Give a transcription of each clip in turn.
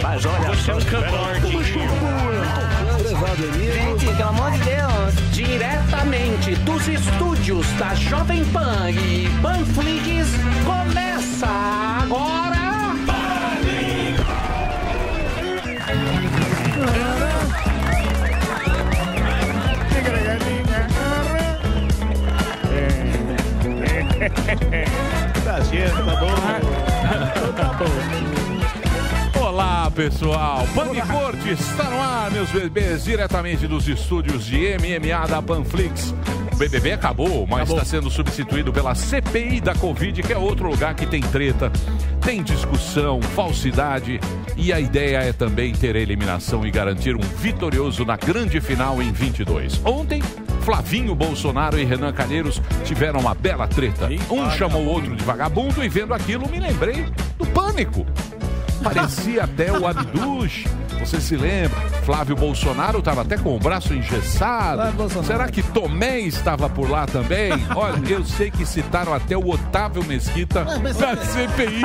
Mas olha, você é um cantor Gente, pelo amor de Deus. Diretamente dos estúdios da Jovem Pan e Panflix, começa agora. Tá certo, tá bom. Tá bom. Pessoal. Corte está no ar, meus bebês, diretamente dos estúdios de MMA da Panflix. O BBB acabou, mas está sendo substituído pela CPI da Covid, que é outro lugar que tem treta, tem discussão, falsidade. E a ideia é também ter a eliminação e garantir um vitorioso na grande final em 22. Ontem, Flavinho Bolsonaro e Renan Calheiros tiveram uma bela treta. Um chamou o outro de vagabundo e vendo aquilo me lembrei do pânico. Parecia até o Abduch. Você se lembra? Flávio Bolsonaro estava até com o braço engessado. Será que Tomé estava por lá também? Olha, eu sei que citaram até o Otávio Mesquita mas- na CPI.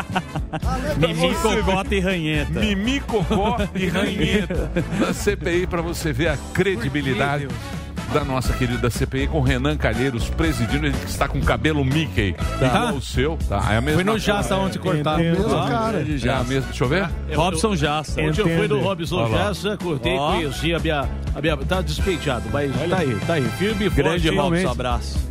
Mimi, Pra você Cocota e Ranheta. Mimi, Cocó e Ranheta. Na CPI, para você ver a credibilidade da nossa querida CPI com Renan Calheiros presidindo. Ele está com cabelo Mickey. Igual o seu. Tá? É a mesma Fui no Jassa ontem cortar. É, Mesmo é, cara. É a mesma. Deixa eu ver. Robson Jassa. Ontem eu fui no Robson Olha. Jassa, cortei, Ó. conheci a minha, a minha. Tá despeitado, mas tá aí, tá aí. Firme e Grande forte. Robson, abraço.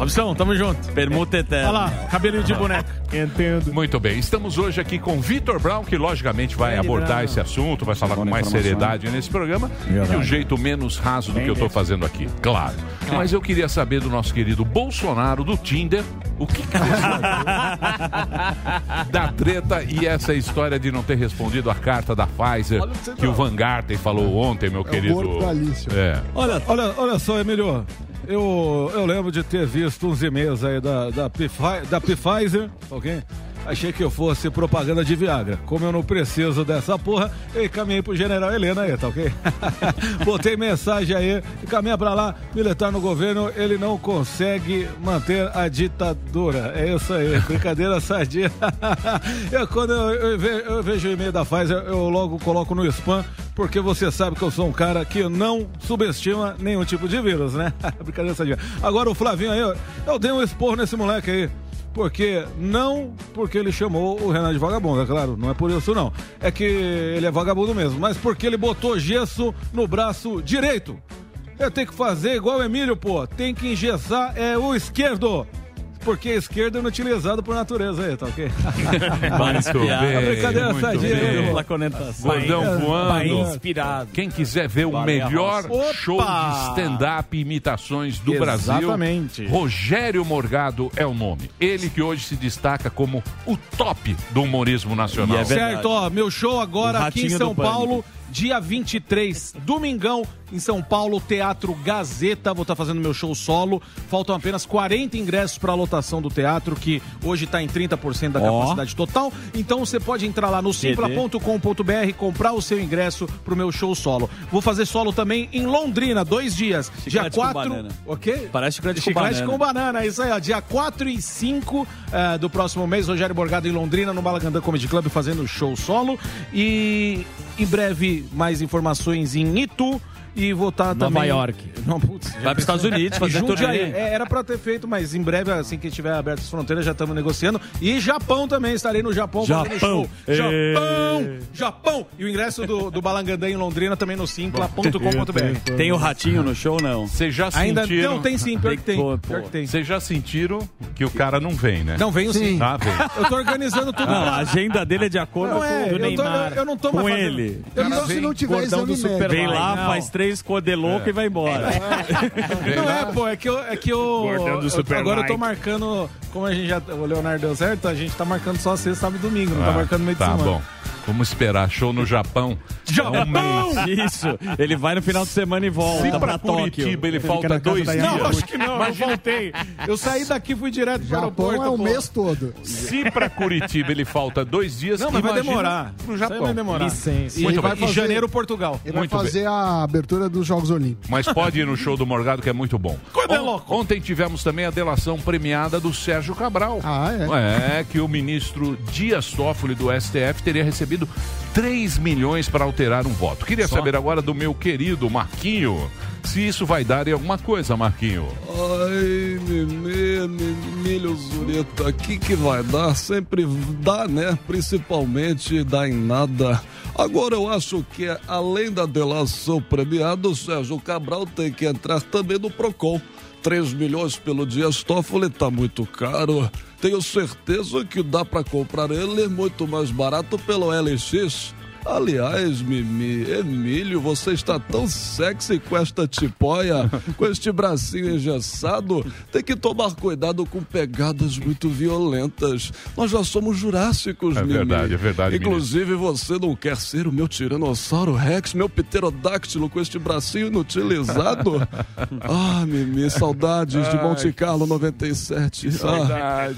Robson, tamo junto. Permuta eterna. Olha lá, cabelinho de boneca. Entendo. Muito bem, estamos hoje aqui com Vitor Brown, que logicamente vai Grande abordar Brown. esse assunto, vai falar com mais seriedade nesse programa, Verdade. de um jeito menos raso do que eu estou fazendo aqui, claro. Mas eu queria saber do nosso querido Bolsonaro, do Tinder, o que, que da treta e essa história de não ter respondido a carta da Pfizer, que o Van Garten falou ontem, meu querido. da Alice. É. Olha, olha, olha só, Emílio. Eu, eu lembro de ter visto uns e-mails aí da, da, Pfi- da Pfizer, ok? Achei que eu fosse propaganda de Viagra. Como eu não preciso dessa porra, eu caminhei pro General Helena aí, tá ok? Botei mensagem aí, caminha pra lá, militar no governo, ele não consegue manter a ditadura. É isso aí, brincadeira sadia. eu, quando eu, eu eu vejo o e-mail da Pfizer, eu logo coloco no spam, porque você sabe que eu sou um cara que não subestima nenhum tipo de vírus, né? brincadeira sadia. Agora o Flavinho aí, eu, eu dei um expor nesse moleque aí. Porque não porque ele chamou o Renan de vagabundo, é claro, não é por isso não. É que ele é vagabundo mesmo, mas porque ele botou gesso no braço direito. Eu tenho que fazer igual o Emílio, pô. Tem que engessar é o esquerdo. Porque a esquerda é inutilizado por natureza aí, tá ok? Muito bem, brincadeira muito sadia aí, pô. Gordão voando. inspirado. Quem quiser ver o melhor show de stand-up imitações do Exatamente. Brasil, Rogério Morgado é o nome. Ele que hoje se destaca como o top do humorismo nacional. E é verdade. Certo, ó, meu show agora aqui em São do Pânico. Dia 23, domingão, em São Paulo, Teatro Gazeta. Vou estar fazendo meu show solo. Faltam apenas 40 ingressos para a lotação do teatro, que hoje está em 30% da Ó. capacidade total. Então você pode entrar lá no simpla.com.br, comprar o seu ingresso pro meu show solo. Vou fazer solo também em Londrina, dois dias. dia Chiclete com 4. banana. Ok? Parece chiclete com Chiclete banana. com banana, isso aí, ó. Dia 4 e 5 eh, do próximo mês, Rogério Borgado em Londrina, no Malagandã Comedy Club, fazendo show solo. E em breve, mais informações em Itu. E vou estar Nova também... York. Não, putz, Vai pros Estados Unidos fazer Jundiaí. turnê. É, era pra ter feito, mas em breve, assim que tiver aberto as fronteiras, já estamos negociando. E Japão também, estarei no Japão Japão. Japão! Japão! E o ingresso do, do Balangandã em Londrina também no simpla.com.br. Tem o ratinho no show, não? Vocês já Ainda sentiram... não tem sim, pior que tem. Vocês já sentiram que o cara não vem, né? Não, venho sim. Tá, vem. Eu tô organizando tudo. Não, a agenda dele é de acordo Não é, com o eu, tô, Neymar. eu, eu não tô com mais fazendo- ele. Eu não, se não tiver exame médico. Vem lá, faz três de louco e vai embora. não é, pô, é que eu. É que eu eu- agora eu tô marcando. Como a gente já. O Leonardo deu certo, a gente tá marcando só sexta, sábado e domingo, não tá Ah, marcando meio de Tá semana. bom. Vamos esperar. Show no Japão. Japão! Isso. Ele vai no final de semana e volta Se pra pra Tóquio. Curitiba ele Fica falta dois dias. Não, acho que não, eu voltei. Eu saí daqui fui direto pro Japão aeroporto. é o pô. mês todo. Se pra Curitiba ele falta dois dias, Não, mas vai imagina demorar. Pro Isso Japão. vai demorar. Licença. E Muito vai bem. em fazer- janeiro, Portugal. Ele Muito vai fazer a abertura dos Jogos Olímpicos. Mas pode ir no show do Morgado, que é muito bom. Coisa On- louco. Ontem tivemos também a delação premiada do Sérgio Cabral. Ah, é? É, que o ministro Dias Toffoli do STF teria recebido pedido 3 milhões para alterar um voto. Queria Só? saber agora do meu querido Marquinho se isso vai dar em alguma coisa, Marquinho. Ai, Mimê, Milho Zurita, aqui que vai dar? Sempre dá, né? Principalmente dá em nada. Agora eu acho que além da delação premiada, o Sérgio Cabral tem que entrar também no PROCON. 3 milhões pelo Dias Toffoli tá muito caro. Tenho certeza que dá para comprar ele muito mais barato pelo LX. Aliás, Mimi, Emílio, você está tão sexy com esta tipóia, com este bracinho engessado. Tem que tomar cuidado com pegadas muito violentas. Nós já somos jurássicos, É Mimi. verdade, é verdade, Inclusive, você não quer ser o meu tiranossauro Rex, meu pterodáctilo com este bracinho inutilizado? ah, Mimi, saudades de Monte Carlo 97. Saudade. Ah,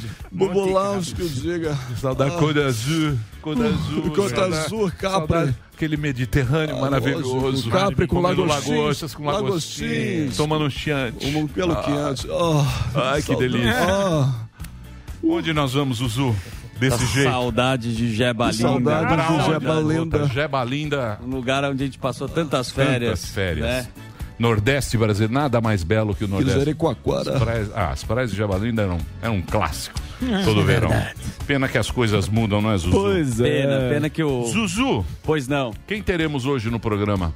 que o diga. Saudade Ah. D'Azur. Côte d'Azur. Côte d'Azur, Capri. Aquele Mediterrâneo maravilhoso. Capri com lagostas, com lagostim. lagostins. Tomando um chiante. Um pelo Ah. quente. Ah, Ai, que saudade. delícia. Ah. Onde nós vamos, Zuzu? Desse jeito. Saudade de Jebalinda. Saudade de? Jebalinda. Jebalinda. Um lugar onde a gente passou tantas férias. Tantas férias. né? Nordeste brasileiro, nada mais belo que o Nordeste. Jericoacoara. As praias, ah, as praias de Jabalinda eram, eram um clássico. É todo verão. verdade. Pena que as coisas mudam, não é, Zuzu? Pois é. Pena, pena que o. Zuzu! Pois não. Quem teremos hoje no programa?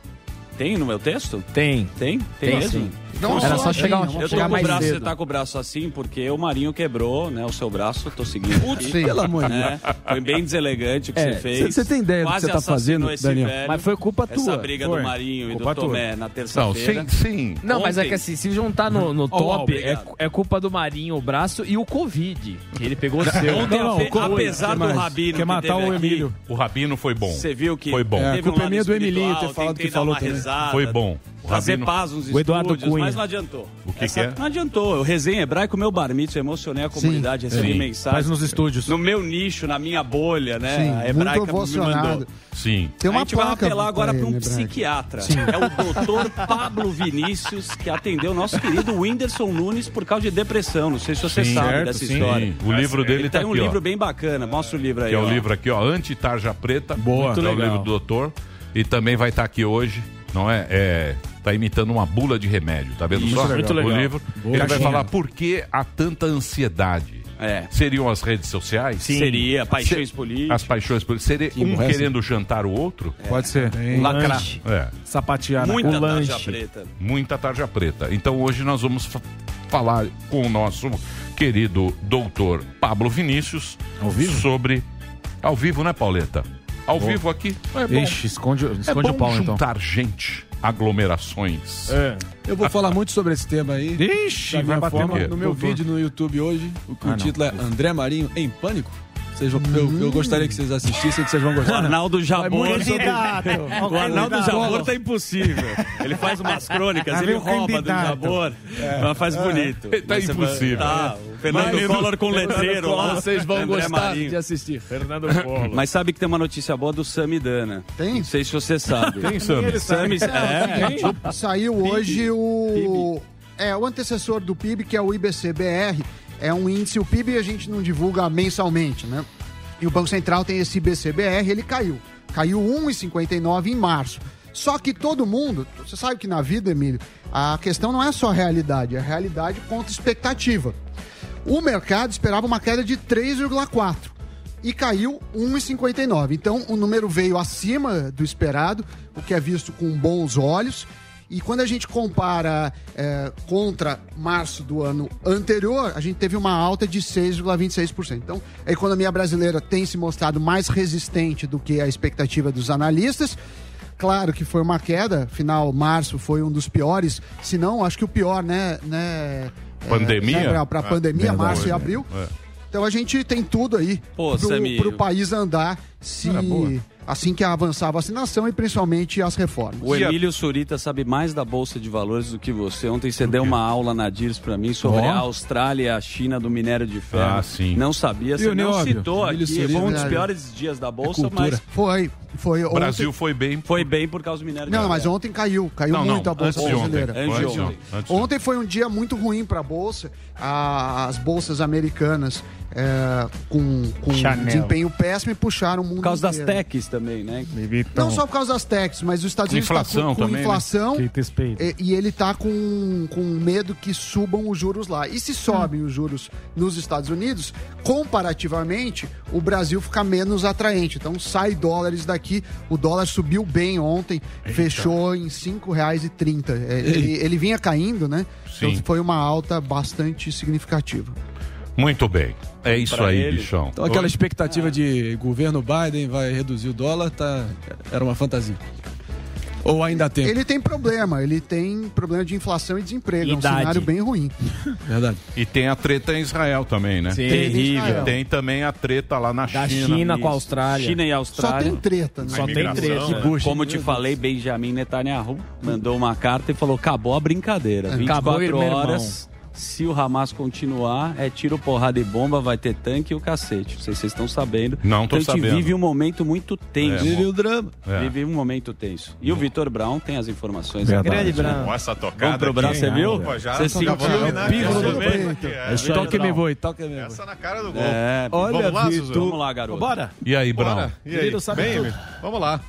Tem no meu texto? Tem. Tem? Tem, Tem, mesmo? sim. Não, Era só chegar- Eu tô chegar com o mais braço, cedo. você tá com o braço assim, porque o Marinho quebrou, né? O seu braço, tô seguindo. Putz, aqui, pelo amor de né? Foi bem deselegante o que É, você fez. você tem ideia do que Quase você tá assassinou fazendo, esse Daniel? velho. Mas foi culpa Essa tua. briga Foi. do Marinho Culpa e do Tomé tua. na terça-feira. Não, sim, sim. Não, mas é que assim, se juntar no, no top, obrigado. é, é culpa do Marinho o braço e o Covid. Que ele pegou o seu. Ontem, ape- apesar do Rabino que teve aqui, O Rabino foi bom. Você viu que Foi bom. É, a culpa é minha do Emilinho ter falado que falou também. Foi bom. Fazer paz nos O Eduardo estúdios, Cunha. mas não adiantou. O que Essa- que é? Não adiantou. Eu rezei em hebraico, meu bar mitzvah, emocionei a comunidade, recebi Sim. mensagens. Faz nos estúdios. No meu nicho, na minha bolha, né? Sim, a muito hebraica me emocionado. mandou. Sim. Tem uma a gente vai placa apelar agora pra para um ele, Hebraico. psiquiatra. É o doutor Pablo Vinícius, que atendeu o nosso querido Whindersson Nunes por causa de depressão. Não sei se você Sim, sabe certo, dessa sim. história. O livro dele Ele tá tem um aqui, ó. livro bem bacana. Mostra o livro aí. Que é o ó. livro aqui, ó, Anti-Tarja Preta. Boa. Que é o livro do doutor. E também vai estar aqui hoje, não é? É. Tá imitando uma bula de remédio, tá vendo Isso, só? muito O legal. livro. Boa. Ele vai Caixinha. falar por que há tanta ansiedade. É. Seriam as redes sociais? Seria paixões Se- políticas. As paixões políticas. Seria um querendo jantar o outro? Pode ser. Lacrar. Lanche. É. Sapatear Muita tarja lanche. preta. muita tarja preta. Então hoje nós vamos fa- falar com o nosso querido doutor Pablo Vinícius Ao vivo? sobre ao vivo, né, Pauleta? Ao vivo aqui. É bom, Ixi, esconde, é esconde bom o pau então. juntar gente, aglomerações. É. Eu vou falar muito sobre esse tema aí. Ixi, vai minha bater forma, no- meu vídeo no YouTube hoje, o, Ah, o não. título é André Marinho em Pânico. Vocês vão- eu, eu gostaria que vocês assistissem, que vocês vão O gostar. Arnaldo Jabor. muito sobre- O Arnaldo Jabor tá impossível. Ele faz umas crônicas, ele o rouba do candidato. Jabor, mas faz bonito. Tá Mas você impossível. Tá, o Fernando Mas- Collor com letreiro lá. Vocês vão André gostar Marinho. de assistir. Fernando Polo. Mas sabe que tem uma notícia boa do Samidana. Tem? Não sei se você sabe. Sam? Sami, é, Saiu hoje o. É, o antecessor do PIB, que é o IBCBR. É um índice, o PIB a gente não divulga mensalmente, né? E o Banco Central tem esse IBCBR, ele caiu. Caiu 1,59 em março. Só que todo mundo, você sabe que na vida, Emílio, a questão não é só a realidade, é a realidade contra expectativa. O mercado esperava uma queda de 3,4 e caiu 1,59. Então o número veio acima do esperado, o que é visto com bons olhos. E quando a gente compara eh, contra março do ano anterior, a gente teve uma alta de 6,26%. Então, a economia brasileira tem se mostrado mais resistente do que a expectativa dos analistas. Claro que foi uma queda, afinal, março foi um dos piores, se não, acho que o pior, né? né Pandemia? Para a É, pandemia, verdade. março e abril. É. Então a gente tem tudo aí Pô, Samir, para o país andar se. Assim que avançar a vacinação e principalmente as reformas. O Emílio Surita sabe mais da Bolsa de Valores do que você. Ontem você deu uma aula na DIRS pra mim sobre Ó. a Austrália e a China do minério de ferro. Ah, sim. Não sabia, você o não citou Emílio aqui. Surita, Foi um dos verdade. piores dias da Bolsa, cultura. mas Foi. Foi O ontem- Brasil foi bem. Foi bem por causa do minério de Não, ferro. mas ontem caiu. Caiu Não, não, muito a Bolsa antes de ontem. brasileira. Antes de Antes de ontem. ontem. Antes de ontem. Ontem foi um dia muito ruim para a Bolsa. As bolsas americanas é, com, com desempenho péssimo e puxaram o mundo Por causa das inteiro. techs também, né? Não só por causa das techs, mas os Estados Unidos Inflação tá com, com também, né? inflação Spade. e, e ele tá com, com medo que subam os juros lá. E se sobem os juros nos Estados Unidos, comparativamente, o Brasil fica menos atraente. Então sai dólares daqui. O dólar subiu bem ontem, fechou em R$ 5,30. É, Ele, ele vinha caindo, né? Sim. Então foi uma alta bastante significativa. Muito bem. É isso Pra aí, ele. bichão. Então aquela expectativa de governo Biden vai reduzir o dólar, tá, era uma fantasia. Ou ainda tem, Ele tem problema, ele tem problema de inflação e desemprego. É um Idade. cenário bem ruim. verdade. E tem a treta em Israel também, né? Sim. Terrível. E tem também a treta lá na Da China. China com a. Austrália. China e Só Austrália. tem treta, né? Só tem treta. né? Como eu te falei, Benjamin Netanyahu mandou uma carta e falou: acabou a brincadeira. 24 Acabou, horas. Se o Hamas continuar, é tiro, porrada e bomba, vai ter tanque e o cacete. Não sei se vocês estão sabendo. Não tô então, A gente sabendo. vive um momento muito tenso. É, Vive o drama. É. Vive um momento tenso. E o Vitor Brown tem as informações. Grande agora. Branco. Com essa tocada. Vamos pro Brown, você viu? Pô, já Você sentiu Pílula essa do aqui, é. Toque me Brown. voe, toque me voe. Essa na cara do gol. É, Olha, Vamos lá, Vitor. Zuzu? vamos lá, garoto. Bora. E aí, Brown? Bora. E aí? Querido, sabe Bem, tudo. vamos lá.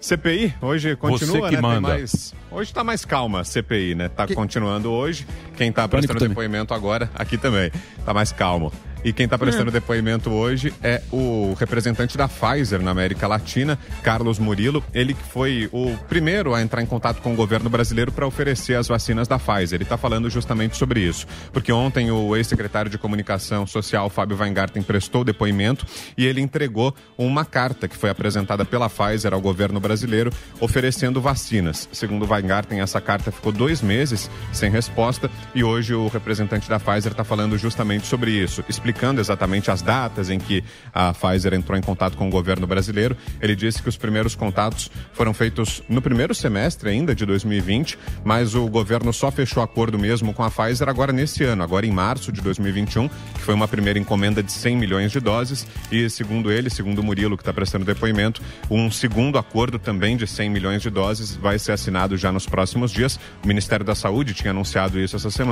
CPI, hoje continua, Você que né? Tem manda. mais... Hoje tá mais calma a CPI, né? Tá continuando hoje. Quem tá Pânico prestando também. depoimento agora, aqui também, tá mais calmo. E quem tá prestando depoimento hoje é o representante da Pfizer na América Latina, Carlos Murilo. Ele que foi o primeiro a entrar em contato com o governo brasileiro para oferecer as vacinas da Pfizer. Ele tá falando justamente sobre isso. Porque ontem o ex-secretário de Comunicação Social, Fábio Weingarten, prestou depoimento e ele entregou uma carta que foi apresentada pela Pfizer ao governo brasileiro oferecendo vacinas. Segundo Weingarten, essa carta ficou dois meses sem resposta e hoje o representante da Pfizer está falando justamente sobre isso, explicando exatamente as datas em que a Pfizer entrou em contato com o governo brasileiro. Ele disse que os primeiros contatos foram feitos no primeiro semestre ainda de 2020, mas o governo só fechou acordo mesmo com a Pfizer agora nesse ano, agora em março de 2021, que foi uma primeira encomenda de 100 milhões de doses e segundo ele, segundo Murilo que está prestando depoimento, um segundo acordo também de 100 milhões de doses vai ser assinado já nos próximos dias. O Ministério da Saúde tinha anunciado isso essa semana.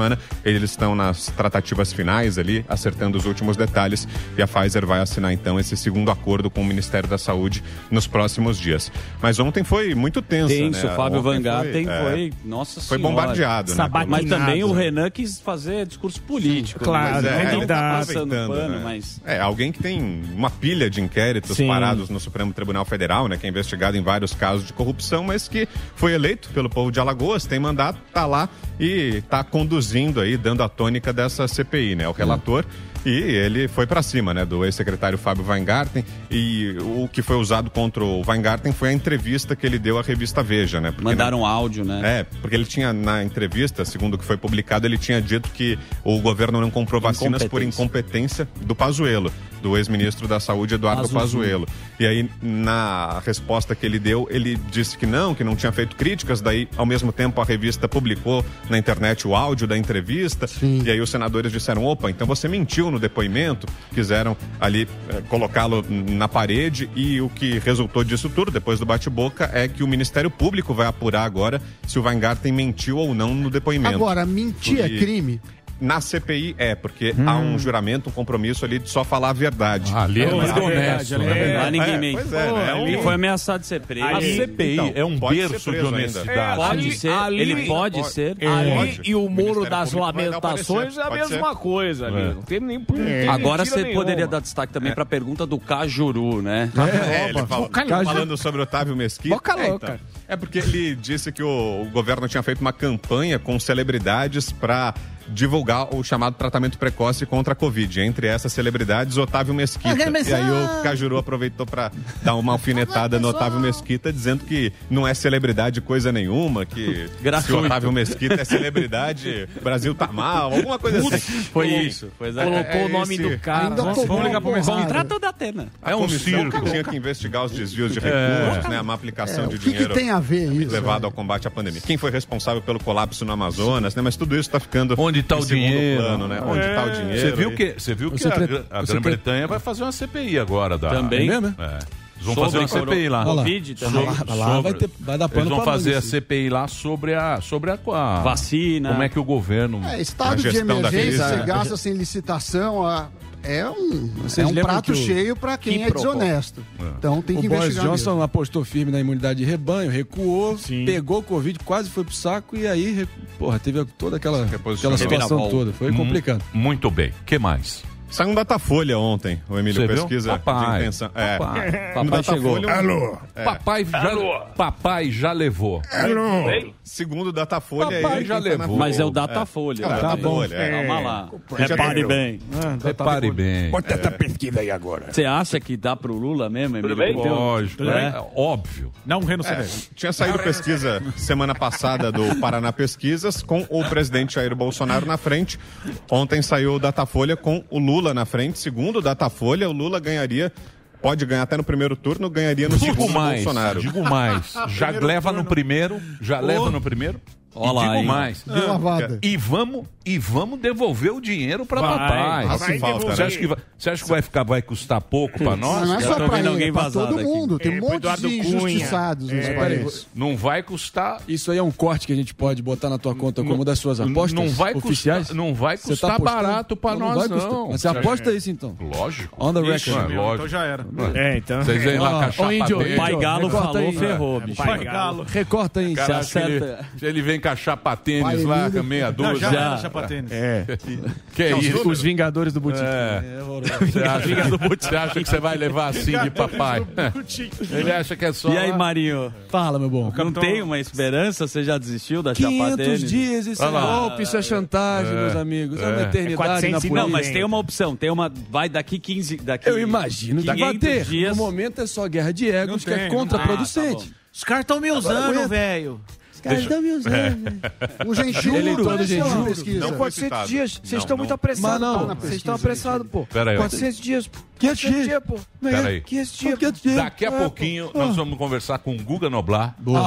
Eles estão nas tratativas finais ali, acertando os últimos detalhes e a Pfizer vai assinar então esse segundo acordo com o Ministério da Saúde nos próximos dias. Mas ontem foi muito tenso, Tenso, né? o Fábio Ontem Van Garten é, foi, nossa foi senhora. bombardeado, né? Mas também o Renan quis fazer discurso político. claro, né? Mas é, ele tá passando aproveitando, pano, né? mas... É, alguém que tem uma pilha de inquéritos Sim. parados no Supremo Tribunal Federal, né? Que é investigado em vários casos de corrupção, mas que foi eleito pelo povo de Alagoas, tem mandato, tá lá e tá conduzindo aí, dando a tônica dessa CPI, né? O relator. E ele foi pra cima, né, do ex-secretário Fábio Weingarten. E o que foi usado contra o Weingarten foi a entrevista que ele deu à revista Veja, né? Porque Mandaram áudio, né? é, porque ele tinha, na entrevista, segundo o que foi publicado, ele tinha dito que o governo não comprou vacinas por incompetência do Pazuello, do ex-ministro da Saúde, Eduardo. Pazuello. E aí, na resposta que ele deu, ele disse que não, que não tinha feito críticas, daí, ao mesmo tempo, a revista publicou na internet o áudio da entrevista, e aí os senadores disseram, opa, então você mentiu no depoimento, quiseram ali eh, colocá-lo na parede, e o que resultou disso tudo, depois do bate-boca, é que o Ministério Público vai apurar agora se o Weingarten mentiu ou não no depoimento. Agora, mentir é crime? Na CPI é, porque há um juramento, um compromisso ali de só falar a verdade. Ah, ali é mais verdade, honesto. ali né? é- Lá ninguém é, mente. pois é, né? É Ele foi ameaçado de ser preso. A CPI Então, é um pode berço de honestidade. Pode Ali- ser, ali- ele pode pode- ser. Ali Pode. e o Muro das Lamentações é a Pode mesma ser. coisa ali. É. Não tem nem tem Agora você poderia dar destaque também para a pergunta do Cajuru, né? É, falando sobre Otávio Mesquita. Boca É, louca. É porque ele disse que o, o governo tinha feito uma campanha com celebridades para divulgar o chamado tratamento precoce contra a Covid. Entre essas celebridades, Otávio Mesquita. E aí o Cajuru aproveitou para dar uma alfinetada no Otávio Mesquita, dizendo que não é celebridade coisa nenhuma, que se o Otávio Mesquita é celebridade, o Brasil tá mal, alguma coisa assim. Foi isso. Foi exatamente. Colocou É o nome esse- do cara. Ainda Nossa, tomou vamos ligar pro Mesquita. porrada. Contrato da Atena. É um circo. que tinha que investigar os desvios de recursos, né, a má aplicação de É, O que, que dinheiro tem a ver isso? levado ao combate à pandemia. Quem foi responsável pelo colapso no Amazonas, né? Mas tudo isso está ficando Onde tá em o dinheiro? plano, né? Onde está o dinheiro? Você viu que, você viu que Você a, a Grã-Bretanha vai fazer uma CPI agora da. Também? É mesmo? É. Vão fazer uma CPI lá. Covid também. Sobre- Lá vai, ter, vai dar pano Eles vão fazer a. CPI lá sobre a, sobre a, a Vacina. Como é que o governo. É, estado de emergência, você gasta sem licitação, a- é um, Vocês é um prato que o- cheio para quem Que é desonesto. Então tem que O Boris investigar Johnson mesmo. apostou firme na imunidade de rebanho, recuou, pegou o Covid, quase foi pro saco e aí, porra, teve toda aquela, aquela situação toda. Foi complicado. Hum, Muito bem. que mais? Saiu um Datafolha ontem, o Emílio Você viu? pesquisa Papai. de intenção. É. Papai. Papai chegou. Um- Alô. É. Papai, já, papai já levou. Segundo o Datafolha, Papai ele já tá levou. Mas é o É. Datafolha. É, né? tá bom. É. Calma lá. Já Repare bem. Repare bem. Bota essa pesquisa aí agora. Você acha que dá pro Lula mesmo, Emílio? bem? Porque eu- Lógico, É. é. Óbvio. Não reno É, tinha saído pesquisa semana passada do Paraná Pesquisas com o presidente Jair Bolsonaro na frente. Ontem saiu o Datafolha com o Lula na frente. Segundo o Datafolha, o Lula ganharia, pode ganhar até no primeiro turno, ganharia no Digo segundo mais, Bolsonaro. digo mais. Já leva no primeiro, já leva no primeiro. E lá, digo hein? mais. Lavada. E vamos, e vamos devolver o dinheiro para Vai, papai. vai Vai falta, você, né? acha que vai, você acha que vai ficar, vai custar pouco para nós? não é só ele, alguém é pra todo aqui. mundo. Tem um É, pro monte de injustiçados nesse É. país. Não vai custar. Isso aí é um corte que a gente pode botar na tua conta como das suas apostas Não vai oficiais? custar, não vai Você tá custar apostando? barato para Então nós, vai não. custar. Mas você aposta isso então. Lógico. On the record. é lógico. Então já era. É, então. Vocês vêm lá com a chapa. Pai Galo falou, ferrou, bicho. Pai Galo. Recorta aí. Se acerta. ele vem com a chapa tênis lá, com meia dúzia. Era chapa tênis. É. Que é isso? Os Vingadores do Botiquim. É. Você acha, você acha que você vai levar assim de papai? Ele acha que é só. E aí, Marinho? Fala, meu bom. Não tem uma esperança? Você já desistiu da chapa 500 dele? dias, isso é golpe, isso é chantagem, meus amigos. É, uma É. eternidade É na 490. política. Não, mas tem uma opção. Tem uma. Vai daqui 15. Daqui Eu imagino que vai 500 ter. dias. No momento é só guerra de egos, que é contraproducente. Ah, Os caras estão me usando, velho. Os caras estão me usando. O genjuro, Ele todo apareceu na genjuro. pesquisa. Não Não, foi 400 citado. dias. Vocês estão muito apressados, Mas não. pô. Vocês estão apressados, pô. Pera aí, ó. 400 dias. 500 dias. pô. Peraí. 500 dias. 500 dias. Daqui a pouquinho nós vamos conversar com o Guga Noblar. Boa.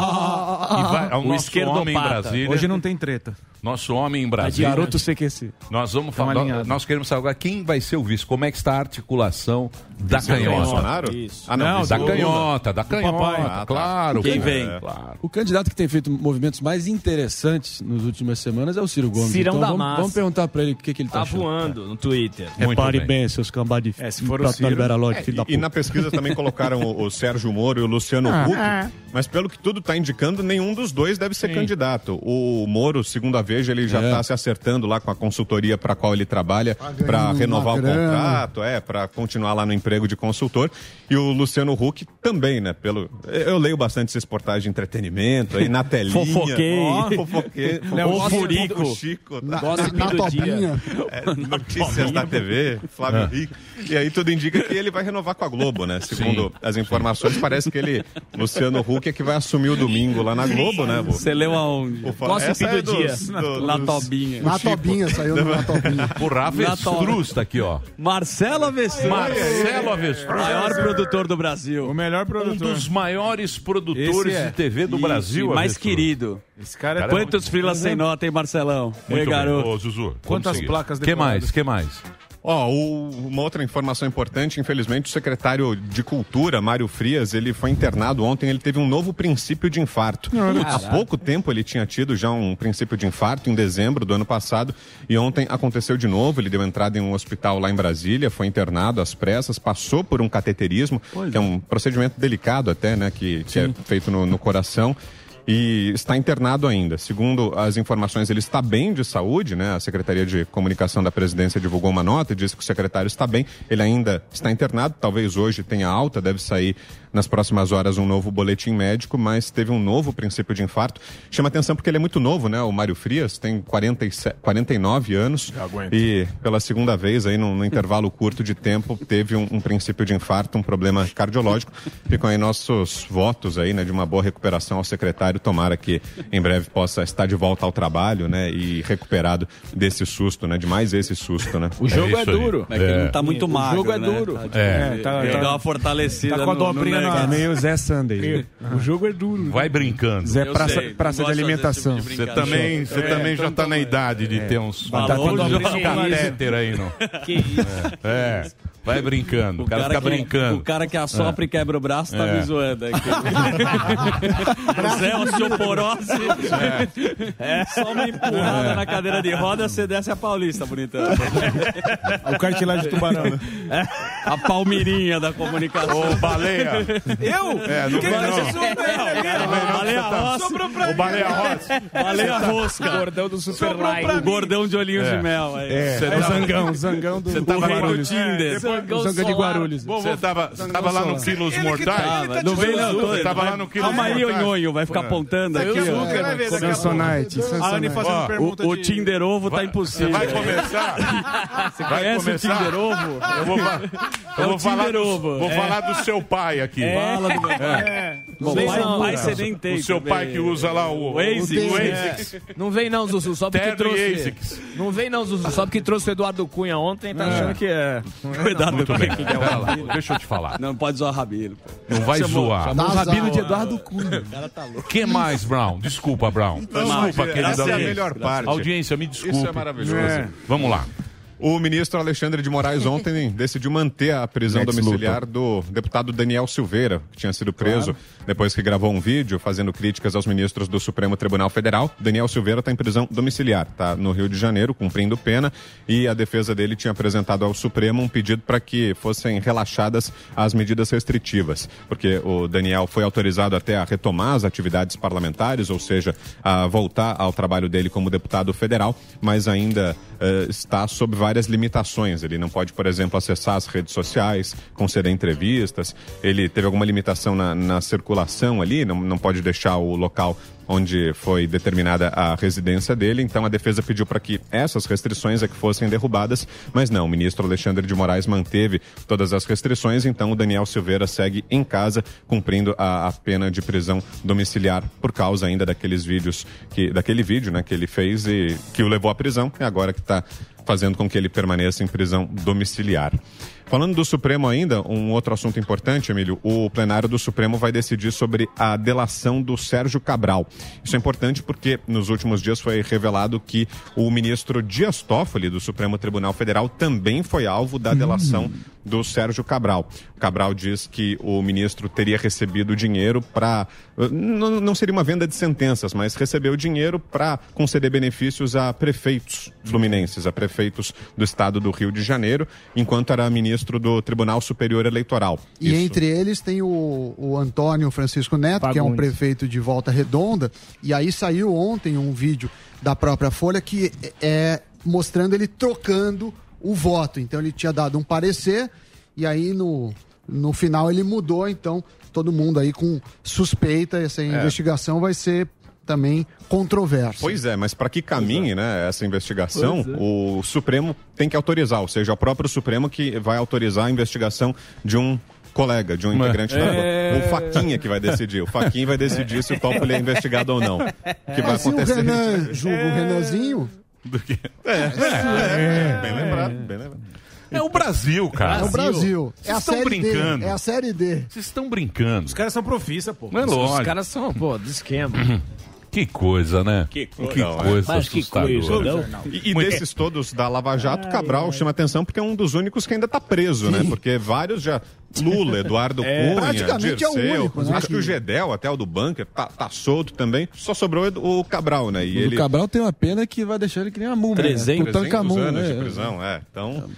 E vai, é o O nosso homem em Brasília. Hoje não tem treta. Nosso homem em Brasília. Garoto CQC. Nós vamos falar. Nós queremos saber agora quem vai ser o vice. Como é que está a articulação da canhota? Bolsonaro? Isso. Ah, não, Não, isso Da é canhota, da canhota. papai. Ah, tá. Claro. Quem cara. vem? É, Claro. O candidato que tem feito movimentos mais interessantes nas últimas semanas é o Ciro Gomes. Cirão então da vamos, massa. vamos perguntar pra ele o que, que ele tá, Tá achando. voando no Twitter. Repare bem. bem, seus cambá de É, se for Ciro- Liberalóide, É, filho da e, e puta. na pesquisa também colocaram o, o Sérgio Moro e o Luciano Huck, mas pelo que tudo está indicando, nenhum dos dois deve ser candidato. O Moro, segundo a Veja, ele já É. está se acertando lá com a consultoria para qual ele trabalha ganhando para renovar o grana. contrato, é, para continuar lá no emprego de consultor. E o Luciano Huck também, né? Pelo, eu leio bastante esses portais de entretenimento aí na telinha. Fofoquei. Ó, fofoquei. Léo Furico. Chico. Na, Gossip na do topinha. É, notícias da TV, Flávio Rico. E aí tudo indica que ele vai renovar com a Globo, né? Segundo as informações, parece que ele, Luciano Huck, é que vai assumir o domingo lá na Globo, né? Você leu aonde? O fa- Gossip essa do é dos- dia. do- Na Tobinha. Na tobinha, saiu na tobinha. O Ravestruz tá aqui, ó. Marcelo Avestruz. Marcelo Avestruz. Maior produtor do Brasil. O melhor Um produtor. dos maiores produtores é. de TV do E- Brasil. e mais Avestruz. querido. Esse cara é Cara, Quantos frilas sem nota, hein, Marcelão? Ei, Muito bem. garoto. Ô, Zuzu, Quantas placas que decoradas? mais? que mais? Ó, o- uma outra informação importante, infelizmente, o secretário de Cultura, Mário Frias, ele foi internado ontem, ele teve um novo princípio de infarto. Há pouco tempo ele tinha tido já um princípio de infarto, em dezembro do ano passado, e ontem aconteceu de novo, ele deu entrada em um hospital lá em Brasília, foi internado às pressas, passou por um cateterismo, que é um procedimento delicado até, né, que, que é feito no- no coração, e está internado ainda. Segundo as informações, ele está bem de saúde, né? A Secretaria de Comunicação da Presidência divulgou uma nota e disse que o secretário está bem. Ele ainda está internado, talvez hoje tenha alta, deve sair nas próximas horas um novo boletim médico, mas teve um novo princípio de infarto. Chama atenção porque ele é muito novo, né? O Mário Frias tem 47, 49 anos e pela segunda vez aí num, num intervalo curto de tempo teve um, um princípio de infarto, um problema cardiológico. Ficam aí nossos votos aí, né, de uma boa recuperação ao secretário. Tomara que em breve possa estar de volta ao trabalho, né, e recuperado desse susto, né, de mais esse susto, né. O jogo é, aí. duro. É que ele não tá muito O magro, jogo é né? duro. Tá, tipo, É. tá- tá- uma fortalecida tá com a no- no dobrinha na- É meio Zé Sunday. O jogo é duro. Vai brincando. Zé Praça, sei, praça gosto de alimentação. tipo de Você também, você também já tá na idade de ter uns, Falou, uns Jorge. catéter aí, não? Que isso. É. Vai brincando. O cara, fica que, brincando. O cara que assopra e quebra o braço tá É. me zoando aqui. Zé osteoporose. É. Só uma empurrada É. na cadeira de roda, você desce a Paulista, bonitão. O cartilagem de tubarão, né? É, a palmirinha da comunicação. Ô, baleia. Eu? É, não Quem vai não. velha? Baleia Rossi. Sobrou pra O baleia rosa. Baleia Rosca. Gordão do Superline. O gordão de olhinhos É. de mel. Aí. É, é o Zangão, o Zangão do, Você tava no. Tinder. O Zangão de Guarulhos. Você tava, você tava lá no Quilos Mortais? Não vem não. Tava lá no Quilos Calma aí, Mortais? Nhonho. Vai ficar apontando aqui. ó. Você vai ver daqui a pouco. Samsonite. A Anne fazendo pergunta O, o de... Tinder ovo tá impossível. Vai começar? Você vai conhece começar? o Tinder ovo? Eu vou, fa- eu É vou o falar, Tinder do, ovo. vou É. falar do seu pai aqui. Fala do meu É. Bom, vem pai, não, pai cara. você nem tem. O seu também. pai que usa lá o, O ASICS. o É. Não vem não, Zuzu, só porque Terno trouxe... Não vem não, Zuzu, só porque trouxe o Eduardo Cunha ontem, tá achando que é... Cuidado Muito com bem. é Pera lá, deixa eu te falar. Não pode zoar Rabino. pô. Não vai Chamou- zoar. chamou o Rabino azar, de. Eduardo Cunha. O cara tá louco. que mais, Brown? Desculpa, Brown. Desculpa, querida essa é a audiência. melhor parte. Audiência, me desculpe. Isso é maravilhoso. É. Vamos lá. O ministro Alexandre de Moraes ontem decidiu manter a prisão domiciliar do deputado Daniel Silveira, que tinha sido preso depois que gravou um vídeo fazendo críticas aos ministros do Supremo Tribunal Federal. Daniel Silveira está em prisão domiciliar, está no Rio de Janeiro, cumprindo pena, e a defesa dele tinha apresentado ao Supremo um pedido para que fossem relaxadas as medidas restritivas, porque o Daniel foi autorizado até a retomar as atividades parlamentares, ou seja, a voltar ao trabalho dele como deputado federal, mas ainda eh, está sob várias limitações. Ele não pode, por exemplo, acessar as redes sociais, conceder entrevistas. Ele teve alguma limitação na, na circulação ali, não, não pode deixar o local onde foi determinada a residência dele. Então a defesa pediu para que essas restrições é que fossem derrubadas, mas não. O ministro Alexandre de Moraes manteve todas as restrições. Então o Daniel Silveira segue em casa cumprindo a, a pena de prisão domiciliar por causa ainda daqueles vídeos que daquele vídeo, né, que ele fez e que o levou à prisão. E agora que está fazendo com que ele permaneça em prisão domiciliar. Falando do Supremo ainda, um outro assunto importante, Emílio, o plenário do Supremo vai decidir sobre a delação do Sérgio Cabral. Isso é importante porque nos últimos dias foi revelado que o ministro Dias Toffoli do Supremo Tribunal Federal também foi alvo da delação do Sérgio Cabral. O Cabral diz que o ministro teria recebido dinheiro para. Não, não seria uma venda de sentenças, mas recebeu dinheiro para conceder benefícios a prefeitos fluminenses, a prefeitos do estado do Rio de Janeiro, enquanto era ministro do Tribunal Superior Eleitoral. E Isso. entre eles tem o, o Antônio Francisco Neto, que é um prefeito de Volta Redonda. E aí saiu ontem um vídeo da própria Folha que é mostrando ele trocando o voto. Então ele tinha dado um parecer e aí no, no final ele mudou. Então todo mundo aí com suspeita. Essa investigação vai ser também controversa. Pois é, mas para que caminhe né, essa investigação, é. o Supremo tem que autorizar, ou seja, é o próprio Supremo que vai autorizar a investigação de um colega, de um integrante da É. O Faquinha que vai decidir. O Faquinha vai decidir se o Toffoli é investigado ou não. O que vai Mas se o acontecer? Renan julga o Renanzinho, É, bem lembrado, bem lembrado. É o Brasil, cara. é o Brasil. É a Vocês estão série brincando. D. É a série D. Vocês estão brincando. Os caras são profissa, pô. Não é Os lógico. caras são, pô, de esquema. Que coisa, né? Que coisa. Mas que coisa, não? E, e Muito- desses todos da Lava Jato, Cabral chama atenção porque é um dos únicos que ainda está preso, né? Porque vários já. Lula, Eduardo Cunha, praticamente é o Dirceu, único, né? acho que o Gedel, até o do bunker, tá, tá solto também. Só sobrou o Cabral, né? E O ele. Cabral tem uma pena que vai deixar ele que nem uma múmia. 300 né? 300 Tutankhamun, anos né? de prisão, é. Então.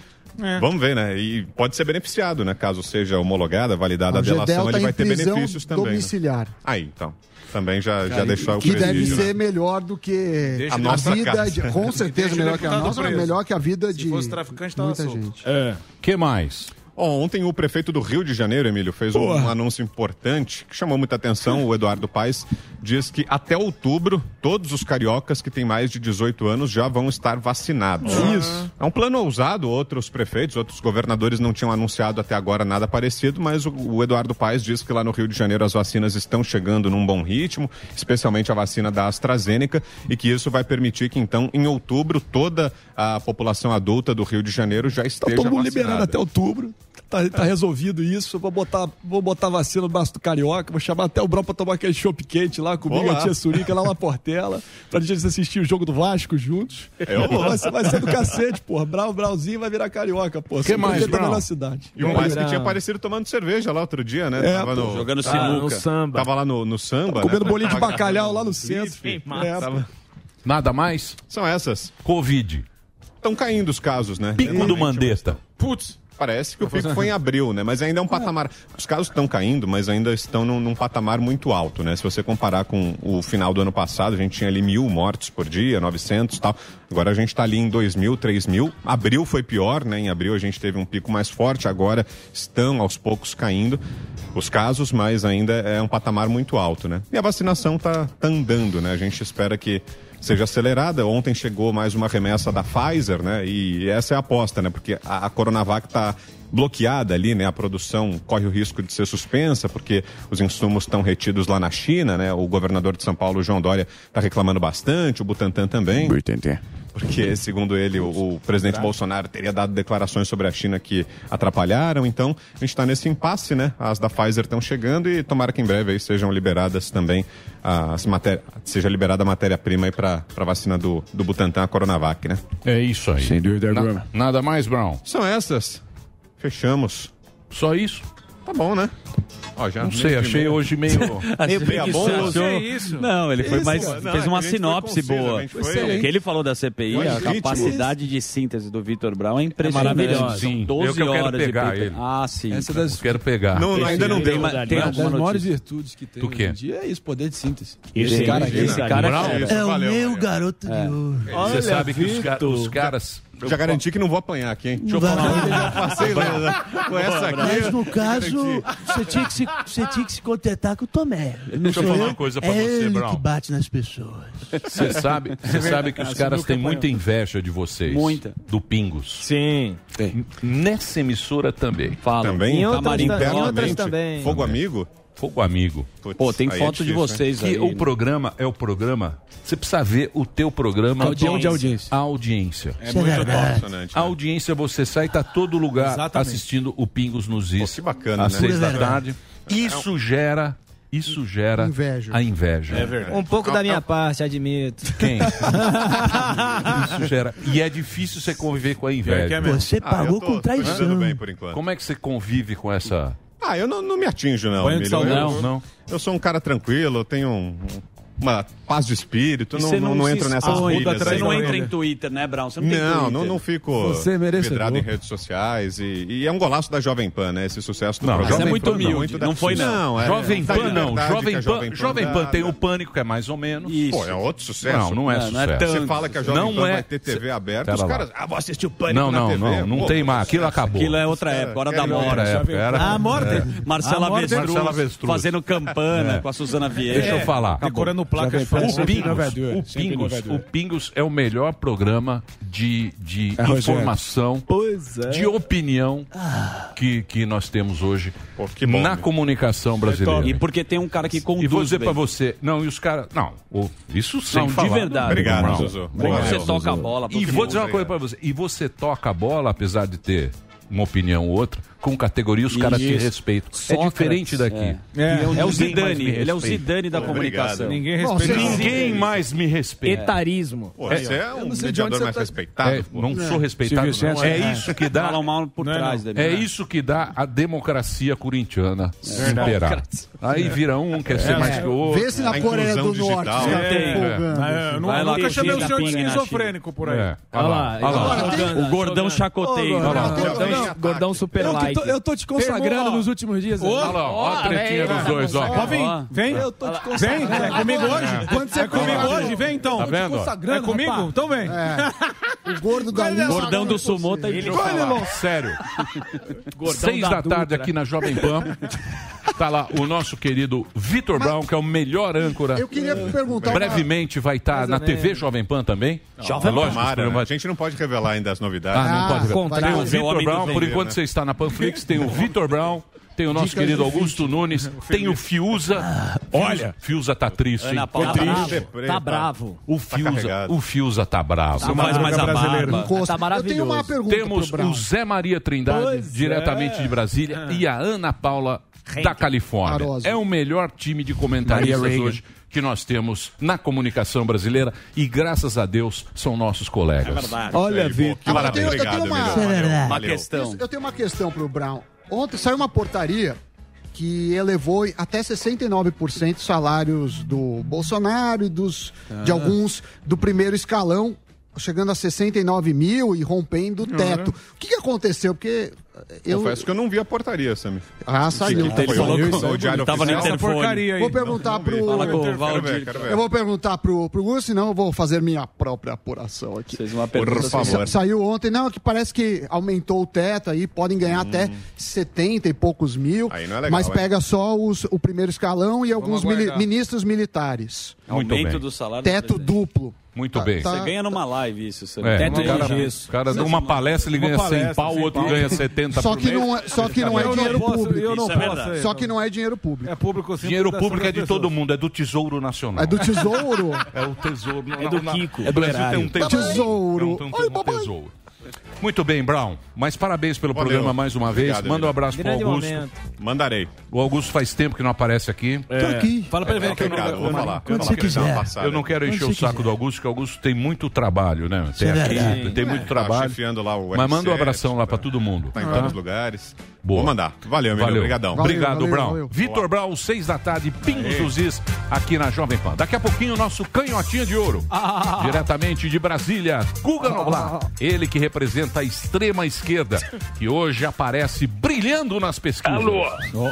Vamos ver, né? E pode ser beneficiado, né? Caso seja homologada, validada a Gedel delação, tá ele vai ter benefícios também. né? domiciliar. Aí, então. Também já, já deixou o Que deve presídio, né? ser melhor do que Deixa a nossa vida de, com certeza melhor que a nossa, melhor que a vida de fosse traficante, tava muita solto. gente. É. que mais? Ontem o prefeito do Rio de Janeiro, Emílio, fez um, um anúncio importante que chamou muita atenção. O Eduardo Paes diz que até outubro, todos os cariocas que têm mais de 18 anos já vão estar vacinados. Isso. É um plano ousado, outros prefeitos, outros governadores não tinham anunciado até agora nada parecido, mas o, o Eduardo Paes diz que lá no Rio de Janeiro as vacinas estão chegando num bom ritmo, especialmente a vacina da AstraZeneca, e que isso vai permitir que então, em outubro, toda a população adulta do Rio de Janeiro já Tá esteja todo mundo vacinada. liberado até outubro. Tá, tá resolvido isso. Vou botar, vou botar vacina no braço do Carioca, vou chamar até o Brau pra tomar aquele chopp quente lá comigo, Olá. a tia Surica lá na Portela, pra gente assistir o jogo do Vasco juntos. Eu Pô, vai, ser, vai ser do cacete, porra. Brau, Brauzinho vai virar Carioca, pô. Que mais, tá Brau? na cidade. E o mais que tinha aparecido tomando cerveja lá outro dia, né? É, Tava pô, no, jogando Tava sinuca. no samba. Tava lá no, no samba. Comendo né? bolinho de Tava bacalhau lá no centro. bife. É, Tava- Nada mais? São essas. Covid. Estão caindo os casos, né? Pico do Mandetta. Putz. Parece que o pico foi em abril, né? Mas ainda é um patamar. Os casos estão caindo, mas ainda estão num, num patamar muito alto, né? Se você comparar com o final do ano passado, a gente tinha ali mil mortes por dia, 900 e tal. Agora a gente está ali em 2 mil, 3 mil. Abril foi pior, né? Em abril a gente teve um pico mais forte. Agora estão aos poucos caindo os casos, mas ainda é um patamar muito alto, né? E a vacinação está tá andando, né? A gente espera que seja acelerada. Ontem chegou mais uma remessa da Pfizer, né? E essa é a aposta, né? Porque a, a Coronavac está bloqueada ali, né? A produção corre o risco de ser suspensa porque os insumos estão retidos lá na China, né? O governador de São Paulo, João Dória, está reclamando bastante, o Butantan também. Porque, segundo ele, o, o presidente Bolsonaro teria dado declarações sobre a China que atrapalharam. Então, a gente está nesse impasse, né? As da Pfizer estão chegando e tomara que em breve aí sejam liberadas também as matérias, seja liberada a matéria-prima aí para a vacina do, do Butantan, a Coronavac, né? É isso aí. Sem dúvida Na- alguma. nada mais, Brown? São essas. Fechamos. Só isso? Tá bom, né? Ó, já Não sei, achei hoje meio... Meio preguiçoso. Não, ele foi Isso, mais, não, fez uma sinopse boa. foi- O que ele falou da CPI, Foi a ritmo. capacidade de síntese do Vitor Brown é impressionante. maravilhosa. São Sim, 12 eu que eu quero horas pegar de ele. Ah, sim. Essa é das, Eu quero pegar. Não, ainda não tem, deu. uma- tem uma das maiores virtudes que tem Do quê? hoje em dia é isso, poder de síntese. Esse Esse cara aqui, esse cara é- isso, É o meu garoto de ouro. Você sabe que os caras... Já garanti que não vou apanhar aqui, hein? Deixa eu falar. Já passei lá com essa aqui. Mas no caso, você tinha, que se, você tinha que se contentar com o Tomé. Não Deixa eu falar uma coisa pra é você, ele Brown. que bate nas pessoas. Você sabe, você sabe que os caras têm muita inveja de vocês. Muita. Do Pingos. Sim. Nessa emissora também. Fala. Também? Em outras, em outras também. Fogo amigo? Fogo amigo. Putz, Pô, tem é foto de difícil, vocês Que aí. o programa é o programa. Você precisa ver o teu programa. Audiência. de audiência. A audiência. É muito emocionante. A audiência, você sai, tá todo lugar Exatamente. assistindo o Pingos nos Is. Pô, que bacana, Às né? seis da Pura tarde. Isso gera. Isso gera Inveja. a inveja. É verdade. Um pouco da minha parte, admito. Quem? Isso gera. E é difícil você conviver com a É é inveja. Você Ah, pagou eu tô, com traição. bem por enquanto. Como é que você convive com essa. Ah, eu não, não me atinjo, não. Banho de. Eu- Não, não. Eu sou um cara tranquilo, eu tenho um- uma paz de espírito, E não, você não, não entro nessas pilhas Você não entra em Twitter, né, Brown? Você não tem Não, Twitter. não, não fico Você é em redes sociais e, e é um golaço da Jovem Pan, né? Esse sucesso do Não, programa. Mas é muito Pan não, humilde. muito da- Não foi, não. é- Jovem Pan não. liberdade que Jovem Pan, Jovem Pan tem o pânico, que é mais ou menos. Isso. Pô, é outro sucesso. Não, não é Não, não é sucesso. tanto. Você fala que a Jovem Não Pan é- vai ter TV aberta, os caras, ah, vou assistir o Pânico Não, na não, TV. não, não Pô, tem mais. Aquilo sucesso. acabou. Aquilo é outra época, hora da morte. Outra época, era- A morte. É Marcela Avestruz. fazendo campana com a Suzana Vieira. Deixa eu falar. Decorando placas. O Pingos, inovador, o, Pingos, o Pingos é o melhor programa de, de É, informação, Pois é. de opinião que, que nós temos hoje Pô, que bom, na né? comunicação brasileira. E porque tem um cara que conduz. E vou dizer pra você, não, e os caras. Não, o- isso sem Não, de falar. verdade. Obrigado, Não. Zuzu. Obrigado, você Zuzu. toca a bola. E vou dizer uma coisa pra você. E você toca a bola, apesar de ter uma opinião ou outra, com categoria os caras te Isso. respeitam. É Sócrates, diferente daqui. é. É. É o Zidane, ele é o. Zidane da comunicação. obrigado. Ninguém respeita. Ninguém mais me respeita. Etarismo. Pô, você é um mediador mais tá- respeitado. É, não sou respeitado. Não. É é. isso que dá. É trás não. dele. É isso que dá a democracia corintiana imperar. Aí vira um, quer ser mais que o outro. Vê se na Coreia do Norte É. É, nu- Vai lá, nunca chamei o senhor de esquizofrênico por aí. É. Olha lá, O gordão chacoteio. Gordão, gordão, gordão super Eu, tô, eu tô te consagrando Termo- nos últimos dias. Ô, aí. Olha lá, ó a tretinha dos dois, ó. Ó. vem. Eu tô te Vem, consagrando. é comigo hoje? Quando você É comigo pega- hoje? Vem então. Tá vendo? É comigo? rapaz. Então vem. O gordo da lista. Gordão do sumô tá falar, sério. Seis da, tarde aqui na Jovem Pan. Tá lá o nosso querido Vitor Brown, que é o melhor âncora. Eu queria perguntar Brevemente vai estar na TV Jovem Pan também. Jovem É programa né? A gente não pode revelar ainda as novidades. Ah, não Ah, pode. Tem o é Vitor Brown, por enquanto né? você está na Panflix, tem o Vitor Brown, tem o nosso Dicas querido do Augusto Nunes, tem o Fiuza. Olha, Fiuza tá triste, hein? Ana Paula Tá bravo. triste. Tá bravo. O Fiuza, carregado. o Fiuza tá bravo. Tá mais, mais a barba. Encosta. Tá Eu tenho maravilhoso. uma pergunta Temos o Zé Maria Trindade, Pois diretamente é. de Brasília, e a Ana Paula da Califórnia. Arosa. É o melhor time de comentaristas hoje que nós temos na comunicação brasileira e graças a Deus são nossos colegas. É verdade. Olha, Vitor. Ah, eu tenho- eu tenho Obrigado, uma-. Isso é verdade. Uma questão. Eu tenho uma questão pro Brown. Ontem saiu uma portaria que elevou até 69% os salários do Bolsonaro e dos de alguns do primeiro escalão, chegando a 69 mil e rompendo o teto. O que, que aconteceu? Porque eu. Confesso que eu não vi a portaria, Sammy. Ah, saiu. Que que Ele falou O- que o Diário tava no Oficial? interfone. porcaria aí. Vou perguntar pro. Fala com o Valdir. Eu vou perguntar pro, pro Gus, senão eu vou fazer minha própria apuração aqui. Fez uma Por pergunta. favor. Sa- Saiu ontem, não, que parece que aumentou o teto aí, podem ganhar até 70 e poucos mil. Hum. Aí não é legal, mas hein? pega só os- o primeiro escalão e alguns mili- ministros militares. Muito Aumento bem. do salário. Teto duplo. Muito Tá- bem. tá- Você ganha numa live isso. Você É, Teto o cara, de gesso. o cara numa palestra ele Uma ganha 100 palestra, pau, o 100 outro pau. ganha 70 Só por que mês. não é, só que não é dinheiro público. eu não Isso é Só que não é dinheiro público. É público sim. Dinheiro público é de todo mundo, é do Tesouro Nacional. É do tesouro. É o tesouro. É do Kiko. O Brasil tem um tesouro. Tesouro. Papai. Muito bem, Brown. Mas parabéns pelo Valeu. programa mais uma vez. Obrigado, Manda um abraço pro Grande Augusto. momento. Mandarei. O Augusto faz tempo que não aparece aqui. Tô aqui. Fala pra ele É ver que eu não... vou falar. Quando você quiser. passada. Eu não quero encher o saco quiser. do Augusto, porque o Augusto tem muito trabalho, né? Tem, é aqui, tem muito Tá trabalho. o Mas manda um R7, abração lá tá- pra todo mundo. Tá em Tá? vários lugares. Boa. Vou mandar. Valeu, meu Valeu. Obrigadão. Valeu, Obrigado, valeu, Brown. valeu. Vitor Brown, seis da tarde, Pingos dos Is, aqui na Jovem Pan. Daqui a pouquinho, nosso canhotinha de ouro. Diretamente de Brasília, Guga Noblar. Ele que representa a extrema esquerda, que hoje aparece brilhando nas pesquisas.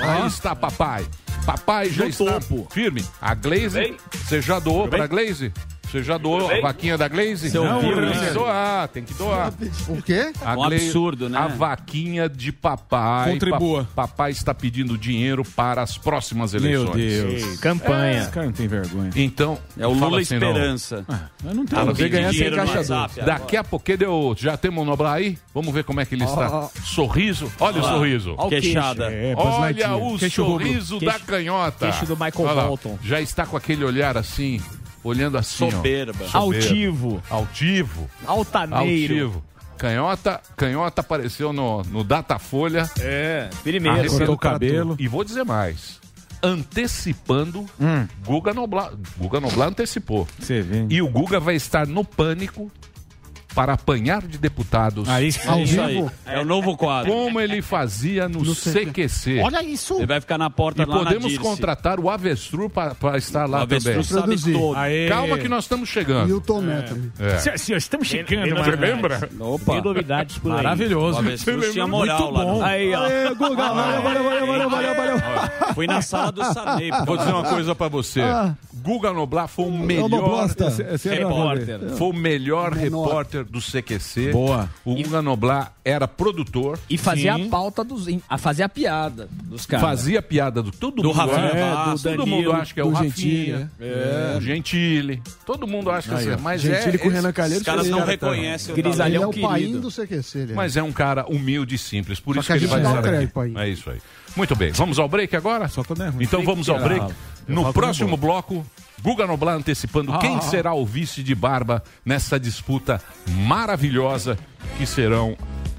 Aí está papai. Papai já No está topo. firme. A Glaze, você já doou para a Glaze? Você já doou a vaquinha da Glaze? Você ouviu tem que doar, tem que doar. O quê? A Um absurdo, né? A vaquinha de papai. Contribua. Pa- papai está pedindo dinheiro para as próximas eleições. Deus. Campanha. Esse cara não tem vergonha. Então, É o Lula assim, não. Esperança. Eu não tenho. Ah, tem ganhar sem agora. Daqui a pouquinho deu. Já temos o Noblar aí? Vamos ver como é que ele está. Sorriso. Olha o sorriso. Olha o. Queixada. É, Buzz Olha o Queixo rubro. sorriso da Queixo- canhota. queixo do Michael Olha lá, Bolton. Já está com aquele olhar assim, olhando assim. ó. Soberba. Altivo. Altivo. Altaneiro. Altivo. Canhota, canhota apareceu no, no Datafolha. É, primeiro. Cortou o cabelo. E vou dizer mais. Antecipando, Hum. Guga Noblar. Guga Noblar antecipou. Você vê. E o Guga vai estar no pânico para apanhar de deputados. Aí Ao É isso aí. vivo? É o novo quadro. Como ele fazia no, CQC. Olha isso. Ele vai ficar na porta E lá podemos contratar o Avestruz para estar O lá avestruz também. sabe todo. Aê. Calma que nós estamos E chegando. o Tomé também. É. Senhores, senhores, estamos chegando, Tem mano. Lembra? Opa. Tem novidades por aí. O Maravilhoso. avestruz tinha moral lá. no- Aí, ó. Aê, Guga, valeu, valeu, valeu, valeu, valeu, valeu. Fui na sala do Sarney. Vou dizer uma coisa para você. Guga Noblar foi o melhor. Esse era Repórter. Foi o melhor repórter do CQC. Boa. O Guga Noblar era produtor. E fazia Sim. a pauta dos. A fazer a piada dos caras. Fazia piada do todo Do mundo. Rafinha acha- Bastos, todo Danilo, mundo acha que é o do Rafinha. Gentili, é. O Gentili. Todo mundo acha que Aí, é, mas Gentili é com o Renan Calheiros. Os caras não cara tá- reconhecem o Ele Grisalhão é o painho do CQC. Ele é. Mas é um cara humilde e simples, por Só isso que que, a ele gente vai estar aqui. aí. É isso aí. Muito bem, vamos ao break agora? Só quando é ruim. Então vamos ao break. No próximo é bloco, Guga Noblar antecipando quem será o vice de barba nessa disputa maravilhosa que serão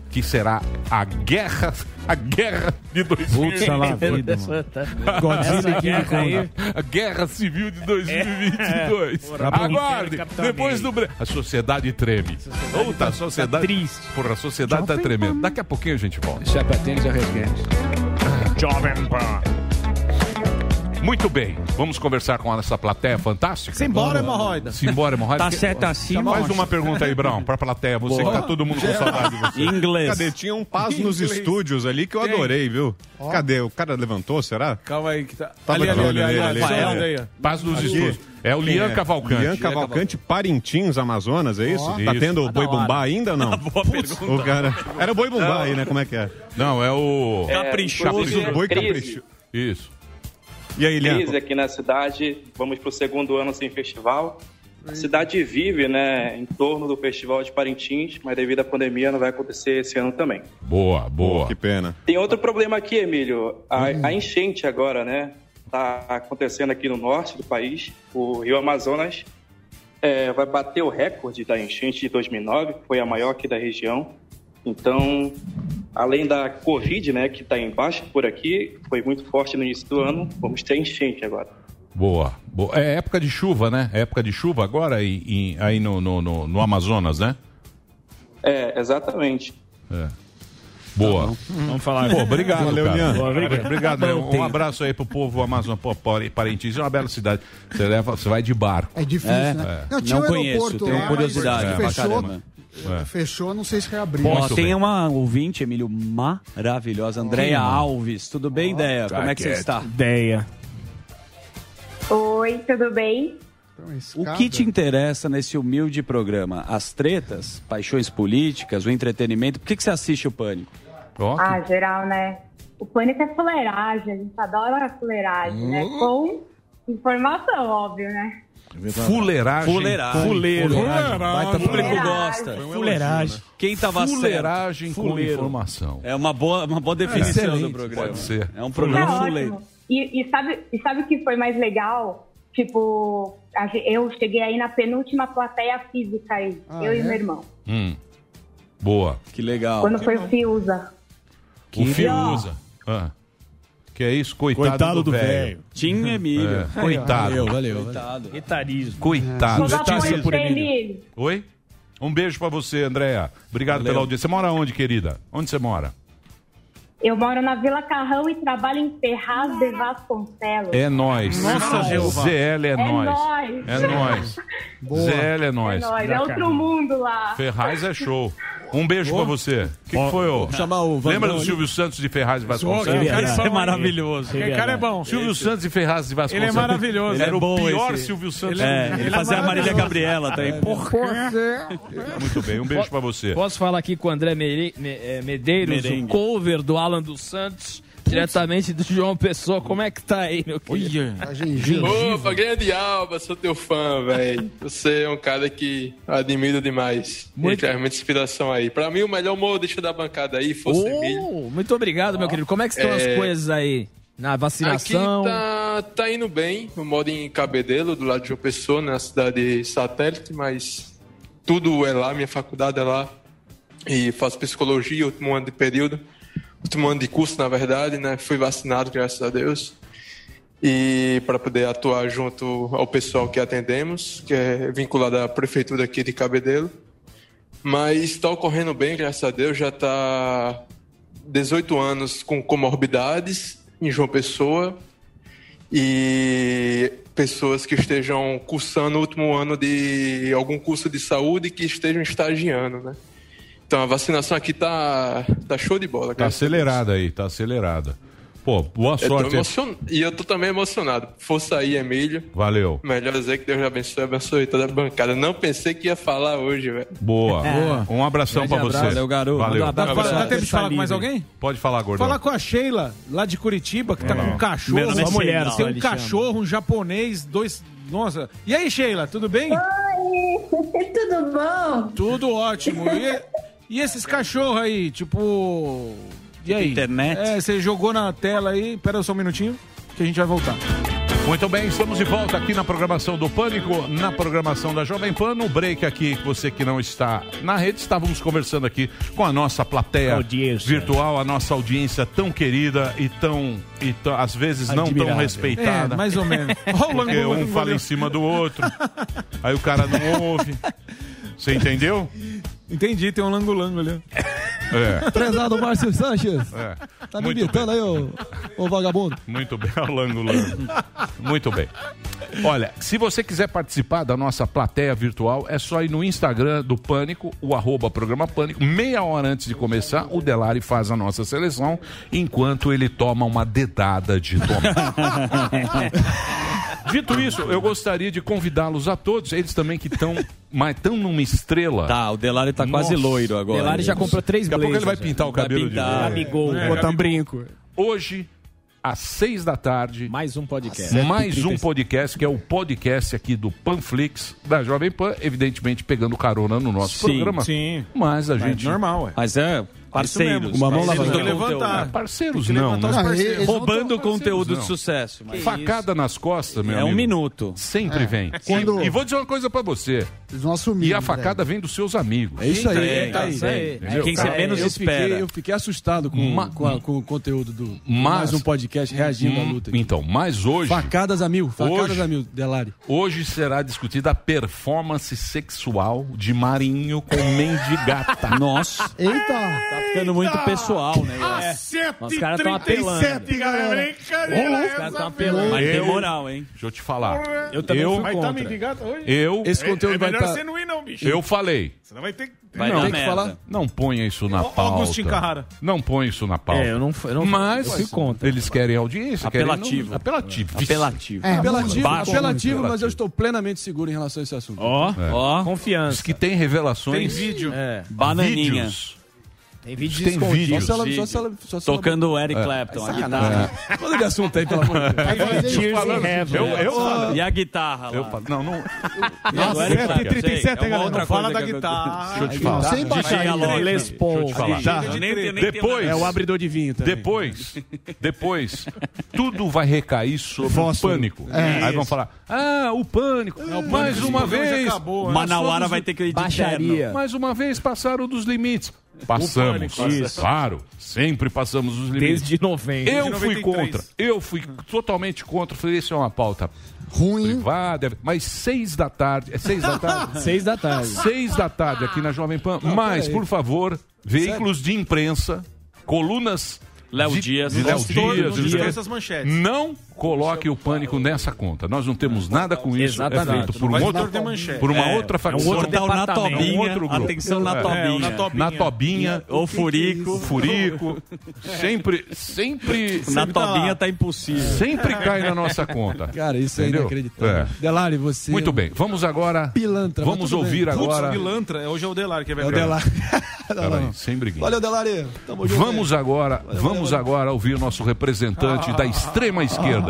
que será a guerra a guerra de Putz, olha lá, 2022. vida, mano. Essa Godzilla e King guerra aí. Kong. A guerra civil de 2022. Dá pra Aguarde, depois do. A sociedade treme. Outra, sociedade. triste. Porra, a sociedade tá tremendo. Daqui a pouquinho a gente volta. Chapa tênis e arrequete. Jovem Pan. Muito bem, vamos conversar com essa plateia fantástica? Simbora, hemorroida. Simbora, hemorroida. Tá certo assim, Mais uma pergunta aí, Brão, pra plateia. Você que tá todo mundo com saudade de você. Inglês. Cadê? Tinha um paz nos estúdios ali que eu adorei, viu? Cadê? O cara levantou, será? Calma aí que tá. Tava ali, de ali, olho ali, nele. Paz nos estúdios. É o Lian Quem Cavalcante. Lian Cavalcante, Parintins, Amazonas, é isso? Ó. Tá Isso. tendo o Boi da hora. Bumbá ainda ou não? Boa pergunta. O cara... Era o Boi Bumbá aí, né? Como é que é? Não, é o... Caprichoso. O Boi crise. Capricho. Isso. E aí, Lian? Crise aqui na cidade, vamos pro segundo ano sem festival. A cidade vive, né, em torno do Festival de Parintins, mas devido à pandemia não vai acontecer esse ano também. Boa, boa. Que pena. Tem outro problema aqui, Emílio. A, a enchente agora, né? Tá acontecendo aqui no norte do país. O Rio Amazonas é, vai bater o recorde da enchente de 2009, que foi a maior aqui da região. Então, além da Covid, né, que está embaixo por aqui, foi muito forte no início do ano, vamos ter enchente agora. Boa, boa. É época de chuva, né? É época de chuva agora aí, em- aí no, no, no- no Amazonas, né? É, exatamente. É. Boa. Vamos falar. Pô, obrigado, Valeu, cara. Boa, Obrigado, obrigado Bom mesmo. Um abraço aí pro povo Amazonas, pô, Pare- Parintins. É uma bela cidade. Você leva, você vai de barco. É difícil, É, né? é. tinha Não um conheço, aeroporto tenho lá, curiosidade pra Fechou, caramba. É. fechou, não sei se reabriu. Ó, Muito tem bem. uma ouvinte, Emílio, maravilhosa, Andréia Alves. Tudo bem, Ideia? Como é que você está? Ideia. Oi, tudo bem? O que te interessa nesse humilde programa? As tretas, paixões políticas, o entretenimento? Por que, que você assiste o Pânico? Ah, geral, né? O pânico é fuleiragem, a gente adora a fuleiragem, né? Com informação, óbvio, né? Fuleiragem. Fuleiragem. Fuleiro. Baita público Fuleiragem. gosta. Fuleiragem. Quem tava Fuleiragem certo? com Fuleiro. informação. É uma boa, uma boa definição do excelente. programa. Pode ser. É um É programa fuleiro. ótimo. E, e sabe, e sabe o que foi mais legal? Tipo, eu cheguei aí na penúltima plateia física aí, Ah, eu é? e meu irmão. Hum. Boa. Que legal. Quando foi o Fiuza. O Fiuza. Ah. Que é isso? Coitado, Coitado do do velho. Tim Emílio. É, Coitado. Valeu, valeu. Coitado. Etarismo. Coitado. Apoio por pra Emílio. Oi? Um beijo pra você, Andréa. Obrigado Valeu. pela audiência. Você mora onde, querida? Onde você mora? Eu moro na Vila Carrão e trabalho em Ferraz de Vasconcelos. É nós. Nossa, Jeová. ZL é, É nós. nóis. É nós. ZL é É nós. nóis, é outro mundo lá. Ferraz é show. Um beijo pra você. O que, que foi, ô? Vou chamar o Vandão Lembra do. Silvio Santos de Ferraz de Vasconcelos? Esse é bom, maravilhoso. Aquele cara é bom. Silvio Santos de Ferraz de Ele Vasconcelos. é maravilhoso. Ele é Era o bom pior esse. Silvio Santos. É, ele Ele é fazia a Marília. Gabriela também. Porra. Muito bem, um beijo pra você. Posso falar aqui com o André eh, Medeiros, Merengue. o cover do Alan dos Santos, diretamente do João Pessoa. Como é que tá aí, meu querido? A gengiva. Opa, grande Alba, sou teu fã, velho. Você é um cara que admiro demais. Muito. Muito. muita inspiração aí. Pra mim, o melhor humorista da bancada aí fosse Emílio. Oh, muito obrigado, meu querido. Como é que estão as É. coisas aí? Na Aqui vacinação? tá, tá indo bem. Eu moro em Cabedelo, do lado de João Pessoa, na cidade satélite, mas tudo é lá, minha faculdade é lá. E faço psicologia, último ano de período. Último ano de curso, na verdade, né? Fui vacinado, graças a Deus. E para poder atuar junto ao pessoal que atendemos, que é vinculado à prefeitura aqui de Cabedelo. Mas está ocorrendo bem, graças a Deus. Já está 18 anos com comorbidades em João Pessoa e pessoas que estejam cursando o último ano de algum curso de saúde que estejam estagiando, né? Então a vacinação aqui tá, tá show de bola. Tá acelerada aí, tá acelerada. Pô, boa Eu sorte. emocion... E eu tô também emocionado. Força aí, Emílio. Valeu. Melhor dizer que Deus abençoe, abençoe toda a bancada. Não pensei que ia falar hoje, velho. Boa. Boa. Um abração pra Grande você. Valeu, garoto. Valeu. Um Dá, abraço. dá tempo de Tá falar com mais alguém? Pode falar, gordão. Falar com a Sheila, lá de Curitiba, que tá com um cachorro. Meu nome é mulher. Sheila, Tem um cachorro, um japonês, dois. Nossa. E aí, Sheila, tudo bem? Oi, tudo bom? Tudo ótimo. E, e esses cachorros aí, tipo. E aí? internet? É, você jogou na tela aí. Pera só um minutinho, que a gente vai voltar. Muito bem, estamos de volta aqui na programação do Pânico, na programação da Jovem Pan. No break aqui, você que não está na rede, estávamos conversando aqui com a nossa plateia Audiência. virtual, a nossa audiência tão querida e tão, e tão- às vezes não tão Admirável. respeitada. É, mais ou menos. Porque um fala em cima do outro, aí o cara não ouve. Você entendeu? Entendi, tem um lango-lango ali. É. Prezado Márcio Sanches. É. Tá me Muito imitando aí, ô, ô vagabundo. Muito bem, o Lango Lango. Muito bem. Olha, se você quiser participar da nossa plateia virtual, é só ir no Instagram do Pânico, o arroba programa Pânico. Meia hora antes de começar, o Delari faz a nossa seleção, enquanto ele toma uma dedada de tomate. Dito isso, eu gostaria de convidá-los a todos, eles também que estão mas estão numa estrela. Tá, o Delari tá quase Nossa. loiro agora. Delari já comprou três Daqui a pouco ele vai blazers, pintar o Vai cabelo pintar. de Gabigol. Botar um brinco. Hoje às seis da tarde. Mais um podcast. Mais um podcast, que é o podcast aqui do Panflix, da Jovem Pan, evidentemente pegando carona no nosso Sim, programa. sim. Mas a Mas gente. normal, ué. Mas é parceiros. Uma mão Tem que levantar. Parceiros que não, levantar né? os parceiros. eles não Roubando conteúdo não. de sucesso. mas- Facada nas costas, meu É um amigo. minuto. Sempre É. vem. Quando- E, vou dizer uma coisa pra você. Eles vão assumir. E a né? facada vem dos seus amigos. É isso aí, é, tá? Quem você menos eu espera. Fiquei, eu fiquei assustado com, Ma- com, a- com o conteúdo do Mas- mais um podcast reagindo à Hum, luta. aqui. Então, mas hoje. Facadas a mil, facadas Hoje- a mil, Delari. Hoje será discutida a performance sexual de Marinho com Mendigata. Nossa, Eita! tá ficando muito pessoal, né? É. Os caras estão apelando. galera. Os caras estão apelando. Mas tem moral, hein? Deixa eu te falar. Eu também eu, fui Vai estar contra. mendigado hoje? eu, Esse conteúdo é vai melhor estar. você não ir não, bicho. eu falei. Senão vai ter... Vai não, que falar. não ponha isso na pauta. Augustinho Carrara. Não ponha isso na pauta. É, eu não, eu não Mas eu fui contra. eles querem audiência. Apelativo. Querem... Apelativo. Apelativo. É, Apelativo, Baixo. apelativo, mas eu estou plenamente seguro em relação a esse assunto. Ó, Ó, Diz confiança. que tem revelações. Tem vídeo. É, bananinha. Vídeos. Tem vídeos Tem vídeos. Só se ela, só se ela, só se Tocando o Eric Clapton, a guitarra. Muda de assunto aí, pelo amor de Deus. Tears in Heaven. Eu, eu falei. E a guitarra Eu lá. falo, não, não. Nossa, É, tem 37, é galera. outra Não fala da eu- guitarra. Deixa eu te falar. sem baixaria. logo. Les Paul. Eu Depois-. É o abridor de vinho também. Depois, depois, tudo vai recair sobre Fósforo. o pânico. É. Aí vão falar, ah, o pânico, mais uma vez. acabou, né? Manauara vai ter que ir de. Mais uma vez passaram dos limites. Passamos. Claro, sempre passamos os limites. Desde 90. Eu Desde fui 93. contra. Eu fui totalmente contra. Falei, isso é uma pauta Ruim. privada. Mas seis da tarde. É seis da tarde? Seis da tarde. seis da tarde aqui na Jovem Pan. Mas, peraí. por favor, veículos de imprensa, colunas. Léo Dias. de Léo Não Dias. de- esqueça as manchetes. Não coloque o pânico nessa conta. Nós não temos nada com isso. Exatamente. É feito por, um outro, por uma É, outra é um facção. outro Portal na departamento. Tobinha. É um outro grupo. Atenção na É, Tobinha. na Tobinha. Na Tobinha. Ou Furico. Furico. Sempre, sempre, Na tá Tobinha tá impossível. sempre cai na nossa conta. Cara, isso Entendeu? é inacreditável. É. Delari, você. Muito bem, vamos agora. Pilantra, Vamos ouvir bem. agora. Putz, pilantra. Hoje é o Delar que vai É o. Delari. Peraí, sem briguinha. Valeu, Delari. Tamo junto. Vamos agora, vamos agora ouvir o nosso representante da extrema esquerda.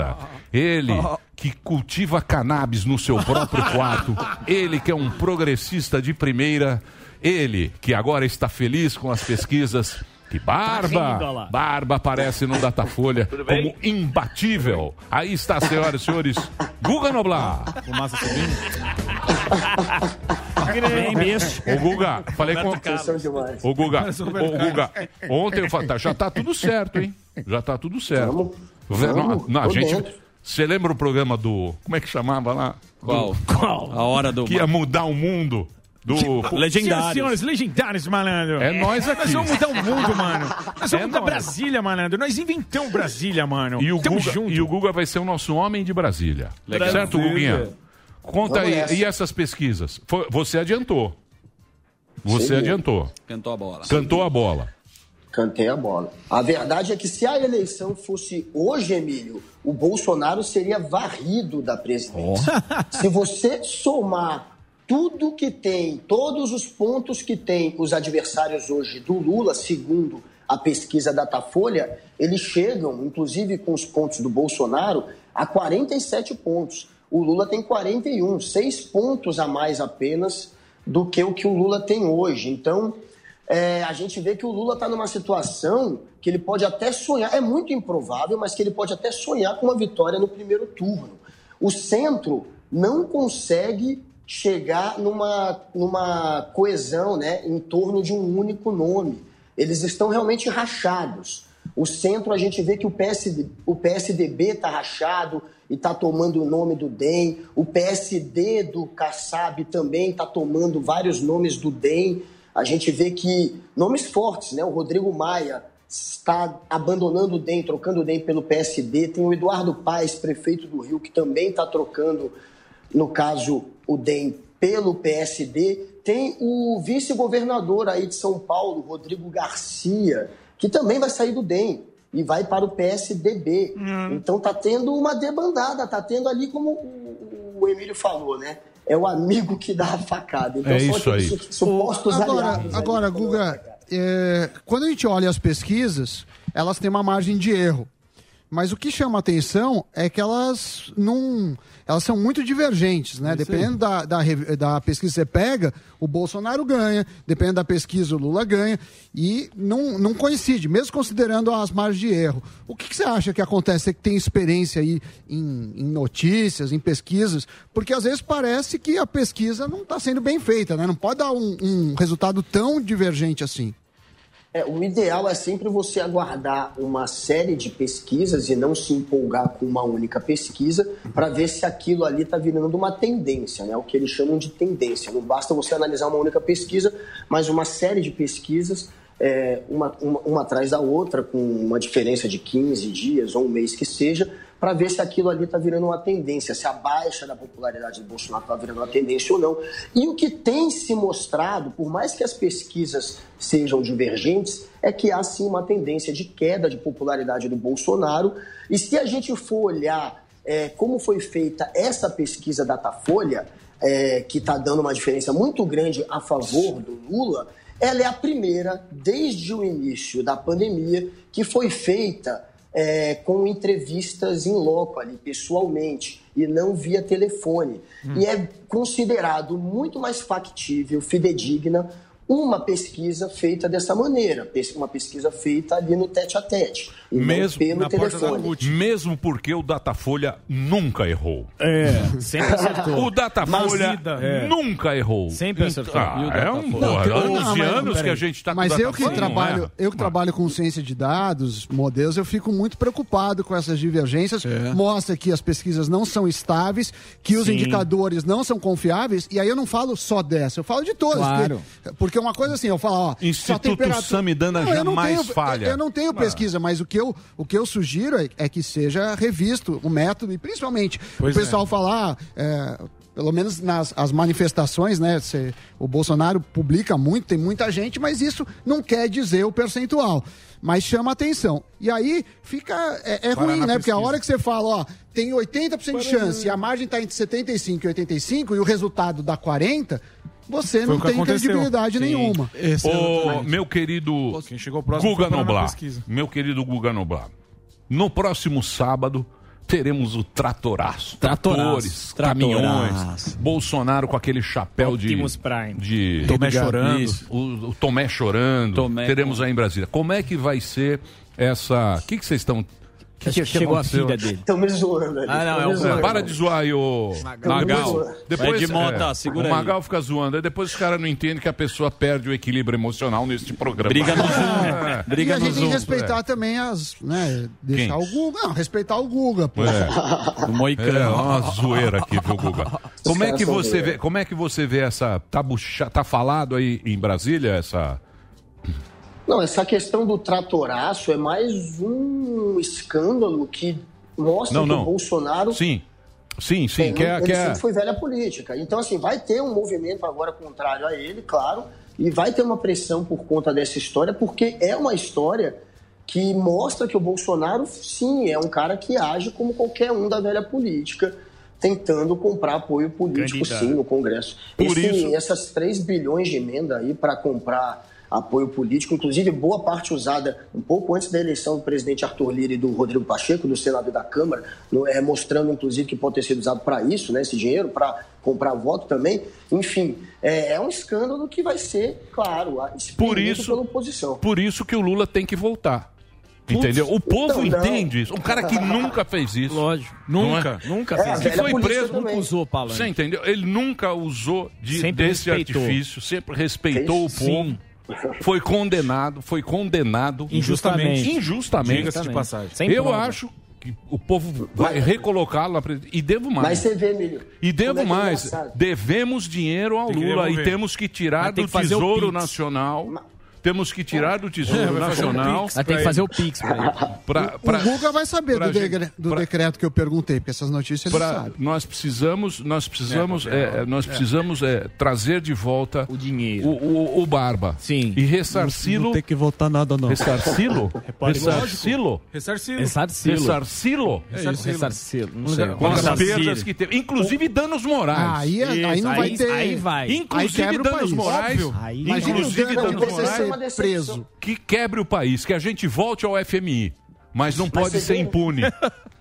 Ele que cultiva cannabis no seu próprio quarto. Ele que é um progressista de primeira. Ele que agora está feliz com as pesquisas. Que Tá Barba! lá. Barba aparece no Datafolha como imbatível. Aí está, senhoras e senhores, Guga Noblar. Fumaça. Ô Guga, falei com. Ô Guga, ô Guga, ontem eu falei, tá, já tá tudo certo, hein? Já tá tudo certo. Vamos, não, a gente. Você lembra o programa do. Como é que chamava lá? Qual? Qual? A hora do. Que ia mudar o mundo. Do. Senhoras Legendário. senhores, legendários, malandro. É nós aqui. Nós vamos mudar o mundo, mano. Nós É vamos mudar nós. Brasília, malandro. Nós inventamos Brasília, mano. E o, Tamo Guga, junto. e o Guga vai ser o nosso homem de Brasília. Legal. Certo, Guguinha? Conta Vamos aí. nessa. E essas pesquisas? Foi- você adiantou. Você Sim. adiantou. Cantou a bola. Cantou a bola. Cantei a bola. A verdade é que se a eleição fosse hoje, Emílio, o Bolsonaro seria varrido da presidência. Se você somar tudo que tem, todos os pontos que tem os adversários hoje do Lula, segundo a pesquisa Datafolha, eles chegam, inclusive com os pontos do Bolsonaro, a 47 pontos. O Lula tem 41, seis pontos a mais apenas do que o que o Lula tem hoje. Então, é, a gente vê que o Lula está numa situação que ele pode até sonhar, é muito improvável, mas que ele pode até sonhar com uma vitória no primeiro turno. O centro não consegue chegar numa, numa coesão né, em torno de um único nome. Eles estão realmente rachados. O centro, a gente vê que o, PSD, o PSDB está rachado e está tomando o nome do DEM. O PSD do Kassab também está tomando vários nomes do DEM. A gente vê que nomes fortes, né? O Rodrigo Maia está abandonando o DEM, trocando o DEM pelo PSD. Tem o Eduardo Paes, prefeito do Rio, que também está trocando, no caso, o DEM pelo PSD. Tem o vice-governador aí de São Paulo, Rodrigo Garcia, que também vai sair do DEM e vai para o PSDB. Então tá tendo uma debandada, tá tendo ali como o, o Emílio falou, né? É o amigo que dá a facada. Então É isso aí. su- supostos Agora, aliados. aí. agora Guga, é, quando a gente olha as pesquisas, elas têm uma margem de erro. Mas o que chama atenção é que elas não. Elas são muito divergentes, né? Dependendo da, da, da pesquisa que você pega, o Bolsonaro ganha, dependendo da pesquisa, o Lula ganha, e não, não coincide, mesmo considerando as margens de erro. O que, que você acha que acontece? Você que tem experiência aí em, em notícias, em pesquisas, porque às vezes parece que a pesquisa não está sendo bem feita, né? Não pode dar um, um resultado tão divergente assim. É, o ideal é sempre você aguardar uma série de pesquisas e não se empolgar com uma única pesquisa para ver se aquilo ali está virando uma tendência, né? o que eles chamam de tendência. Não basta você analisar uma única pesquisa, mas uma série de pesquisas, é, uma, uma, uma atrás da outra, com uma diferença de 15 dias ou um mês que seja, para ver se aquilo ali está virando uma tendência, se a baixa da popularidade do Bolsonaro está virando uma tendência ou não. E o que tem se mostrado, por mais que as pesquisas sejam divergentes, é que há sim uma tendência de queda de popularidade do Bolsonaro. E se a gente for olhar é, como foi feita essa pesquisa Datafolha, é, que está dando uma diferença muito grande a favor do Lula, ela é a primeira, desde o início da pandemia, que foi feita é, com entrevistas em loco ali, pessoalmente, e não via telefone. E é considerado muito mais factível, fidedigna, uma pesquisa feita dessa maneira, uma pesquisa feita ali no tete a tete, e Mesmo, pelo telefone. mesmo porque o Datafolha nunca errou. É, sempre acertou. O Datafolha Na é. nunca errou. Sempre acertou. Ah, é um porra, Não, anos não, e mas- anos que a gente tá com Mas o eu que trabalho, erra. eu que trabalho com ciência de dados, modelos, eu fico muito preocupado com essas divergências. Mostra que as pesquisas não são estáveis, que os Sim. indicadores não são confiáveis. E aí eu não falo só dessa, eu falo de todas. Claro. Porque, porque uma coisa assim, eu falo, ó, Instituto só temperatura- Samidana eu não jamais tenho- falha. Eu não tenho pesquisa, mas o que eu, o que eu sugiro é, é que seja revisto o método e principalmente Pois o é. pessoal falar. é, pelo menos nas as manifestações, né? cê- o Bolsonaro publica muito, tem muita gente, mas isso não quer dizer o percentual. Mas chama atenção. E aí fica. É, é Para ruim, né? Porque a pesquisa. hora que você fala, ó, tem 80% de chance e a margem está entre 75% e 85% e o resultado dá 40%, você Foi não o tem aconteceu. credibilidade Sim. nenhuma. Ô, meu querido Quem chegou próximo Guga Noblar, meu querido Guga Noblar, no próximo sábado teremos o tratoraço. Tratoraço. Tratores, caminhões, Tratoraço. Bolsonaro com aquele chapéu de... Prime. De Tomé chorando. Isso, O, o Tomé chorando. Tomé teremos aí em Brasília. Como é que vai ser essa... O que que vocês estão... Que que chegou a filha dele. Estão me zoando ali. Ah, não, é o- zoando. É, para de zoar aí, ô Magal. Depois, Ed Mota, segura o aí. Magal fica zoando. Aí depois os caras não entendem que a pessoa perde o equilíbrio emocional neste programa. Briga no É. Zoom. E Briga a no gente tem que respeitar também as. Né, deixar Quem? o Guga. Não, respeitar o Guga, pô. É. O Moicano. É uma zoeira aqui, viu, Guga? Como é que você vê, como é que você vê essa tá, bucha, tá falado aí em Brasília essa Não, essa questão do tratoraço é mais um escândalo que mostra Não, que não. o Bolsonaro Sim. Sim, sim, Ele- que é, que é... sempre foi velha política. Então, assim, vai ter um movimento agora contrário a ele, claro, e vai ter uma pressão por conta dessa história, porque é uma história que mostra que o Bolsonaro, sim, é um cara que age como qualquer um da velha política, tentando comprar apoio político, Candidato. sim, no Congresso. Por Esse- isso- Essas 3 bilhões de emenda aí para comprar apoio político, inclusive boa parte usada um pouco antes da eleição do presidente Arthur Lira e do Rodrigo Pacheco, do Senado e da Câmara, é, mostrando inclusive que pode ter sido usado para isso, né, esse dinheiro, para comprar voto também. Enfim, é, é um escândalo que vai ser, claro, a- Por isso, pela oposição. por isso que o Lula tem que voltar. Entendeu? O povo então entende isso. Um cara que nunca fez isso. Lógico. Não Nunca, é? nunca É, a fez Que foi preso, também. Nunca usou palanque. Você entendeu? Ele nunca usou de, Sempre desse respeitou. artifício, sempre respeitou Fez- o povo. Foi condenado, foi condenado Injustamente. Injustamente. Diga-se de passagem. Sem Eu prova. acho que o povo vai recolocá-lo na presidência. E devo mais. Mas você vê, Emílio. E devo é é mais. engraçado? Devemos dinheiro ao Lula e temos que tirar Mas do que Tesouro. Nacional. Temos que tirar do Tesouro um Nacional. Vai ter que fazer o Pix pra. Pra, pra, o Guga vai saber do, gente- do pra- decreto que eu perguntei, porque essas notícias ele sabe. nós precisamos, nós precisamos, é, é, nós precisamos é, trazer de volta O dinheiro. o, o, o Barba. Sim. E ressarci-lo. Não tem que votar nada, não. Ressarci-lo? Ressarci-lo? Ressarcido. Ressarcilo. Ressarci-lo? Ressarcilo. Não sei. Com as perdas que teve. Inclusive danos morais. Ah, aí, aí não vai Aí- ter. aí vai. Inclusive danos morais. Imagina danos morais. Preso. que quebre o país, que a gente volte ao FMI. Mas não pode ser impune.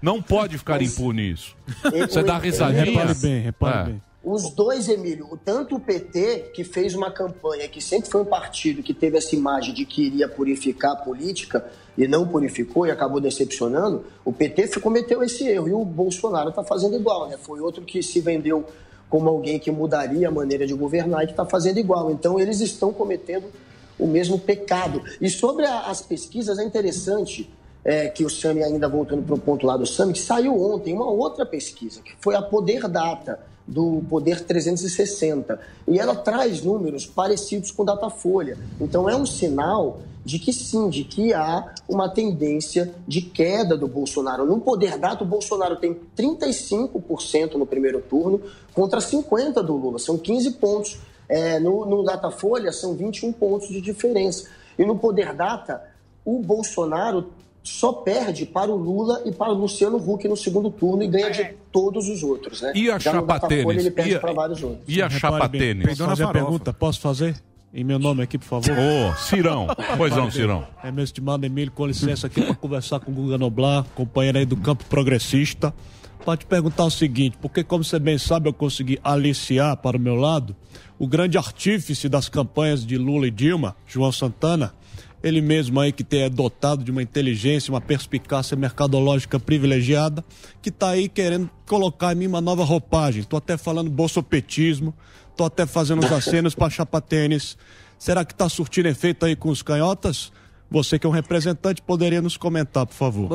Não pode ficar impune isso. Eu- Você dá risadinha. Repare bem, repare É. bem. Os dois, Emílio, o- tanto o PT, que fez uma campanha, que sempre foi um partido que teve essa imagem de que iria purificar a política e não purificou e acabou decepcionando, o PT cometeu esse erro e o Bolsonaro está fazendo igual, né? Foi outro que se vendeu como alguém que mudaria a maneira de governar e que está fazendo igual. Então, eles estão cometendo o mesmo pecado. E sobre a- as pesquisas, é interessante é, que o Sami, ainda voltando para o ponto lá do Sami, que saiu ontem uma outra pesquisa, que foi a Poder Data, do Poder 360. E ela traz números parecidos com Datafolha. Então é um sinal de que sim, de que há uma tendência de queda do Bolsonaro. No Poder Data, o Bolsonaro tem 35% no primeiro turno contra 50% do Lula. São 15 pontos. É, no, no Datafolha, são 21 pontos de diferença. E no Poder Data, o Bolsonaro só perde para o Lula e para o Luciano Huck no segundo turno e ganha de todos os outros. Né? E a Já chapa tênis? ele perde E para vários outros. E a chapa tênis? Posso fazer a pergunta? Posso fazer? Em meu nome aqui, por favor. Ô, Cirão. Pois não. Cirão. É meu estimado Emílio, com licença aqui para conversar com o Guga Noblar, companheiro aí do campo progressista. Para te perguntar o seguinte, porque como você bem sabe, eu consegui aliciar para o meu lado o grande artífice das campanhas de Lula e Dilma, João Santana, ele mesmo aí que tem, é dotado de uma inteligência, uma perspicácia mercadológica privilegiada, que está aí querendo colocar em mim uma nova roupagem. Estou até falando bolsopetismo, estou até fazendo uns acenos para chapa tênis. Será que está surtindo efeito aí com os canhotas? Você que é um representante poderia nos comentar, por favor.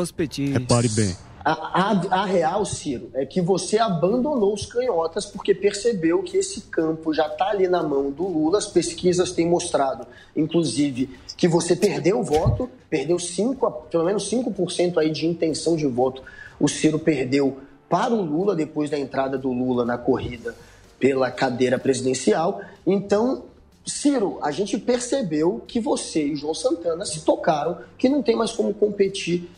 Repare bem. A, a- a real, Ciro, é que você abandonou os canhotas porque percebeu que esse campo já está ali na mão do Lula. As pesquisas têm mostrado, inclusive, que você perdeu o voto, perdeu 5, a- pelo menos 5% aí de intenção de voto. O Ciro perdeu para o Lula depois da entrada do Lula na corrida pela cadeira presidencial. Então, Ciro, a gente percebeu que você e João Santana se tocaram que não tem mais como competir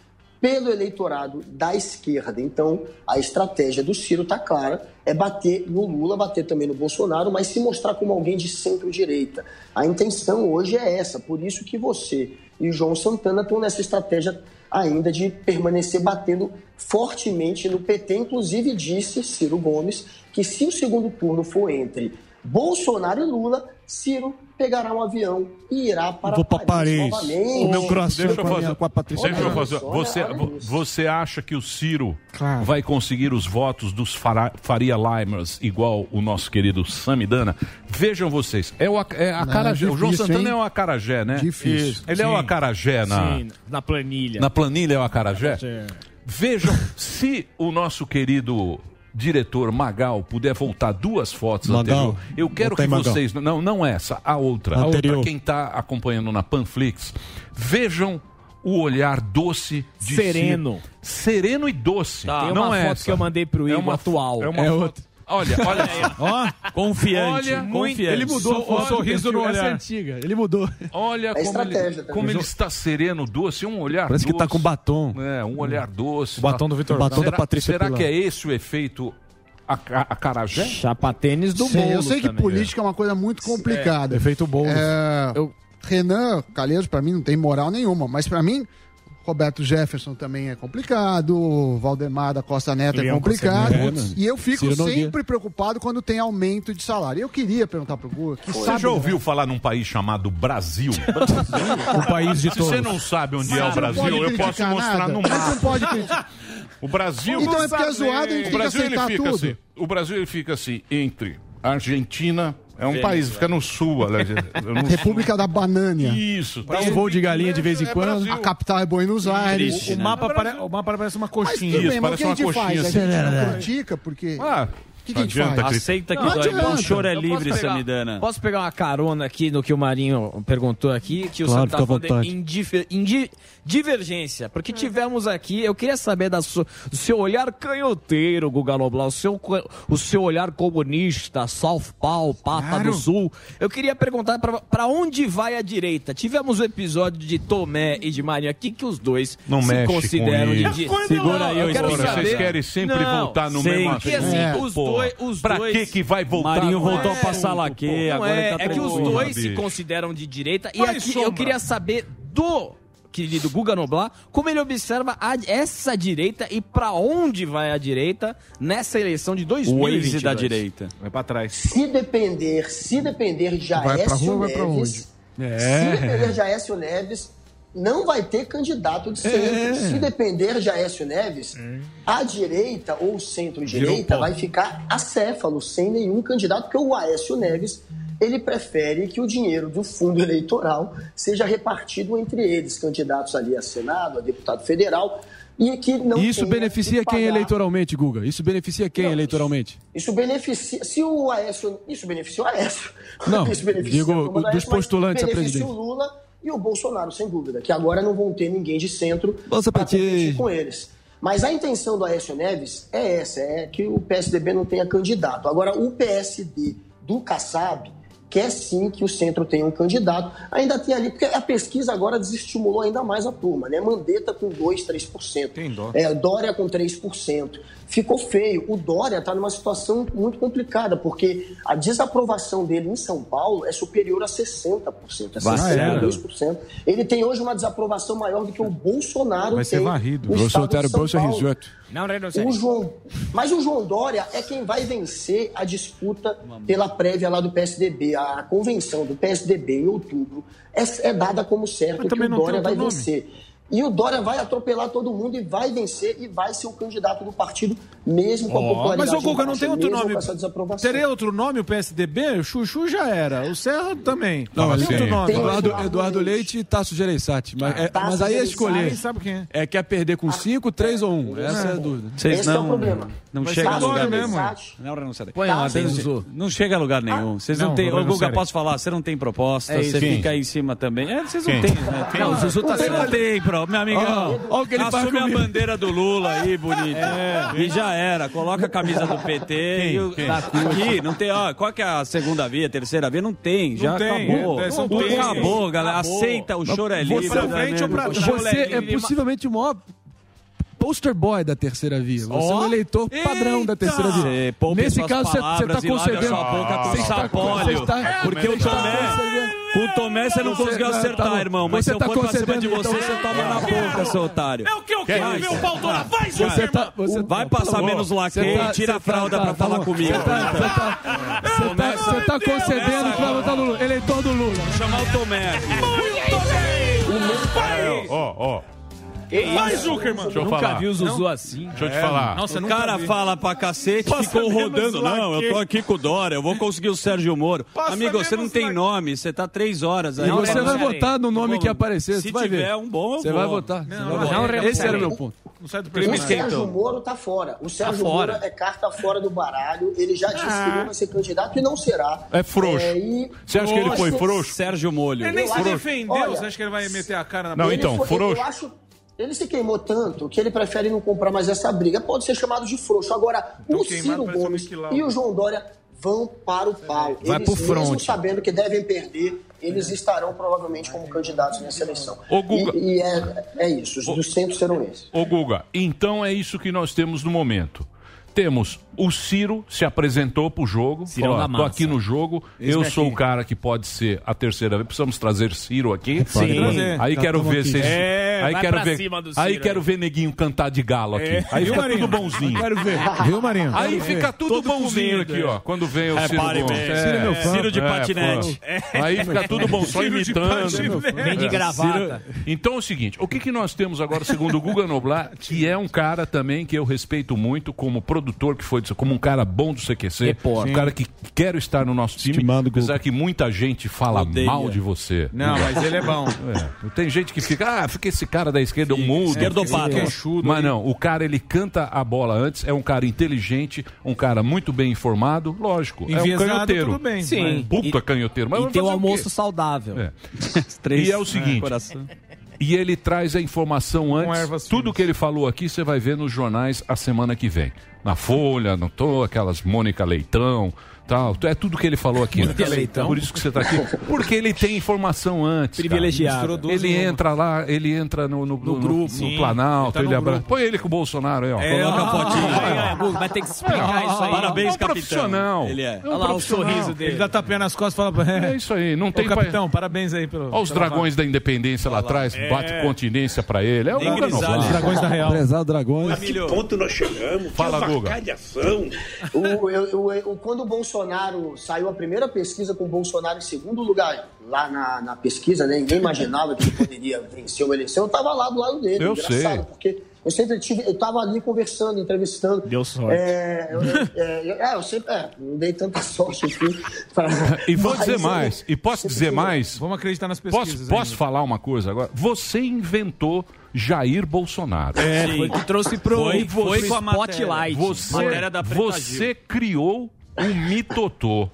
pelo eleitorado da esquerda. Então, a estratégia do Ciro está clara, é bater no Lula, bater também no Bolsonaro, mas se mostrar como alguém de centro-direita. A intenção hoje é essa, por isso que você e João Santana estão nessa estratégia ainda de permanecer batendo fortemente no PT. Inclusive disse Ciro Gomes que se o segundo turno for entre Bolsonaro e Lula, Ciro pegará um avião e irá para Vou pra Paris, Paris. novamente. O meu coração Deixa eu fazer- com a Patrícia. Deixa eu fazer. Você, você acha que o Ciro vai conseguir os votos dos Faria Limers igual o nosso querido Samidana? Vejam vocês, é o é a Não, Acarajé. o João difícil, Santana hein? é o Acarajé, né? Difícil. Isso. Ele é o Sim. Acarajé na, Sim, na planilha. na planilha, é o Acarajé? Sim. Vejam, se o nosso querido diretor Magal puder voltar duas fotos Magal, anterior, eu quero que Magal. vocês, não, não essa, a outra, a outra quem está acompanhando na Panflix, vejam o olhar doce de Sereno. Ciro. sereno e doce. Tá. Tem não uma é foto essa. que eu mandei pro É Igor uma atual. É uma É foto- outra. Olha, olha só. Ó, confiante. Olha, confiante. Ele mudou o Olha, sorriso no essa é olhar. antiga. Ele mudou. Olha É como, estratégia ele, como ele está sereno, doce, um olhar Parece que doce. tá com batom. É, um olhar doce. O batom do Vitor Batom da será, Patrícia Será Pilar. que é esse o efeito a, a, Acarajé? Chapa tênis do bolo eu sei que também. política é uma coisa muito complicada. Efeito bolo. É, Renan Calheiros, pra mim, não tem moral nenhuma, mas pra mim, Roberto Jefferson também é complicado, Valdemar da Costa Neto é Leão complicado. Costa Neto. E eu fico Ciro Nogueira. sempre preocupado quando tem aumento de salário. Eu queria perguntar pro Guga, que Você já ouviu falar num país chamado Brasil? O país de Se você todos. não sabe onde Mas é o Brasil, eu posso mostrar nada. no Mas mapa. não pode criticar. O Brasil. Então é porque é zoado, a gente o Brasil ele fica tudo. assim. O Brasil ele fica assim entre Argentina, é um país fica no sul, aliás, no sul. República da Banânia. Isso. Dá um voo de galinha de vez em É quando. Brasil. A capital é Buenos Aires. Triste, O né? mapa, pare... o mapa parece uma coxinha. Isso, bem, mas o que a parece gente uma faz? A coxinha gente assim. não critica porque... Ah, que, que a gente adianta faz? Aceita que Não dói. adianta. O choro é Eu livre, posso pegar- Samidana. Posso pegar uma carona aqui no que o Marinho perguntou aqui, que o Claro, Sam tá fica à falando indifer- indi- divergência, porque tivemos aqui, eu queria saber da su- do seu olhar canhoteiro, Guga Noblar, o seu, o seu olhar comunista, Southpaw, Pata do Sul. Eu queria perguntar pra- pra onde vai a direita? Tivemos o episódio de Tomé e de Marinho aqui, que os dois Não se consideram de... de... Segura aí, eu ô quero saber... Vocês querem sempre Não, voltar no sim, mesmo Porque assunto. assim, É, os, Pô, dois, os pra dois... que que vai voltar? Marinho voltou pra assunto, Salaquê, pô? Não agora é, ele tá é que os dois se bicho. consideram de direita. E Vai, aqui Sombra. eu queria saber do querido Guga Noblar, como ele observa a- essa direita e pra onde vai a direita nessa eleição de 2022. Vai pra trás. Se depender, se depender de Vai pra Aécio rua, vai pra Neves, onde? se depender de Aécio Neves, não vai ter candidato de centro. É. Se depender de Aécio Neves, a direita ou centro-direita vai ficar acéfalo, sem nenhum candidato, porque o Aécio Neves ele prefere que o dinheiro do fundo eleitoral seja repartido entre eles, candidatos ali a Senado, a deputado federal, e que não isso beneficia que quem eleitoralmente, Guga? Isso beneficia quem eleitoralmente? Isso beneficia. Se o Aécio. Isso beneficia o Aécio. Não, isso beneficia digo, dos Aécio, postulantes a presidente. o Lula e o Bolsonaro, sem dúvida, que agora não vão ter ninguém de centro para competir com eles. Mas a intenção do Aécio Neves é essa, é que o PSDB não tenha candidato. Agora, o PSD do Kassab quer sim que o centro tenha um candidato. Ainda tem ali, porque a pesquisa agora desestimulou ainda mais a turma, né? Mandetta com 2, 3%. Tem dó. É, Dória com 3%. Ficou feio. O Dória está numa situação muito complicada, porque a desaprovação dele em São Paulo é superior a 60%, é Vai, 62%. Ele tem hoje uma desaprovação maior do que o Bolsonaro Vai ser tem varrido. no estado Bolsonaro, de São bolsa Paulo. risoto. Não, O João, mas o João Dória é quem vai vencer a disputa pela prévia lá do PSDB. A convenção do PSDB em outubro é, é dada como certo que o Dória vai vencer. E o Dória vai atropelar todo mundo e vai vencer e vai ser o candidato do partido, mesmo com a popularidade. Mas o Guga não tem outro mesmo nome. Teria outro nome o PSDB? O Chuchu já era. O Serra também. Não, tem mas outro nome. Eduardo, Eduardo Leite e Tasso Gereissati. Mas, é- Tasso mas aí é escolher. Sabe quem é. É quer perder com 5, 3 ou 1. Essa é a dúvida. Vocês Esse é o não, problema. não Mas chega a lugar Gereissati- nenhum. Não renunciarei. Põe Vocês ordem, não-. Não chega a lugar nenhum. Vocês não, Não, têm. não Ô, Guga, posso falar? Você não tem proposta, É você fica aí em cima também. É, vocês não têm, né? Não, o Zuzu tá Não tem, certo. Não tem, meu amigão. Ó, ó o que ele Assume a bandeira do Lula aí, bonito. E já era. Coloca a camisa do PT e o, Quem? da aqui. Não tem, ó. Qual que é a segunda via, terceira via? Não tem. Já tem. acabou. É, Não três. acabou, galera. Acabou. Aceita, o choro é livre. Você é possivelmente o maior poster boy da terceira via. Você é Ó. um eleitor padrão da terceira via. Você poupe Nesse caso, você está concedendo. Você está- você está- Porque o você está Tomé, concedendo- com o Tomé você não Você- conseguiu tá acertar, bom. irmão. Mas Você se eu tá for pra cima de você, então- você toma na boca, seu otário. É o que eu quero, meu pau toda. Vai, Você tá, você Vai passar menos laquê tá- e tira a você tá- fralda tá- pra tá falar comigo. Você tá, você tá, você tá, você tá concedendo que vai votar no Lula. Eleitor do Lula. Vou chamar o Tomé aqui. Ó, ó. Vai, Zuckerman. Deixa eu Nunca falar. vi o Zuzu assim. Deixa eu te falar. Nossa, O cara vi. fala pra cacete, Passa ficou rodando. Não, eu tô aqui com o Dória, eu vou conseguir o Sérgio Moro. Passa Amigo, você não tem nome, você tá três horas aí. E você vai votar no nome que aparecer. Se Você vai tiver ver. um bom, Você vai votar. Não, não, não Esse era o meu ponto. Não sai do O personagem. Sérgio Moro tá fora. O Sérgio fora. Moro é carta fora do baralho. Ele já disse que não vai ser candidato e não será. É frouxo. e- Você acha que ele foi frouxo? Sérgio Molho. Ele nem se defendeu. Você acha que ele vai meter a cara na Não, então, frouxo. Eu acho. Ele se queimou tanto que ele prefere não comprar mais essa briga. Pode ser chamado de frouxo. Agora, Tão o Ciro Gomes e o João Dória vão para o pau. Vai eles, pro mesmo front. sabendo que devem perder, eles estarão provavelmente como candidatos nessa eleição. Ô, Guga. E, e é, é isso. Os do centro serão esses. Ô Guga, então é isso que nós temos no momento. Temos o Ciro se apresentou pro jogo, Cirão falou, da "Ó, tô aqui no jogo, eu Eis-me sou aqui." o cara que pode ser a terceira vez. Precisamos trazer Ciro aqui. Sim. trazer. Aí Já quero ver aqui. vocês. É, aí vai quero pra ver. cima do aí quero ver neguinho cantar de galo aqui. É. Aí Viu, fica Marinho? tudo bonzinho. Quero ver. Viu, Marinho? Aí Quero ver. fica tudo Todo bonzinho comido, aqui, é. ó. Quando vem o É, Ciro pare. É, Ciro é meu fã. Ciro de patinete. Aí fica tudo bom, só Ciro de imitando. Vem de gravata. Então é o seguinte, o que, que nós temos agora, segundo o Guga Noblar, que é um cara também que eu respeito muito como produtor, que foi como um cara bom do CQC, Repórter. um cara que quer estar no nosso time, Estimado Guga. apesar que muita gente fala Odeia. mal de você. Não, mas ele é bom. É, tem gente que fica, ah, fica esse cara da esquerda, um mudo. Esquerdopata. Queixudo Mas não, o cara ele canta a bola antes, é um cara inteligente, um cara muito bem informado, lógico, é um Enviesado, canhoteiro. tudo bem. Sim. Puta canhoteiro. Mas E ter um almoço saudável. É. Três, E é o seguinte, coração. E ele traz a informação antes. Tudo que ele falou aqui você vai ver nos jornais a semana que vem. Na Folha, no tô, aquelas Mônica Leitão, Tal. É tudo que ele falou aqui. né? Intelectão. Por isso que você tá aqui. Porque ele tem informação antes. Privilegiado. Ele entra lá, ele entra no, no, no- no Sim. Planalto, Ele ele, tá no abra... grupo. Põe ele com o Bolsonaro aí, ó. É, Coloca a fotinha. é, é, Guga, vai ter que explicar isso aí. Parabéns, É um capitão. profissional. Ele é. É um Olha lá o sorriso dele. Ele dá tapinha nas costas e fala... É isso aí, não tem Ô, capitão, parabéns aí pelo... Olha os dragões da independência lá atrás, É. bate continência pra ele. É o Guga. Noblar. Dragões da Real. Prezado Dragões. que ponto nós chegamos? Fala, Guga. O, eu- eu- eu- quando o Bolsonaro saiu a primeira pesquisa com o Bolsonaro em segundo lugar, lá na, na pesquisa, né, ninguém imaginava que ele poderia vencer uma eleição. Eu estava lá do lado dele, Eu engraçado, sei. porque eu sempre tive, eu estava ali conversando, entrevistando. Deu sorte. É, eu, é, eu- é, eu sempre, é, não dei tanta sorte assim. pra- E vou mas dizer mais, e posso dizer mais. Vamos acreditar nas Posso, pesquisas. posso ainda. falar uma coisa agora? Você inventou Jair Bolsonaro. É, foi que trouxe pro, Foi- foi pro com a spotlight. Você, Matéria da você criou um mitotô.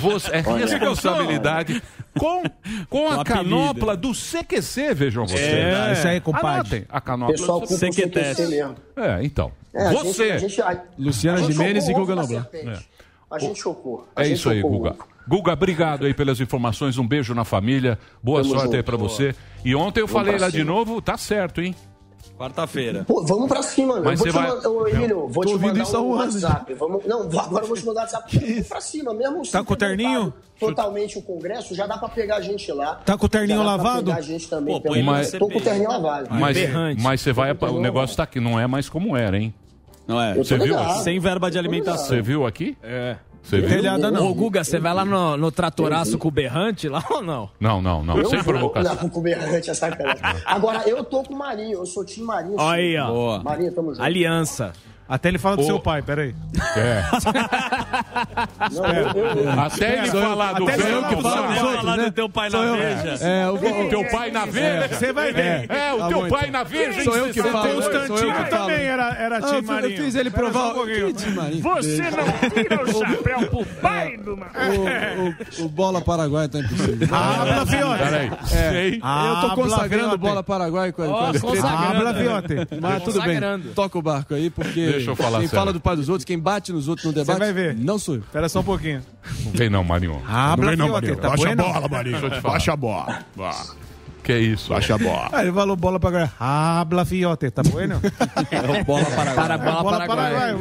Você, é responsabilidade com, com a O apelido. canopla do CQC, vejam vocês. É, isso aí, compadre. A canopla Pessoal do CQC mesmo. É, então. É, a gente- você. a gente- a- Luciana a gente Gimenez chocou e Guga Noblar. serpente. A gente chocou. A É gente isso aí, Guga. ovo. Guga, obrigado aí pelas informações. Um beijo na família. Boa Tamo sorte aí junto. pra você. E ontem eu Vamos falei lá de cima. novo, tá certo, hein? Quarta-feira. Pô, vamos pra cima, Mas eu vou você te vai- mandar, ô, Emílio, vou te mandar isso um WhatsApp. Vamos, não, agora eu vou te mandar WhatsApp. Vamos pra cima mesmo. Tá com o terninho? Totalmente o Congresso, já dá pra pegar a gente lá. Tá com o terninho lavado? pegar a gente também. Pô, Mas- Tô com o terninho lavado. Mas, mas você vai. O negócio tá aqui, não é mais como era, hein? Não é? Eu Você viu? Sem verba de alimentação. Você viu aqui? É. Você viu? Telhada não. Ô, Guga, você vai lá no, no tratoraço com o berrante lá ou não? Não, não, não. Eu Sem vou- provocação. Não, com o berrante é sacanagem. Agora, eu tô com o Marinho, eu sou time Marinho. sim. Aí, ó. Boa. Marinho, tamo junto. Aliança. Até ele fala do Ô. seu pai, peraí. É. Não, eu, eu, eu, Até ele falar do Até sou eu velho que falo Bolsonaro. dos outros, falar do teu pai na eu. veja. É, o, O teu pai na veja. Você vai ver. É, o Tá teu pai então. na veja. Sou eu que 62. falo. O Sou eu Constantino que falo. também era, era Ah, time eu Marinho. fiz ele provar. um pouquinho. Que Marinho? Você não tira o chapéu pro pai do O, o, o Bola Paraguai tá impossível. Habla, Fiote. Peraí. Sei. eu tô consagrando Fiote. o Bola Paraguai com a, com Ó, a estrela. consagrando. Habla, Fiote. Mas tudo bem, Consagrando. toca o barco aí, porque Deixa eu falar quem sério. fala do pai dos outros, quem bate nos outros no Você debate, vai ver. não sou eu. Espera só um pouquinho. Não vem não, Marinho. Habla, Fiote. Tá bueno? Marinho. Deixa eu te falar. Baixa a bola. Vá. Que isso? Baixa a bola. Ah, ele falou bola para Habla, Fiote. Tá bueno? Bola Paraguai. Para bola, Bola Paraguai.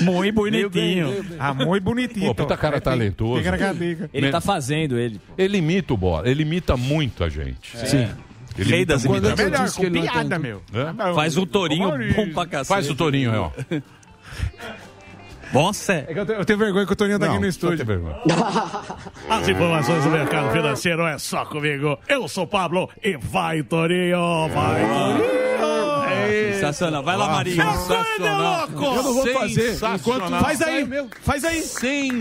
Muito bonitinho. Ah, muito bonitinho. Pô, puta cara talentoso. Ticaracatica. Ele tá fazendo, ele. Ele imita o Bola. Ele imita muito a gente. Sim. Ele Rei das. Quando eu Melhor, com é piada, tanto- meu. É? Faz o tourinho bom pra cacete. Faz o Torinho, ó. Nossa. É que eu tenho, eu tenho vergonha que o Toninho tá aqui no estúdio. As informações do mercado financeiro é só comigo. Eu sou o Pablo e vai, Torinho. Vai, Torinho. Sensacional. Vai lá, Marinho. Sensacional. Eu não vou fazer. Sensacional. Faz aí, faz aí.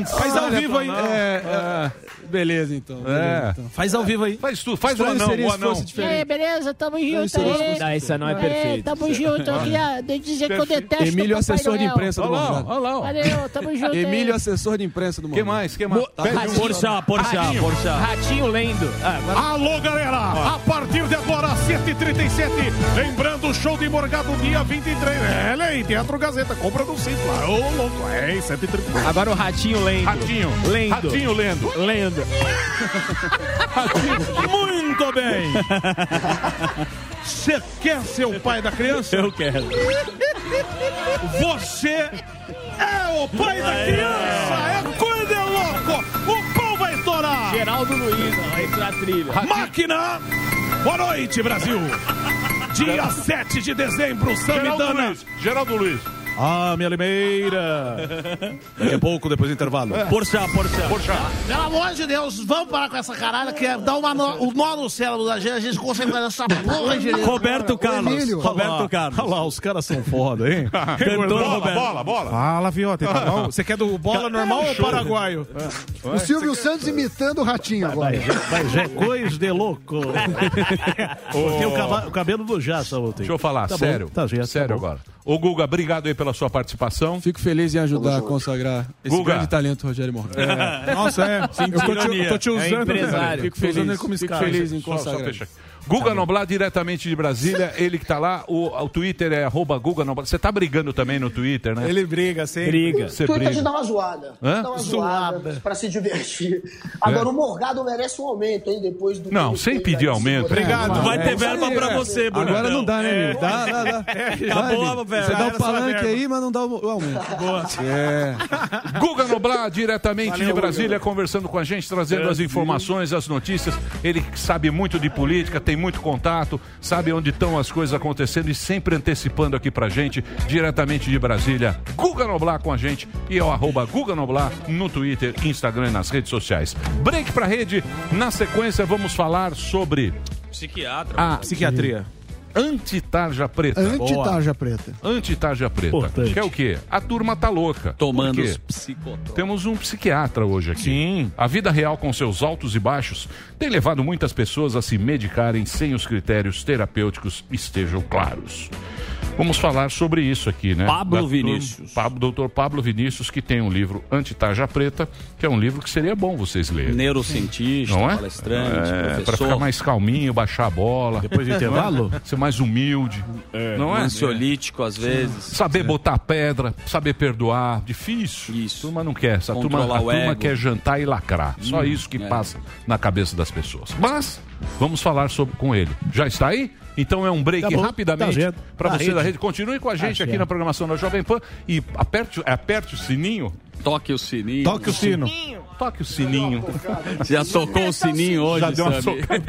Faz ao vivo aí. É, é, beleza, então. É. Então. Faz ao vivo aí. Faz tudo. Faz o anão, o anão. E beleza? Tamo junto aí. Não, isso não é É, perfeito. tamo junto. Eu queria dizer que eu detesto Emílio, assessor de imprensa do Morgado. olha lá. Valeu, tamo junto. Emílio, assessor de imprensa do Que Morgado. mais? Que mais? Porchá, porchá, porchá. Ratinho lendo. Ah, Alô, galera! A partir de agora, 137 Lembrando o show de Morgado, dia 23. É, Lei, Teatro Gazeta. Compra no Simpla. Ô, louco. É, 137. Agora o ratinho lendo. Ratinho. Lendo. Ratinho lendo. Lendo. Muito bem! Você quer ser o pai da criança? Eu quero. Você é o pai da criança! É coisa de louco! O pau vai estourar! Geraldo Luiz, vai entrar a trilha. Máquina! Boa noite, Brasil! Dia 7 de dezembro, Geraldo Samidana! Luiz. Geraldo Luiz. Ah, minha limeira! Daqui a pouco, depois do intervalo. Porchá, porchá. Poxa. Pelo amor de Deus, vamos parar com essa caralho que é dar uma nó, um nó no cérebro da gente, a gente consegue fazer essa porra direito. Roberto Carlos. Emílio. Roberto Carlos. Olha lá, os caras são foda, hein? Cantor Bola, Roberto. bola, bola. Fala, Fiote. Tá bom? Você quer do bola normal ou paraguaio? O Silvio Santos imitando o Ratinho agora. Mas é coisa de louco. Cortei o, o cabelo do Jaça ontem. Deixa eu falar, Tá sério. tá, já, tá sério agora. Ô, Guga, obrigado aí pela sua participação. Fico feliz em ajudar a consagrar esse Guga. grande talento, Rogério Morgado. Nossa, é. Eu tô te, eu tô te É empresário. empresário. Fico usando feliz, ele como fico feliz em Só, só Guga Noblar, diretamente de Brasília, ele que tá lá, o, o Twitter é arroba Guga Noblar. Você tá brigando também no Twitter, né? Ele briga sempre. Briga. Você é de briga. dar uma zoada. Hã? Dá uma zoada pra se divertir. Agora, o Morgado merece um aumento, hein? Depois do. Não, sem pedir aumento. Obrigado. Vai ter É, verba pra é. você, Bonitão. Agora não dá, né, É. Emílio? Dá, dá, dá. Acabou Vai, a Emílio. verba. Você dá o palanque aí, mas não dá o o aumento. Boa. É. Guga Noblar, diretamente Valeu, de Guga. Brasília, conversando com a gente, trazendo as informações, as notícias. Ele sabe muito de política, tem muito contato, sabe onde estão as coisas acontecendo e sempre antecipando aqui pra gente, diretamente de Brasília. Guga Noblar com a gente e é o arroba Guga Noblar no Twitter, Instagram e nas redes sociais. Break pra rede. Na sequência, vamos falar sobre Psiquiatra. a Psiquiatria. Antitarja preta. Antitarja preta. Antitarja preta. Importante. Que é o quê? A turma tá louca. Tomando os psicotrópicos. Temos um psiquiatra hoje aqui. Sim. A vida real com seus altos e baixos tem levado muitas pessoas a se medicarem sem os critérios terapêuticos estejam claros. Vamos falar sobre isso aqui, né? Pablo Da Vinícius. Pablo, doutor Pablo Vinícius, que tem um livro Antitarja Preta, que é um livro que seria bom vocês lerem. Neurocientista, Não é? palestrante, é, professor. Pra ficar mais calminho, baixar a bola. Depois do Não é? intervalo? Ser mais humilde. Não é? Ansiolítico, às vezes. Saber botar pedra, saber perdoar, difícil. Isso. A turma não quer. Essa turma, a turma ego. quer jantar e lacrar. Só Hum, isso que é. passa na cabeça das pessoas. Mas vamos falar sobre, com ele. Já está aí? Então é um break Tá bom, rapidamente tá para Na você da rede. rede. Continue com a gente Tá aqui certo. na programação da Jovem Pan e aperte, aperte o sininho. Toque o sininho. Toque o sino. Toque o sininho. Já tocou o sininho hoje, Já deu uma socada.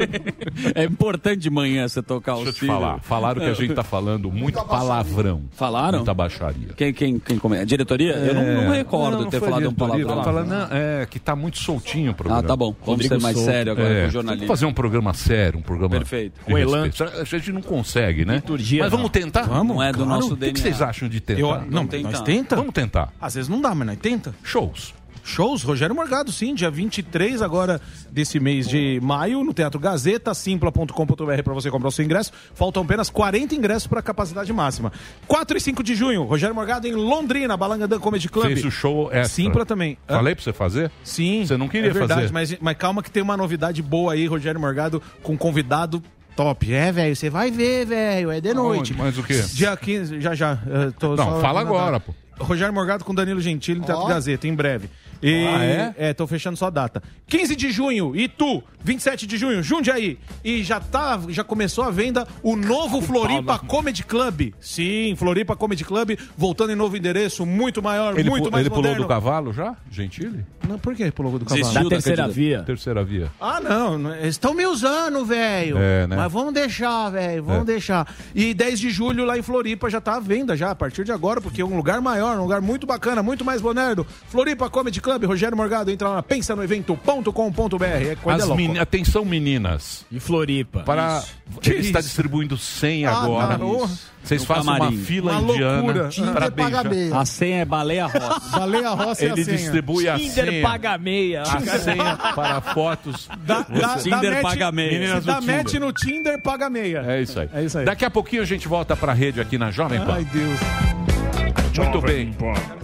É importante de manhã você tocar Deixa o eu te sino. falar. Falaram que a gente tá falando muito palavrão. Falaram? Muita baixaria. Quem, quem, quem come... A diretoria? Eu não, não recordo É. Não, não ter falado um palavrão. Fala, não, é, que tá muito soltinho o programa. Ah, tá bom. Vamos ser mais sério agora com o jornalismo. Vamos fazer um programa sério, um programa. Perfeito. Com elan. A gente não consegue, né? Liturgia, Mas vamos não. tentar? Vamos, Não é do nosso O que, que DNA. vocês acham de tentar? Eu- não, nós tenta? Vamos tentar. Às vezes não dá, mas nós tenta. Shows. Shows, Rogério Morgado, sim, dia 23 agora desse mês de maio, no Teatro Gazeta, simpla.com.br para você comprar o seu ingresso. Faltam apenas 40 ingressos para capacidade máxima. 4 e 5 de junho, Rogério Morgado em Londrina, Balangandã Comedy Club. Fez o show extra. Simpla também. Falei pra você fazer? Sim. Você não queria é verdade, fazer? Mas, mas calma que tem uma novidade boa aí, Rogério Morgado, com um convidado top. É, velho, você vai ver, velho, é de noite. Mas o quê? Dia 15, já já. Não, fala agora, pô. Rogério Morgado com Danilo Gentili no Teatro Ó. Gazeta, em breve. E, Ah, é? É, tô fechando só a data. 15 de junho, Itu. 27 de junho, Jundiaí. E já tá, já começou a venda o novo Floripa Comedy Club. Sim, Floripa Comedy Club, voltando em novo endereço, muito maior, Ele, muito pu- mais ele pulou moderno. do cavalo já? Gentile? Não, por que pulou do cavalo? Desistiu Da terceira candidata- via. Terceira via. Ah, não, não, eles estão me usando, velho. É, né? Mas vamos deixar, velho, vamos É. deixar. E 10 de julho lá em Floripa já tá à venda já, a partir de agora, porque é um lugar maior, um lugar muito bacana, muito mais moderno. Floripa Comedy Club, Rogério Morgado, entra lá na pensanoevento.com.br. É coisa As louca. meni- Atenção, meninas. E Floripa. Para... Que Ele está isso? distribuindo 100 Ah, agora. tá, oh. Vocês No façam uma fila Uma indiana loucura. para beijar. A senha é baleia rosa. Baleia Roça é a Ele senha. distribui a Tinder senha. paga meia. A senha para fotos. Você- dá Tinder match- paga meia. Meninas do dá Tinder. match no Tinder, paga meia. É isso aí. É isso aí. Daqui a pouquinho a gente volta para a rede aqui na Jovem Pan. Ai, Deus. Muito bem.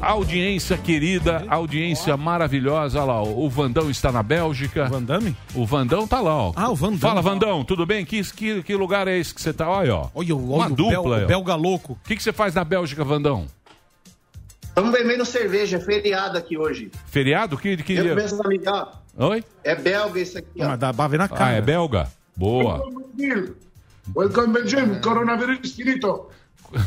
Audiência querida, audiência maravilhosa. Olha lá, o Vandão está na Bélgica. Van Damme? O Vandão tá lá, ó. Ah, o Vandão. Fala, Vandão, tudo bem? Que, que, que lugar é esse que você tá? Olha, ó. Olha, olha Uma o, dupla. bel, o belga louco. O que, que você faz na Bélgica, Vandão? Estamos bebendo cerveja, é feriado aqui hoje. Feriado? Que, que Eu começo a. Oi? É belga isso aqui, ó. Mas dá bave na cara. Ah, é belga? Boa. Welcome Belgium, coronavirus finito.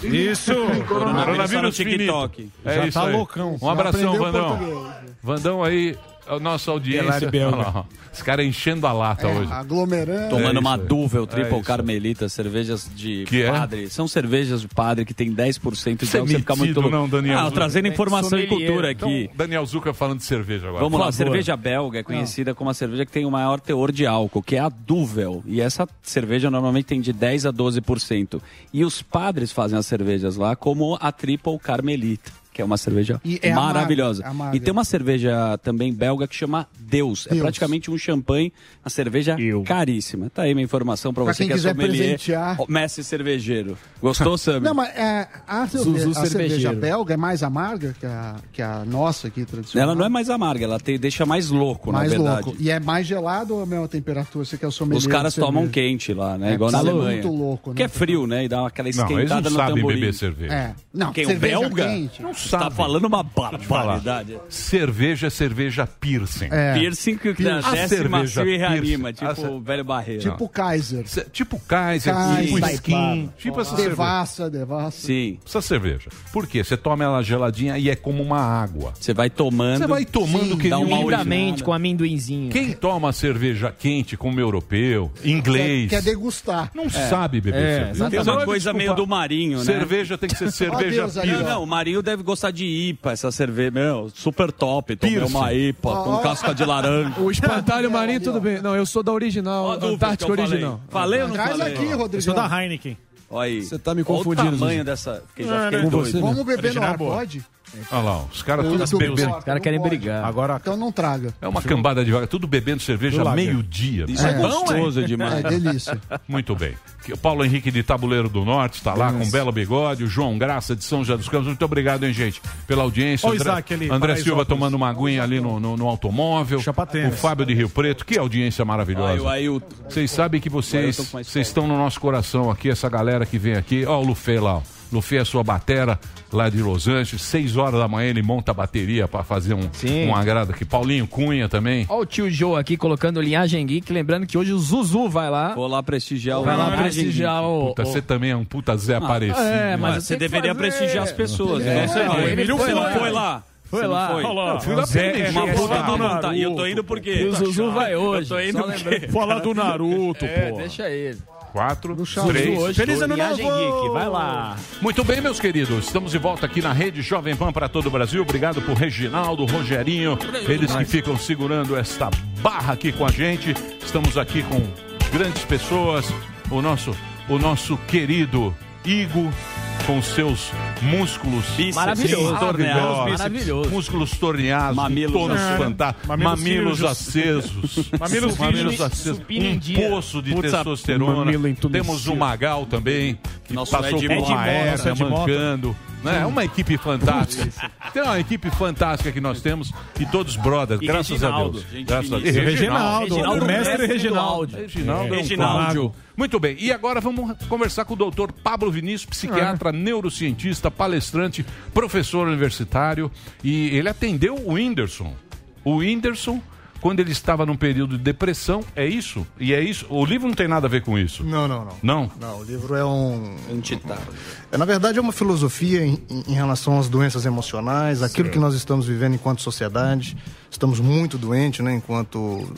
Isso. Coronavírus no finito. TikTok. É Já isso tá aí. loucão. Um abração, Vandão. português. Vandão aí, a nossa audiência. Olha lá. Os caras enchendo a lata hoje. Aglomerando. Tomando É uma. Duvel É Triple isso. Carmelita, cervejas de Que é? padre. São cervejas de padre que tem 10% de Você é álcool. Você fica muito louco. não, Daniel Ah, Zucca. trazendo informação e cultura aqui. Então, Daniel Zucca falando de cerveja agora. Vamos lá, cerveja belga é conhecida como a cerveja que tem o maior teor de álcool, que é a Duvel. E essa cerveja normalmente tem de 10 a 12%. E os padres fazem as cervejas lá como a Triple Carmelita, que é uma cerveja E é maravilhosa. amarga. E tem uma cerveja também belga que chama Deus. É Deus. praticamente um champanhe, uma cerveja caríssima. Tá aí minha informação pra Pra você quem que é sommelier, presentear. mestre cervejeiro. Gostou, Sam? Não, mas é, a, cerve- Zuzu a cerveja belga é mais amarga que a, que a nossa aqui, tradicional. Ela não é mais amarga, ela te deixa mais louco, mais na verdade. louco. E é mais gelado ou a mesma temperatura? Você quer o sommelier Os caras tomam cerveja? quente lá, né? É, Igual na Alemanha. muito louco, né? Que é frio, né? E dá aquela Não, eles não esquentada no sabem tamborim. beber cerveja. É. Não, Quem, o cerveja belga? quente. Não sabe. tá falando uma barbaridade. Cerveja é cerveja piercing. É. Piercing que Piercing. desce A cerveja macio e reanima, tipo o velho barreiro. Tipo Kaiser. Ce- Tipo Kaiser, Kaiser, tipo skin, tipo essa cerveja. Devassa, devassa. Sim. Essa cerveja. Por quê? Você toma ela geladinha e é como uma água. Você vai tomando. Você vai tomando que dá uma um Lindamente, com amendoinzinho. Quem toma cerveja quente como europeu, inglês, Quer degustar. não sabe beber É, cerveja. tem uma coisa meio do Marinho, né? Cerveja tem que ser cerveja Deus aí, Não, não, o Marinho deve gostar de IPA, essa cerveja. Meu, super top. Tomei Piercing. uma IPA com Ó. casca de laranja. O espantalho marinho, tudo bem. Não, eu sou da original, Ó dúvida Antártica eu falei. original. Falei ou não Traz falei? aqui, Eu Rodrigo. sou da Heineken. Olha aí. Você tá me Olha confundindo, o tamanho Zuzu. dessa... Porque já É, fiquei com doido. você, Vamos beber no Original ar, é boa. pode? Olha lá, os caras tô bebendo. Os caras querem brigar. Agora, Então não traga. É uma cambada de vaga, tudo bebendo cerveja meio-dia. Isso é, gostoso demais. É delícia. Muito bem. Que O Paulo Henrique de Tabuleiro do Norte está lá com um belo bigode. O João Graça de São José dos Campos. Muito obrigado, hein, gente, pela audiência. O André, Isaac ali, André. Silva tomando uma aguinha ali no, no, no automóvel. Chapa O. Fábio de Rio Preto. Que audiência maravilhosa. Aí o Ailton. Vocês sabem que vocês, vocês estão no nosso coração aqui, essa galera que vem aqui. Ó, o Lufê lá, ó. Lufê é sua batera lá de Los Angeles. Seis horas da manhã ele monta a bateria para fazer um, Sim. um agrado aqui. Paulinho Cunha também. Olha o tio Joe aqui colocando linhagem geek, lembrando que hoje o Zuzu vai lá. Vou lá prestigiar o Vai lá prestigiar o. Puta, o- você também é um puta Zé Aparecido. é, mas Mas você deveria fazer. prestigiar as pessoas. É, Então você não, vai. ele Emílio, foi você não lá. foi lá. Foi Você lá. foi? Lá. Eu fui lá Zé, pra é Uma puta é do vontade. E eu tô indo por quê? E o Zuzu vai hoje. Eu tô indo só porque- lembrando. Fala do Naruto, É, pô. deixa ele. Quatro, três. hoje. Feliz ano novo! geek, vai lá. Muito bem, meus queridos. Estamos de volta aqui na rede Jovem Pan para todo o Brasil. Obrigado por Reginaldo, Rogerinho, eles que ficam segurando esta barra aqui com a gente. Estamos aqui com grandes pessoas. O nosso, o nosso querido Igo com seus músculos Maravilhoso. torneados, Maravilhoso. músculos torneados, Mamilos fantásticos, Mamilos mamilos sujos. acesos, Mamilos mamilos acesos, um poço de testosterona. Temos o Magal também, que Nosso passou Ed por uma Mota. mancando. Né? É uma equipe fantástica. Tem uma equipe fantástica que nós temos e todos brothers, E graças Reginaldo, a Deus. Graças a. Deus. Reginaldo, Reginaldo, o mestre mestre do Reginaldo. Reginaldo é Reginaldo. Muito bem, e agora vamos conversar com o doutor Pablo Vinícius, psiquiatra, neurocientista, palestrante, professor universitário. E ele atendeu o Whindersson. O Whindersson, quando ele estava num período de depressão, é isso? E é isso? O livro não tem nada a ver com isso. Não, não, não. Não? Não, o livro é um. Antitado. É, na verdade, é uma filosofia em, em relação às doenças emocionais, aquilo que nós estamos vivendo enquanto sociedade. Estamos muito doentes, né, enquanto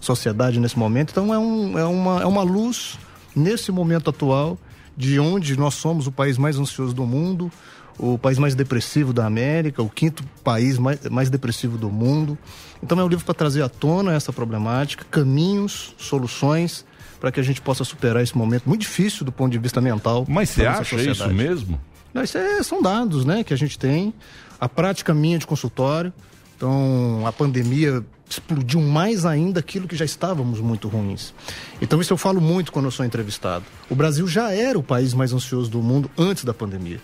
sociedade nesse momento. Então, é, um, é, uma, é uma luz nesse momento atual de onde nós somos o país mais ansioso do mundo, o país mais depressivo da América, o quinto país mais, mais depressivo do mundo. Então, é um livro para trazer à tona essa problemática, caminhos, soluções para que a gente possa superar esse momento muito difícil do ponto de vista mental. Mas você acha isso sociedade. mesmo? Não, isso é- são dados né, que a gente tem. A prática minha de consultório. Então, a pandemia explodiu mais ainda aquilo que já estávamos muito ruins. Então, isso eu falo muito quando eu sou entrevistado. O Brasil já era o país mais ansioso do mundo antes da pandemia.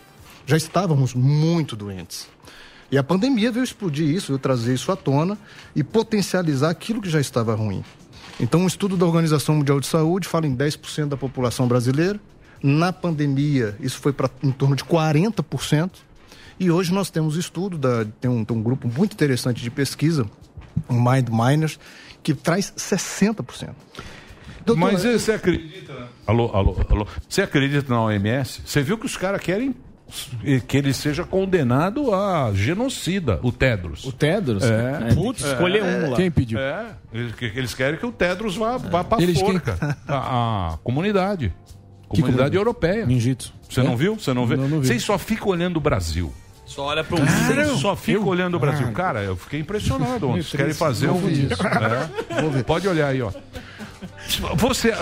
Já estávamos muito doentes. E a pandemia veio explodir isso, veio trazer isso à tona e potencializar aquilo que já estava ruim. Então, um estudo da Organização Mundial de Saúde fala em 10% da população brasileira. Na pandemia, isso foi para em torno de 40%. E hoje nós temos estudo, da, tem, um, tem um grupo muito interessante de pesquisa, o Mind Miners, que traz 60%. Doutor, Mas você acredita. Alô, alô, alô. Você acredita na OMS? Você viu que os caras querem que ele seja condenado a genocida, o Tedros. O Tedros? É. É, Putz, escolher um lá. Quem pediu? É. Eles, que- eles querem que o Tedros vá, vá pra Eles forca. A, a comunidade. Comunidade europeia. Ninjitsu. Você não viu? Você não vê? Não, não vi. Vocês só ficam olhando o Brasil. Só olha pro Vocês só ficam olhando o Brasil. Cara, eu fiquei impressionado ontem. Vocês querem fazer um. É. Pode olhar aí, ó. Você.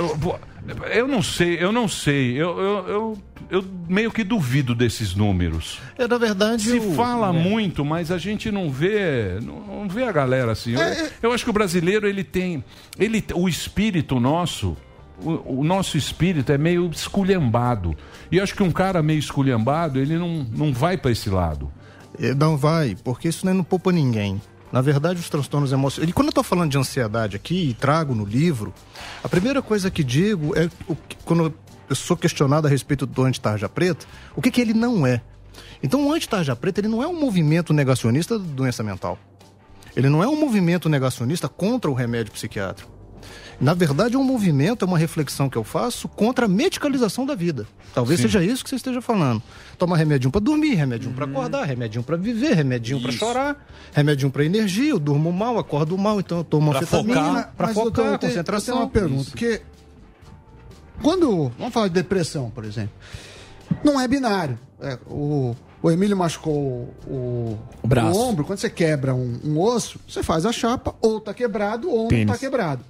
Eu não sei, eu não sei. Eu, eu, eu, eu meio que duvido desses números. É, na verdade, Se o- fala é. muito, mas a gente não vê, não, não vê a galera assim. É, Eu, eu acho que o brasileiro ele tem, ele, o espírito nosso, o, o nosso espírito é meio esculhambado. E acho que um cara meio esculhambado, ele não, não vai para esse lado. Eh, Não vai, porque isso não, não poupa ninguém. Na verdade, os transtornos emocionais. E quando eu estou falando de ansiedade aqui e trago no livro, a primeira coisa que digo é o quando eu sou questionado a respeito do anti-tarja preta, o que, que ele não é. Então, o anti-tarja preta ele não é um movimento negacionista da doença mental. Ele não é um movimento negacionista contra o remédio psiquiátrico. Na verdade, é um movimento, é uma reflexão que eu faço contra a medicalização da vida. Talvez Sim. seja isso que você esteja falando. Toma remedinho para dormir, remedinho para acordar, remedinho para viver, remedinho para chorar, remedinho para energia. Eu durmo mal, acordo mal, então eu tomo Pra anfetamina para doutor, focar, eu tenho- concentração. Eu tenho uma pergunta, porque quando. Vamos falar de depressão, por exemplo. Não é binário. É, o, o Emílio machucou o, o, braço. ombro. Quando você quebra um, um osso, você faz a chapa, ou tá quebrado, ou não tá quebrado.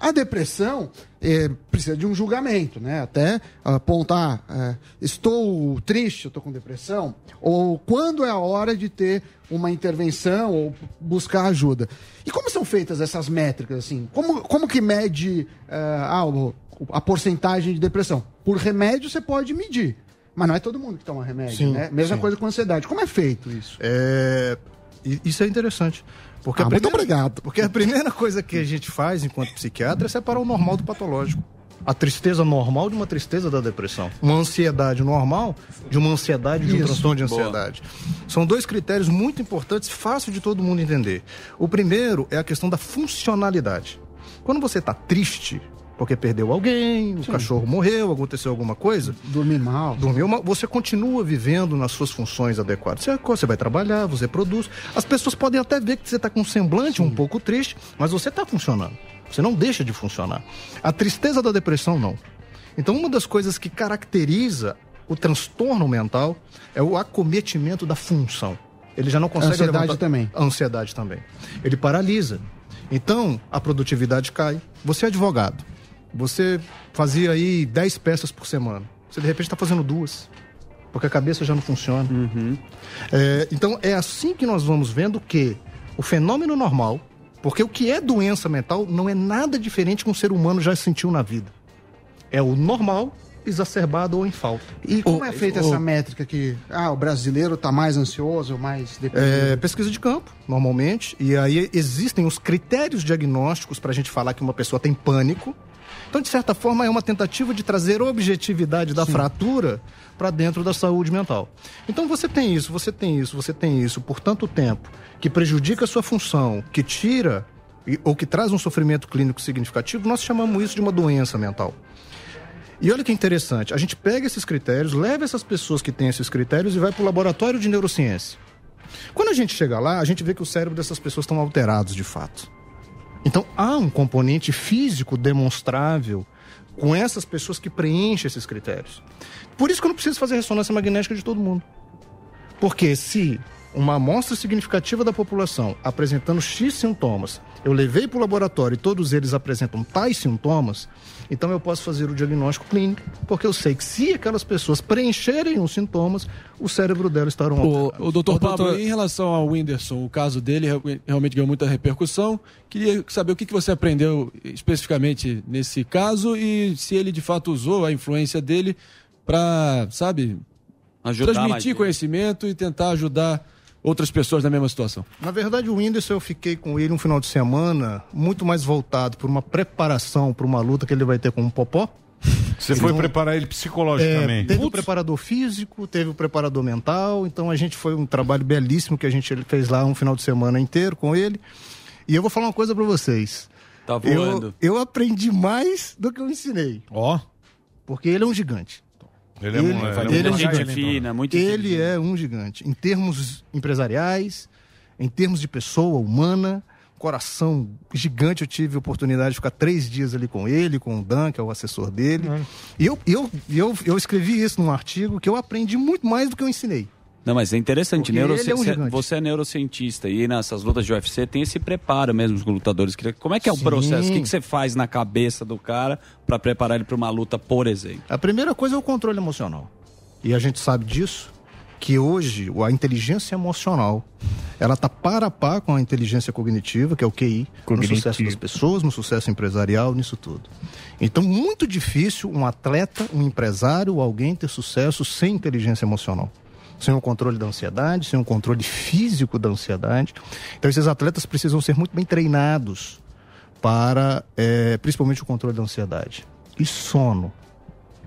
A depressão eh, precisa de um julgamento, né? Até apontar, eh, estou triste, estou com depressão, ou quando é a hora de ter uma intervenção ou buscar ajuda. E como são feitas essas métricas, assim? Como, como que mede eh, ah, a porcentagem de depressão? Por remédio você pode medir, mas não é todo mundo que toma remédio, Sim, né? Mesma sim. coisa com ansiedade. Como é feito isso? É, Isso é interessante. Porque Ah, a muito primeira- obrigado. Porque a primeira coisa que a gente faz enquanto psiquiatra é separar o normal do patológico. A tristeza normal de uma tristeza da depressão. Uma ansiedade normal de uma ansiedade de um Isso. transtorno de Boa. ansiedade. São dois critérios muito importantes, fácil de todo mundo entender. O primeiro é a questão da funcionalidade. Quando você está triste, porque perdeu alguém, o cachorro morreu, aconteceu alguma coisa. Dormir mal. Dormiu mal. Você continua vivendo nas suas funções adequadas. Você, você vai trabalhar, você produz. As pessoas podem até ver que você está com um semblante um pouco triste, mas você está funcionando. Você não deixa de funcionar. A tristeza da depressão, não. Então, uma das coisas que caracteriza o transtorno mental é o acometimento da função. Ele já não consegue Ansiedade levantar- também. A ansiedade também. Ele paralisa. Então, a produtividade cai. Você é advogado. Você fazia aí 10 peças por semana. Você, de repente, está fazendo duas. Porque a cabeça já não funciona. É, então, é assim que nós vamos vendo que o fenômeno normal, porque o que é doença mental não é nada diferente que um ser humano já sentiu na vida. É o normal exacerbado ou em falta. E como é feita essa métrica que ah, o brasileiro está mais ansioso, mais deprimido? É, pesquisa de campo, normalmente. E aí existem os critérios diagnósticos para a gente falar que uma pessoa tem pânico. Então, de certa forma, é uma tentativa de trazer objetividade da fratura para dentro da saúde mental. Então, você tem isso, você tem isso, você tem isso por tanto tempo, que prejudica a sua função, que tira ou que traz um sofrimento clínico significativo, nós chamamos isso de uma doença mental. E olha que interessante, a gente pega esses critérios, leva essas pessoas que têm esses critérios e vai para o laboratório de neurociência. Quando a gente chega lá, a gente vê que o cérebro dessas pessoas estão alterados de fato. Então há um componente físico demonstrável com essas pessoas que preenchem esses critérios. Por isso que eu não preciso fazer ressonância magnética de todo mundo. Porque se uma amostra significativa da população apresentando X sintomas, eu levei para o laboratório e todos eles apresentam tais sintomas, então eu posso fazer o diagnóstico clínico, porque eu sei que se aquelas pessoas preencherem os sintomas, o cérebro delas estará O, o doutor Ô, Pablo, doutor- em relação ao Whindersson, o caso dele real- realmente ganhou muita repercussão. Queria saber o que você aprendeu especificamente nesse caso e se ele de fato usou a influência dele para, sabe, Ajudar transmitir conhecimento e tentar ajudar outras pessoas na mesma situação. Na verdade, o Whindersson, eu fiquei com ele um final de semana muito mais voltado por uma preparação para uma luta que ele vai ter com o Popó. Você foi preparar ele psicologicamente. É, teve o preparador físico, teve o preparador mental, então a gente foi um trabalho belíssimo que a gente fez lá um final de semana inteiro com ele. E eu vou falar uma coisa para vocês. Tá Eu, voando. eu aprendi mais do que eu ensinei. Ó. Porque ele é um gigante. Ele é, um- ele é um- ele é um gente gigante. fina, muito Ele é um gigante. Em termos empresariais, em termos de pessoa humana, coração gigante. Eu tive a oportunidade de ficar três dias ali com ele, com o Dan, que é o assessor dele. E eu, eu, eu, eu escrevi isso num artigo que eu aprendi muito mais do que eu ensinei. Não, mas é interessante. Neuroci- ele é um você- gigante. você é neurocientista e nessas lutas de UFC tem esse preparo mesmo os lutadores. Como é que é o Sim. processo? O que, que você faz na cabeça do cara para preparar ele para uma luta, por exemplo? A primeira coisa é o controle emocional. E a gente sabe disso, que hoje a inteligência emocional, ela tá par a par com a inteligência cognitiva, que é o QI, no sucesso das pessoas, no sucesso empresarial, nisso tudo. Então, muito difícil um atleta, um empresário, alguém ter sucesso sem inteligência emocional. Sem o controle da ansiedade, sem o controle físico da ansiedade. Então, esses atletas precisam ser muito bem treinados para, eh, principalmente, o controle da ansiedade. E sono.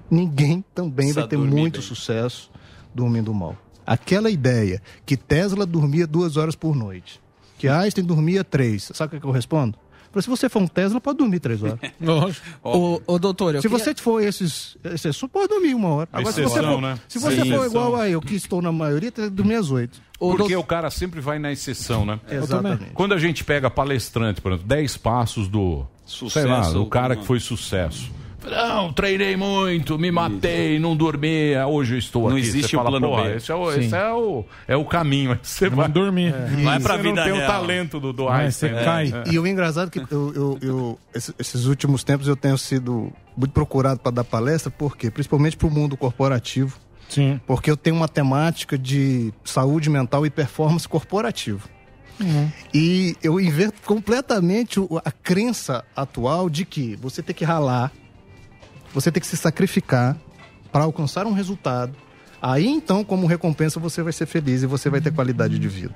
Ninguém também Precisa vai ter muito bem. sucesso dormindo mal. Aquela ideia que Tesla dormia duas horas por noite, que Einstein dormia três, sabe o que eu respondo? Se você for um Tesla, pode dormir três horas. Ô, ô, doutor, eu se queria- você for esses, esses pode dormir uma hora. Agora, se você Exceção, for, né? se você Sim. for igual a eu, que estou na maioria, tem que dormir às oito. Porque o cara sempre vai na exceção, né? Exatamente. Quando a gente pega palestrante, por exemplo, 10 passos do. sei lá, Sucesso, do cara que foi sucesso. Não, treinei muito, me matei, não dormi, hoje eu estou Não aqui. existe Você um fala, plano B. Esse é o, esse é o, é o caminho. Você vai dormir. Vai pra você vida não tem o real. talento do, do Einstein. você né? cai. É. E o engraçado é que eu, eu- eu- esse- esses últimos tempos eu tenho sido muito procurado para dar palestra, por quê? Principalmente para o mundo corporativo. Sim. Porque eu tenho uma temática de saúde mental e performance corporativa. E eu inverto completamente o- a crença atual de que você tem que ralar, você tem que se sacrificar para alcançar um resultado. Aí então, como recompensa, você vai ser feliz e você vai ter qualidade de vida.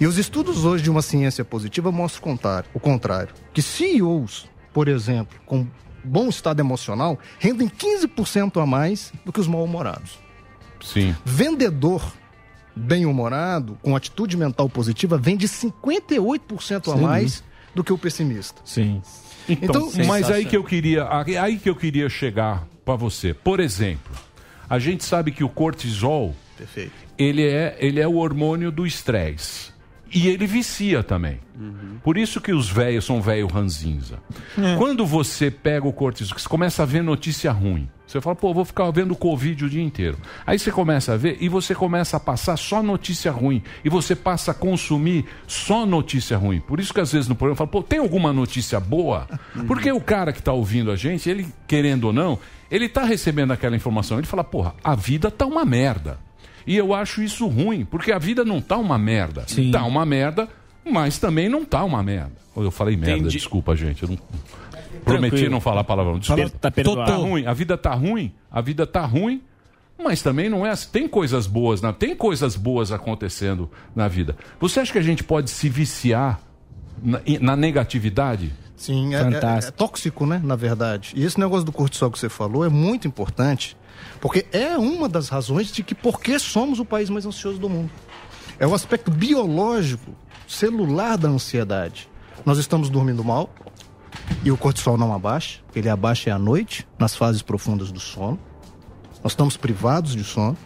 E os estudos hoje de uma ciência positiva mostram o contrário. Que CEOs, por exemplo, com bom estado emocional, rendem 15% a mais do que os mal-humorados. Sim. Vendedor bem-humorado, com atitude mental positiva, vende 58% a mais do que o pessimista. Sim. Então, Então, mas aí que eu queria, aí que eu queria chegar para você. Por exemplo, a gente sabe que o cortisol, Perfeito. ele é, ele é o hormônio do estresse. E ele vicia também. Por isso que os velhos são velho ranzinza. Quando você pega o cortisol, você começa a ver notícia ruim. Você fala, pô, vou ficar vendo Covid o dia inteiro. Aí você começa a ver e você começa a passar só notícia ruim. E você passa a consumir só notícia ruim. Por isso que às vezes no programa eu falo, pô, tem alguma notícia boa? Porque o cara que está ouvindo a gente, ele, querendo ou não, ele está recebendo aquela informação. Ele fala, porra, a vida tá uma merda. E eu acho isso ruim, porque a vida não tá uma merda. Tá uma merda, mas também não tá uma merda. Eu falei merda, Entendi. desculpa, gente. Eu não... Prometi Tranquilo. não falar palavrão. Desculpa. Tá perdoado. tá ruim, a vida tá ruim, a vida tá ruim, mas também não é assim. Tem coisas boas, na... tem coisas boas acontecendo na vida. Você acha que a gente pode se viciar na, na negatividade? Sim, é, é- é tóxico, né, na verdade. E esse negócio do cortisol que você falou é muito importante, porque é uma das razões de que por que somos o país mais ansioso do mundo. É o aspecto biológico, celular da ansiedade. Nós estamos dormindo mal e o cortisol não abaixa, ele abaixa à noite, nas fases profundas do sono. Nós estamos privados de sono.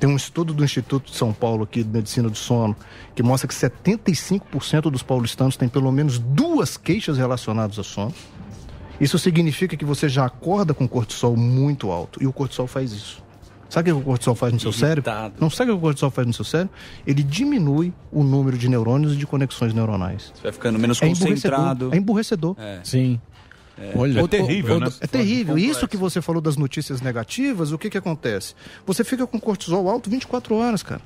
Tem um estudo do Instituto de São Paulo aqui de Medicina do Sono que mostra que 75% dos paulistanos têm pelo menos duas queixas relacionadas ao sono. Isso significa que você já acorda com cortisol muito alto e o cortisol faz isso. Sabe o que o cortisol faz no seu cérebro? Não sabe o que o cortisol faz no seu cérebro? Ele diminui o número de neurônios e de conexões neuronais. Você vai ficando menos É concentrado. É emburrecedor. Sim. Olha, É terrível, né? É terrível. E isso que você falou das notícias negativas, o que que acontece? Você fica com cortisol alto 24 horas, cara.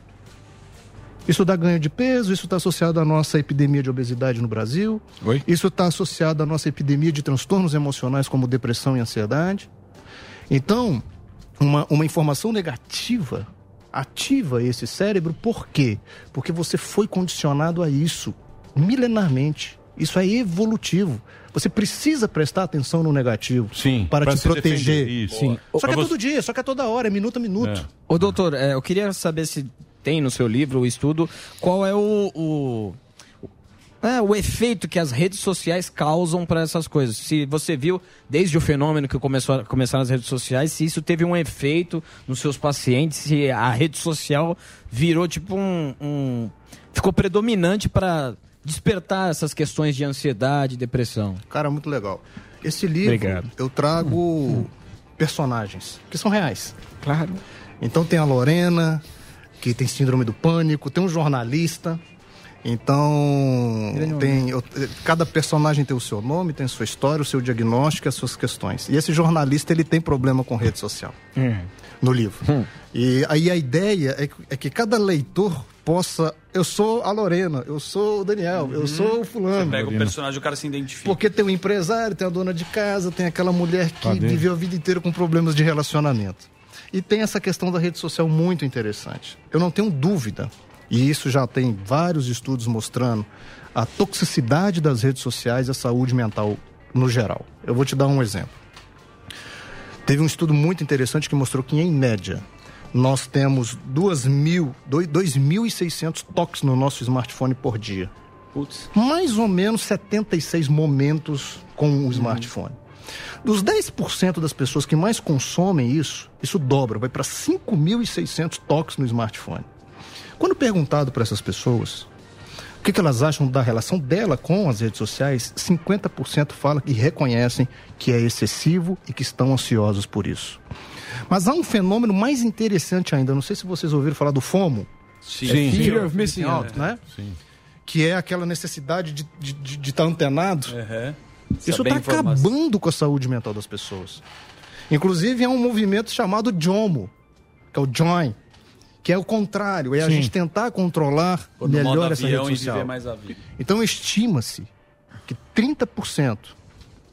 Isso dá ganho de peso, isso está associado à nossa epidemia de obesidade no Brasil. Isso está associado à nossa epidemia de transtornos emocionais como depressão e ansiedade. Então, uma, uma informação negativa ativa esse cérebro, por quê? Porque você foi condicionado a isso milenarmente. Isso é evolutivo. Você precisa prestar atenção no negativo Sim, para te se proteger. isso. Sim. Só que é você- todo dia, só que é toda hora, é minuto a minuto. Ô, doutor, é, eu queria saber se tem no seu livro o estudo qual é o, o, é, o efeito que as redes sociais causam para essas coisas. Se você viu desde o fenômeno que começou a começar nas redes sociais, se isso teve um efeito nos seus pacientes, se a rede social virou tipo um, um ficou predominante para despertar essas questões de ansiedade, depressão. Cara, muito legal. Esse livro, Obrigado. eu trago personagens que são reais. Claro. Então tem a Lorena, que tem síndrome do pânico, tem um jornalista. Então, tem, eu- cada personagem tem o seu nome, tem a sua história, o seu diagnóstico e as suas questões. E esse jornalista, ele tem problema com rede social no livro. E aí a ideia é que, é que cada leitor possa. Eu sou a Lorena, eu sou o Daniel, eu sou o fulano. Pega o personagem, o cara se identifica. Porque tem o empresário, tem a dona de casa, tem aquela mulher que dentro. viveu a vida inteira com problemas de relacionamento. E tem essa questão da rede social muito interessante. Eu não tenho dúvida, e isso já tem vários estudos mostrando a toxicidade das redes sociais e a saúde mental no geral. Eu vou te dar um exemplo. Teve um estudo muito interessante que mostrou que, em média, nós temos 2 mil, 2.600 toques no nosso smartphone por dia. Mais ou menos 76 momentos com o smartphone. Dos 10% das pessoas que mais consomem isso, isso dobra, vai para 5.600 toques no smartphone. Quando perguntado para essas pessoas o que, que elas acham da relação dela com as redes sociais, 50% fala que reconhecem que é excessivo e que estão ansiosos por isso. Mas há um fenômeno mais interessante ainda, não sei se vocês ouviram falar do FOMO. Sim. É. Fear of Missing Out, Out. né? Sim. Que é aquela necessidade de estar de, de, de estar antenado. Isso Saber está acabando com a saúde mental das pessoas. Inclusive, é um movimento chamado JOMO, que é o Join, que é o contrário, é a Sim. gente tentar controlar melhor essa rede e social. viver mais a vida. Então, estima-se que 30%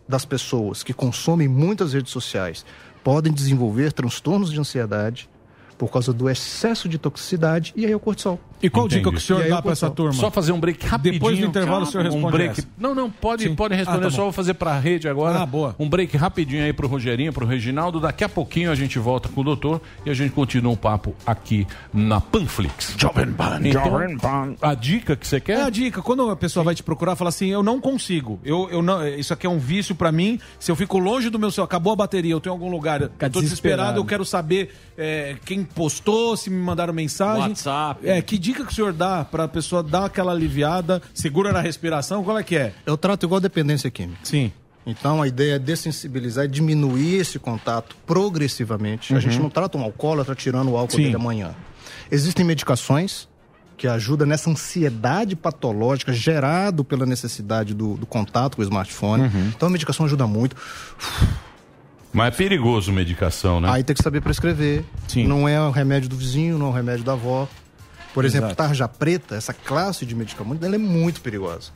das pessoas que consomem muitas redes sociais podem desenvolver transtornos de ansiedade por causa do excesso de toxicidade e aí é o cortisol. E qual dica que o senhor dá o pra essa turma? Só fazer um break rapidinho. Depois do intervalo o senhor Um responde break. essa. Não, não, pode, Sim. pode responder. Ah, tá só vou fazer pra rede agora. Ah, boa. Um break rapidinho aí pro Rogerinho, pro Reginaldo. Daqui a pouquinho a gente volta com o doutor e a gente continua o papo aqui na Panflix. Jovem Pan, então, A dica que você quer? É a dica. Quando a pessoa vai te procurar, fala assim: eu não consigo. Eu, eu não, isso aqui é um vício pra mim. Se eu fico longe do meu celular, acabou a bateria, eu tenho algum lugar, eu tô desesperado, desesperado. eu quero saber é, quem postou, se me mandaram mensagem. WhatsApp. É, que dica que o senhor dá pra pessoa dar aquela aliviada, segura na respiração? Qual é que é? Eu trato igual dependência química. Sim. Então a ideia é dessensibilizar e diminuir esse contato progressivamente. A Uhum. gente não trata um alcoólatra tirando o álcool Sim. dele amanhã. Existem medicações que ajudam nessa ansiedade patológica gerado pela necessidade do, do contato com o smartphone. Uhum. Então a medicação ajuda muito. Mas é perigoso medicação, né? Aí tem que saber prescrever. Não é o remédio do vizinho, não é o remédio da avó. Por exemplo, Exato. tarja preta, essa classe de medicamento, ela é muito perigosa.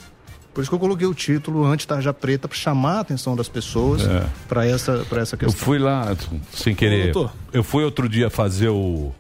Por isso que eu coloquei o título anti-tarja preta para chamar a atenção das pessoas É. para essa, pra essa Eu questão. fui lá, sem querer. doutor. Eu fui outro dia fazer o.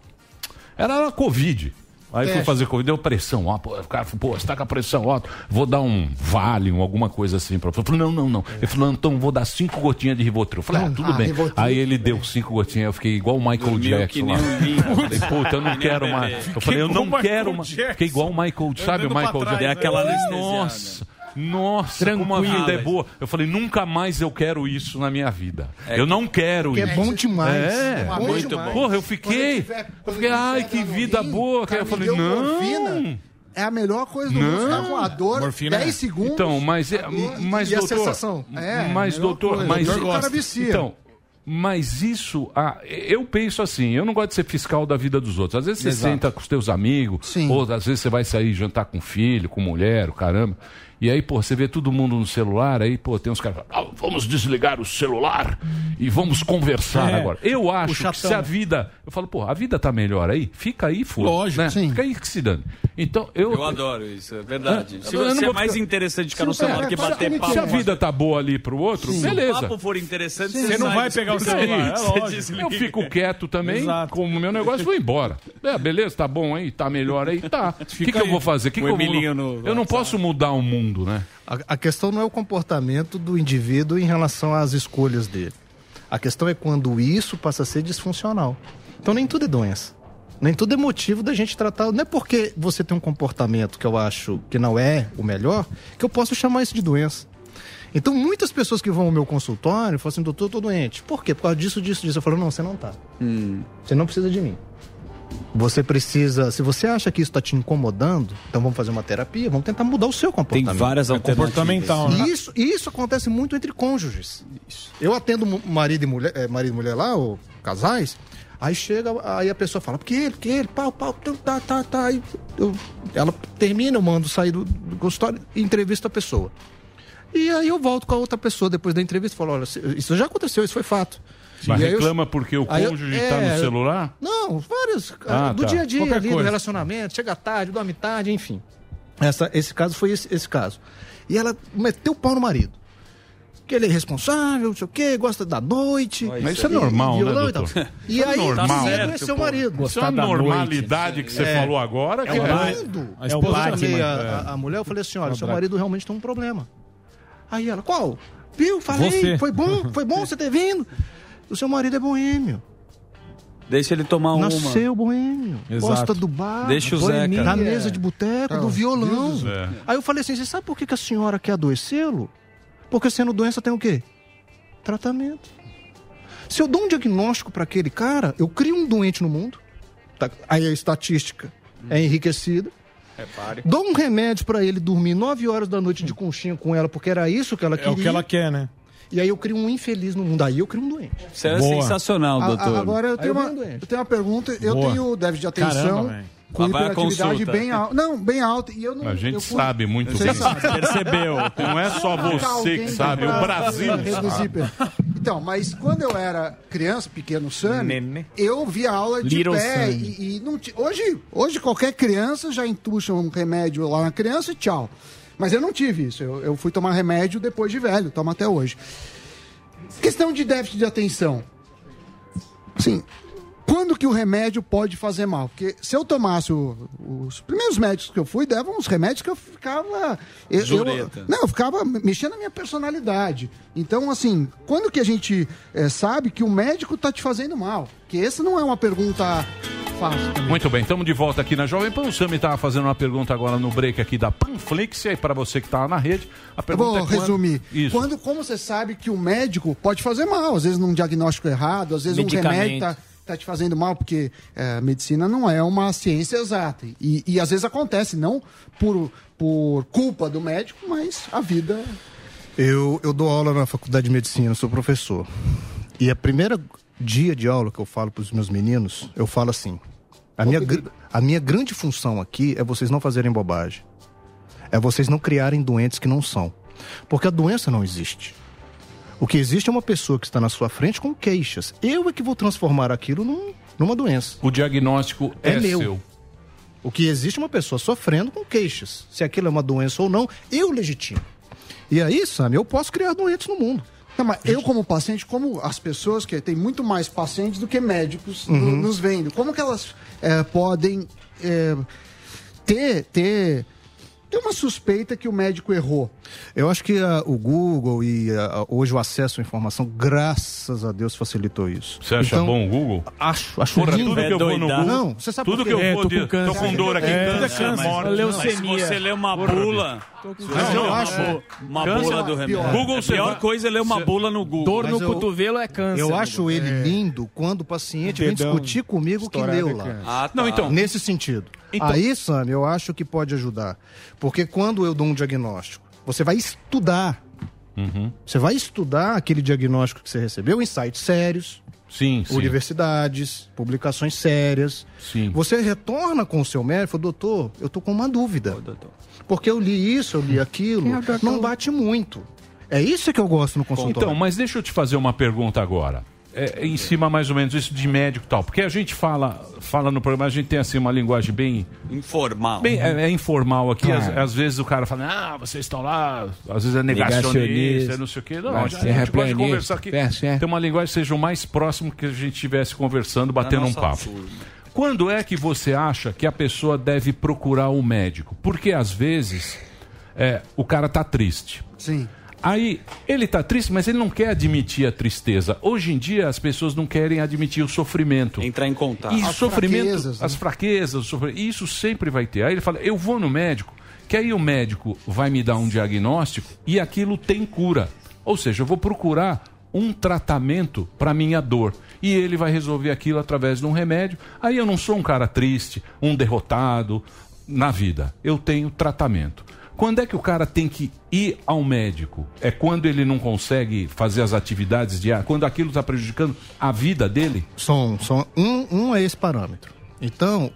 Era a Covid. Aí fui Teste. fazer Covid, deu pressão. Ó, pô, o cara falou, pô, você tá com a pressão alta, vou dar um Valium, alguma coisa assim pra você. Eu falei, não, não, não. Ele falou, então vou dar cinco gotinhas de Rivotril. Eu falei, ah, tudo ah, bem. Rivotril, Aí ele deu cinco gotinhas, eu fiquei igual o Michael Jackson lá. falei, puta, eu não quero mais. Eu falei, eu não quero mais. Fiquei igual o Michael, sabe o Michael Jackson? Dei aquela falei, anestesiada. Nossa. Nossa, como a Tranquilo. vida é boa. Eu falei, nunca mais eu quero isso na minha vida. É eu não quero que é isso. bom demais. É, É bom muito demais. bom. Porra, eu fiquei. tiver- Eu fiquei, ai, que vida boa. Aí eu falei, não. morfina. É a melhor coisa do Não. mundo. Você tá com a dor, Morfina 10 é. segundos. Então, mas, é, mas e a doutor. sensação? É, mas, doutor, coisa. mas. O doutor cara vicia. Então, mas isso, ah, eu penso assim, eu não gosto de ser fiscal da vida dos outros. Às vezes você Exato. senta com os teus amigos, ou às vezes você vai sair jantar com filho, com mulher, o caramba. E aí, pô, você vê todo mundo no celular, aí, pô, tem uns caras "Ah, vamos desligar o celular e vamos conversar É, agora. Eu acho que se a vida. Eu falo, pô, a vida tá melhor aí, fica aí, foda Lógico, né? sim. Fica aí que se dane. Então, eu. Eu adoro isso, é verdade. Ah, Se, eu não você é mais ficar- interessante ficar no Se- é, celular que bater papo. Se a vida tá boa ali pro outro, Se beleza. o papo for interessante, Sim. você, Você não vai pegar o celular, é você. Eu fico quieto também, Exato. como o meu negócio, vou embora. É, beleza, tá bom aí, tá melhor aí, tá. O que, que eu vou fazer? Que O que eu, vou... no eu não posso mudar o mundo, né? A, a questão não é o comportamento do indivíduo em relação às escolhas dele. A questão é quando isso passa a ser disfuncional. Então nem tudo é doença. Nem tudo é motivo da gente tratar. Não é porque você tem um comportamento que eu acho que não é o melhor, que eu posso chamar isso de doença. Então muitas pessoas que vão ao meu consultório falam assim, doutor, eu tô doente. Por quê? Por causa disso, disso, disso. Eu falo, não, você não tá. Você não precisa de mim. Você precisa, se você acha que isso está te incomodando, então vamos fazer uma terapia, vamos tentar mudar o seu comportamento. várias É alternativas. comportamental, né? E isso, isso acontece muito entre cônjuges. Eu atendo marido e mulher, eh, marido e mulher lá, ô, casais, aí chega, aí a pessoa fala, porque ele, porque ele, pau, pau, tá, tá, tá. Aí eu- ela termina, eu mando sair do, do consultório e entrevista a pessoa. E aí eu volto com a outra pessoa depois da entrevista e falo, olha, isso já aconteceu, isso foi fato. Mas aí eu- reclama porque o eu- cônjuge está é, no celular? Não, vários. Ah, do tá. dia a dia Qualquer ali, do relacionamento, chega tarde, dorme tarde, enfim. Essa, esse caso foi esse, esse caso. E ela meteu o pau no marido. Que ele é irresponsável, não sei o quê, gosta da noite. Mas isso é normal, e né, e doutor? E é aí, normal. Tá é seu marido. Isso é uma normalidade que você É. falou agora. É que o é- mundo. É A esposa a, É. a- a mulher, eu falei assim, olha, É seu marido realmente tem um problema. Aí ela, qual? Viu? Falei, Você. foi bom, foi bom você ter vindo. O seu marido é boêmio. Deixa ele tomar uma. Nasceu boêmio. Exato. Gosta do bar. Deixa o Zeca. Da mesa de boteco, Ah, do violão. Deus do céu. Aí eu falei assim: você sabe por que, a senhora quer adoecê-lo? Porque sendo doença tem o quê? Tratamento. Se eu dou um diagnóstico para aquele cara, eu crio um doente no mundo. Tá- Aí a estatística é enriquecida. Repare. Dou um remédio para ele dormir 9 horas da noite de conchinha com ela, porque era isso que ela É queria. o que ela quer, né? E aí eu crio um infeliz no mundo. Aí eu crio um doente. Isso é sensacional, A- a- doutor. agora eu tenho, eu uma, doente. eu tenho uma pergunta. Eu Boa. tenho déficit de Caramba, atenção velho. com Lá hiperatividade bem alta. Não, bem alta. E eu não, A gente eu sabe muito Você bem. sabe. Percebeu. Não é só você que sabe, o pra- Brasil Então, mas quando eu era criança, pequeno Nenê. eu via aula de Little pé e, e não hoje, hoje qualquer criança já entuxa um remédio lá na criança e tchau. Mas eu não tive isso. Eu, eu fui tomar remédio depois de velho, tomo até hoje. Questão de déficit de atenção. Sim. Quando que o remédio pode fazer mal? Porque se eu tomasse o- os primeiros médicos que eu fui, davam uns remédios que eu ficava. Eu, eu- Zureta. não, eu ficava mexendo na minha personalidade. Então, assim, quando que a gente eh, sabe que o médico tá te fazendo mal? Que essa não é uma pergunta fácil. também. Muito bem, estamos de volta aqui na Jovem Pan. O Sami estava fazendo uma pergunta agora no break aqui da Panflix. E aí, para você que está na rede, a Eu pergunta vou é quando- resumir. Isso. Quando, como você sabe que o médico pode fazer mal? Às vezes num diagnóstico errado, às vezes um remédio tá, tá te fazendo mal, porque a medicina não é uma ciência exata. E, e às vezes acontece, não por, por culpa do médico, mas a vida. Eu, eu dou aula na faculdade de medicina, sou professor. E a primeira dia de aula que eu falo para os meus meninos, eu falo assim: a minha, a minha grande função aqui é vocês não fazerem bobagem. É vocês não criarem doentes que não são. Porque a doença não existe. O que existe é uma pessoa que está na sua frente com queixas. Eu é que vou transformar aquilo num- numa doença. O diagnóstico é, É meu. seu. O que existe é uma pessoa sofrendo com queixas. Se aquilo é uma doença ou não, eu legitimo. E aí, Sam, eu posso criar doentes no mundo. Não, mas eu, como paciente, como as pessoas que tem muito mais pacientes do que médicos Uhum. no- nos vendo, como que elas eh, podem eh, ter, ter, ter uma suspeita que o médico errou? Eu acho que ah, o Google e ah, hoje o acesso à informação, graças a Deus, facilitou isso. Você acha Então, bom o Google? Acho, acho Porra, lindo. tudo que eu vou no. Google, Não, você sabe tudo que eu É, vou tô de, com câncer. tô com dor aqui, É, câncer, câncer, morte. Mas se você lê uma Porra, bula. Mas eu acho- Uma bula é do remédio. pior. Google, a Você pior coisa é ler uma bula no Google. Dor no Mas eu- cotovelo é câncer. Eu acho ele lindo quando o paciente vem discutir comigo que leu é lá. Ah, tá. Não, então- Nesse sentido. Então- Aí, Sam, eu acho que pode ajudar. Porque quando eu dou um diagnóstico, você vai estudar. Uhum. Você vai estudar aquele diagnóstico que você recebeu em sites sérios. Sim, sim. Universidades, publicações sérias. Sim. Você retorna com o seu médico e fala, doutor, eu tô com uma dúvida. Porque eu li isso, eu li aquilo. É o doutor? Não bate muito. É isso que eu gosto no consultório. Então, mas deixa eu te fazer uma pergunta agora. É, em cima mais ou menos isso de médico e tal. Porque a gente fala, fala no programa, a gente tem assim uma linguagem bem. Informal. bem é, é informal aqui. Às, Claro. às vezes o cara fala, ah, vocês estão lá, às vezes é negacionista, Negacionista. não sei o quê. Não, Vai a gente, ser a gente gosta de terraplanista. conversar aqui. É. Tem uma linguagem que seja o mais próximo que a gente estivesse conversando, batendo um nossa papo. turma. Quando é que você acha que a pessoa deve procurar o médico? Porque às vezes é, o cara tá triste. Sim. Aí ele tá triste, mas ele não quer admitir a tristeza. Hoje em dia as pessoas não querem admitir o sofrimento. Entrar em contato. E As sofrimento, fraquezas, né? as fraquezas, o sofrimento, isso sempre vai ter. Aí ele fala: "Eu vou no médico", que aí o médico vai me dar um diagnóstico e aquilo tem cura. Ou seja, eu vou procurar um tratamento para minha dor e ele vai resolver aquilo através de um remédio. Aí eu não sou um cara triste, um derrotado na vida. Eu tenho tratamento. Quando é que o cara tem que ir ao médico? É quando ele não consegue fazer as atividades diárias? Quando aquilo está prejudicando a vida dele? São, são um, um é esse parâmetro. Então,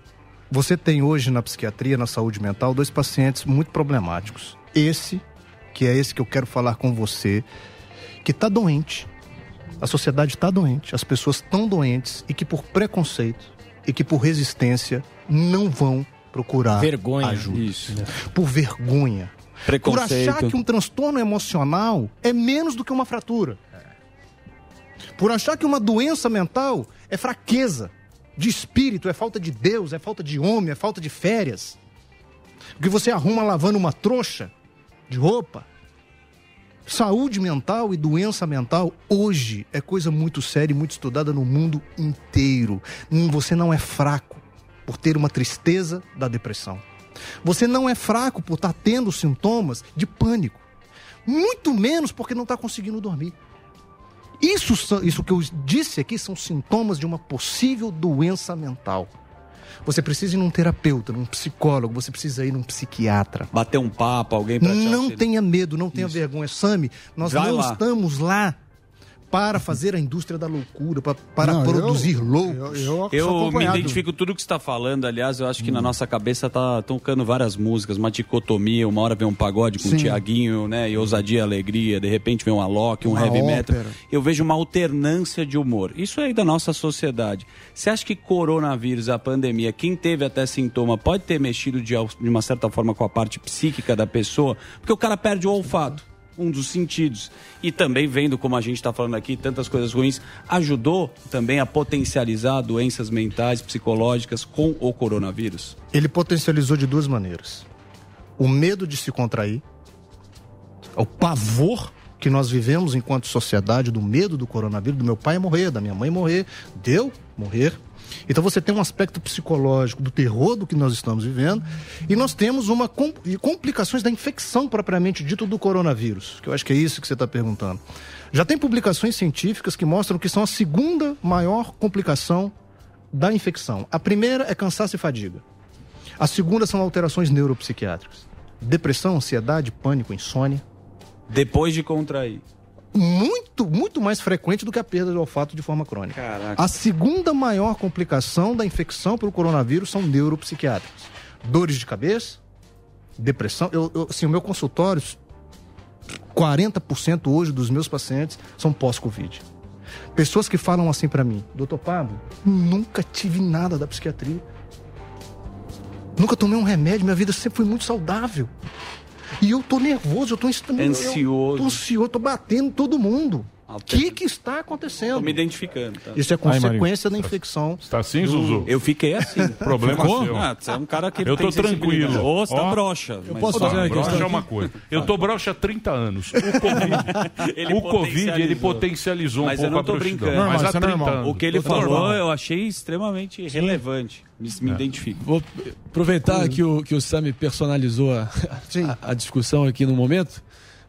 você tem hoje na psiquiatria, na saúde mental, dois pacientes muito problemáticos. Esse, que é esse que eu quero falar com você, que está doente. A sociedade está doente, as pessoas estão doentes e que por preconceito e que por resistência não vão procurar Vergonha. ajuda. Isso. Por vergonha. Por achar que um transtorno emocional é menos do que uma fratura. Por achar que uma doença mental é fraqueza de espírito, é falta de Deus, é falta de homem, é falta de férias. O que você arruma lavando uma trouxa de roupa. Saúde mental e doença mental hoje é coisa muito séria e muito estudada no mundo inteiro. Hum, Você não é fraco por ter uma tristeza da depressão. Você não é fraco por estar tendo sintomas de pânico. Muito menos porque não está conseguindo dormir. Isso, isso que eu disse aqui são sintomas de uma possível doença mental. Você precisa ir num terapeuta, num psicólogo, você precisa ir num psiquiatra. Bater um papo, alguém pra te Não tenha medo, não tenha vergonha. Sami, nós Vai não lá. estamos lá para fazer a indústria da loucura, para, para Não, eu- produzir loucos. Eu me identifico com tudo que você está falando. Aliás, eu acho que na nossa cabeça tá tocando várias músicas, uma dicotomia. Uma hora vem um pagode com o Tiaguinho, né? E ousadia e alegria. De repente vem um Alok, um Uma heavy metal. ópera. Eu vejo uma alternância de humor. Isso aí da nossa sociedade. Você acha que coronavírus, a pandemia, quem teve até sintoma, pode ter mexido de, de uma certa forma com a parte psíquica da pessoa? Porque o cara perde o olfato um dos sentidos. E também vendo, como a gente está falando aqui, tantas coisas ruins, ajudou também a potencializar doenças mentais, psicológicas com o coronavírus? Ele potencializou de duas maneiras: o medo de se contrair, o pavor que nós vivemos enquanto sociedade, do medo do coronavírus, do meu pai morrer, da minha mãe morrer, deu morrer. Então você tem um aspecto psicológico do terror do que nós estamos vivendo e nós temos uma com- complicações da infecção propriamente dito do coronavírus, que eu acho que é isso que você está perguntando. Já tem publicações científicas que mostram que são a segunda maior complicação da infecção. A primeira é cansaço e fadiga. A segunda são alterações neuropsiquiátricas. Depressão, ansiedade, pânico, insônia. Depois de contrair. Muito, muito mais frequente do que a perda de olfato de forma crônica. Caraca. A segunda maior complicação da infecção pelo coronavírus são neuropsiquiátricas. Dores de cabeça, depressão. Eu, eu, assim, o meu consultório, 40% hoje dos meus pacientes são pós-Covid. Pessoas que falam assim pra mim, doutor Pablo, nunca tive nada da psiquiatria. Nunca tomei um remédio, minha vida sempre foi muito saudável. E eu tô nervoso, eu tô Ansioso. Eu, tô ansioso, tô batendo todo mundo. O que que está acontecendo? Tô me identificando. Tá? Isso é consequência da infecção. Está assim, Zuzu? Eu fiquei assim. Problema Ficou? seu. Ah, você é um cara que Eu tô tranquilo. Ô, você tá Ó, broxa. Eu mas- posso Ó, fazer uma broxa é é uma coisa. Eu tô broxa há 30 anos. O Covid, Ele o COVID ele potencializou. potencializou um Mas eu pouco não tô broxidão. brincando. Mas há isso é 30 normal. anos. O que ele É falou normal. eu achei extremamente relevante. Me, me identifico. Vou aproveitar que o, que o Sami personalizou a, a, a discussão aqui no momento.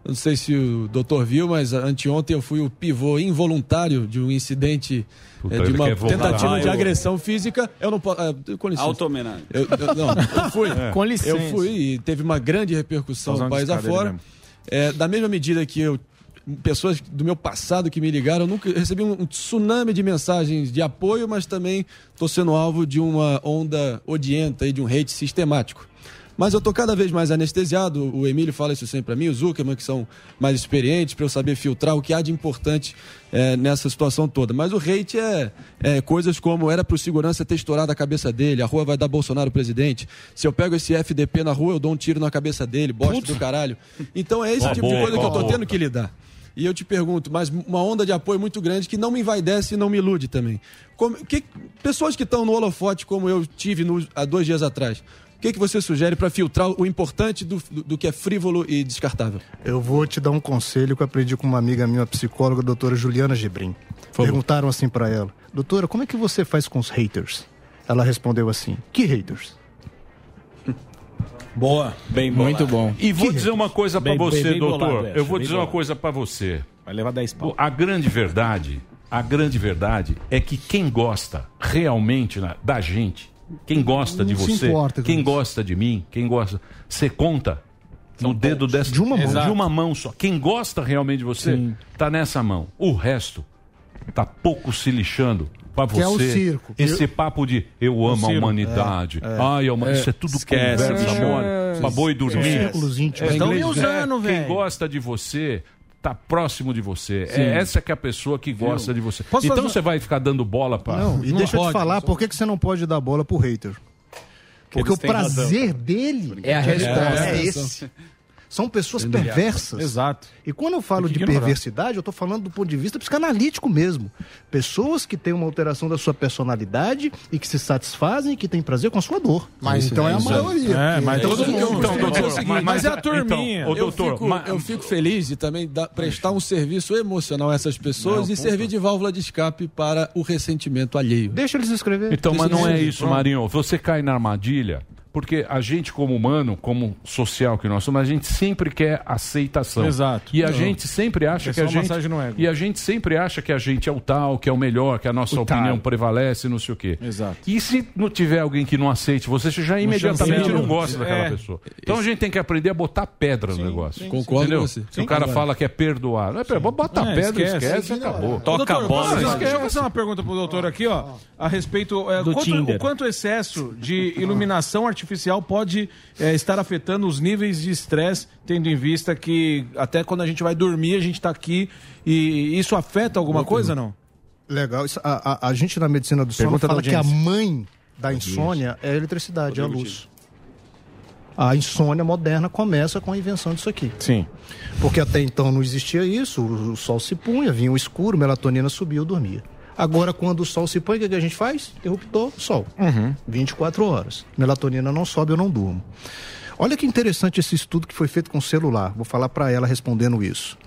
Não sei se o doutor viu, mas anteontem eu fui o pivô involuntário de um incidente Puta, eh, de uma tentativa Ah, de eu- agressão física. Eu não posso. ah, com licença. Auto-homenagem. Eu, eu- não, eu fui. É. Com licença. Eu fui e teve uma grande repercussão no país afora. É, da mesma medida que eu. Pessoas do meu passado que me ligaram, eu nunca recebi um, um tsunami de mensagens de apoio, mas também estou sendo alvo de uma onda odienta e de um hate sistemático. Mas eu estou cada vez mais anestesiado, o Emílio fala isso sempre para mim, o Zuckerman, que são mais experientes, para eu saber filtrar o que há de importante é, nessa situação toda. Mas o hate é, é coisas como era para o segurança ter estourado a cabeça dele, a rua vai dar Bolsonaro presidente. Se eu pego esse FDP na rua, eu dou um tiro na cabeça dele, bosta do caralho. Então é esse Ó, tipo de boa, coisa que eu estou boa. tendo que lidar. E eu te pergunto, mas uma onda de apoio muito grande que não me envaidece e não me ilude também. Como, que, pessoas que estão no holofote, como eu tive no- há dois dias atrás, que, que você sugere para filtrar o importante do, do, do que é frívolo e descartável? Eu vou te dar um conselho que eu aprendi com uma amiga minha, psicóloga, a doutora Juliana Gebrim. Perguntaram assim pra ela: Doutora, como é que você faz com os haters? Ela respondeu assim: Que haters? Boa. Bem bolado. Muito bom. E vou dizer uma coisa pra Bem- você, bem- bem doutor. bolado essa, eu vou dizer uma bolado. coisa pra você. Vai levar 10 pau. A grande verdade, a grande verdade é que quem gosta realmente da gente, quem gosta de você, importa quem gosta de mim, quem gosta, você conta no dedo dessa De uma mão. de Exato. uma mão só. Quem gosta realmente de você Sim. tá nessa mão. O resto tá pouco se lixando pra Que é o você. circo. Esse papo de eu amo a humanidade. É, é. Ai, É. isso é tudo Esquece, conversa bicho. mole. É. Pra boi dormir. Círculos íntimos. É, me usando, é, Quem velho. gosta de você tá próximo de você. Sim. É essa que é a pessoa que gosta de você. Posso então fazer- você vai ficar dando bola pra. Não, e deixa eu te falar, por que, que você não pode dar bola pro hater? Porque eles o prazer razão. dele É a resposta. É esse. São pessoas Entendeu? perversas. Exato. E quando eu falo de ignorar. perversidade, eu estou falando do ponto de vista psicanalítico mesmo. Pessoas que têm uma alteração da sua personalidade e que se satisfazem e que têm prazer com a sua dor. Mas então é a maioria. É, mas Então, todo mundo. Então, Então, doutor, seguinte, mas, mas é a então, turminha. eu, fico, eu fico feliz de também dar- prestar um serviço emocional a essas pessoas Não, e servir de válvula de escape para o ressentimento alheio. Deixa eles escrever. Então, mas não é isso. Marinho. Você cai na armadilha. Porque a gente, como humano, como social que nós somos, a gente sempre quer aceitação. Exato. E a Não. gente sempre acha É que a gente. massagem no ego. E a gente sempre acha que a gente é o tal, que é o melhor, que a nossa O opinião tal. prevalece, não sei o quê. Exato. E se não tiver alguém que não aceite você, você já imediatamente chancela. não gosta daquela É. pessoa. Então a gente tem que aprender a botar pedra no negócio. Concordo Entendeu? com você. Se o Sim, cara concordo. fala que é perdoar, não é perdoar, bota É, pedra, esquece, esquece. acabou. Ô, doutor, posso- Deixa eu fazer uma pergunta pro doutor aqui, ó, a respeito é, Do quanto, o quanto excesso de iluminação artificial pode é, estar afetando os níveis de estresse, tendo em vista que até quando a gente vai dormir a gente está aqui e isso afeta alguma coisa, não? Legal. Isso, a, a- a gente na medicina do sono Pergunta fala que a mãe da insônia é a eletricidade, é a luz. A insônia moderna começa com a invenção disso aqui. Sim. Porque até então não existia isso, o, sol se punha, vinha o escuro, melatonina subia, eu dormia. Agora, quando o sol se põe, o que, a gente faz? Interruptor, sol. Uhum. 24 horas. Melatonina não sobe, eu não durmo. Olha que interessante esse estudo que foi feito com celular. Vou falar para ela respondendo isso.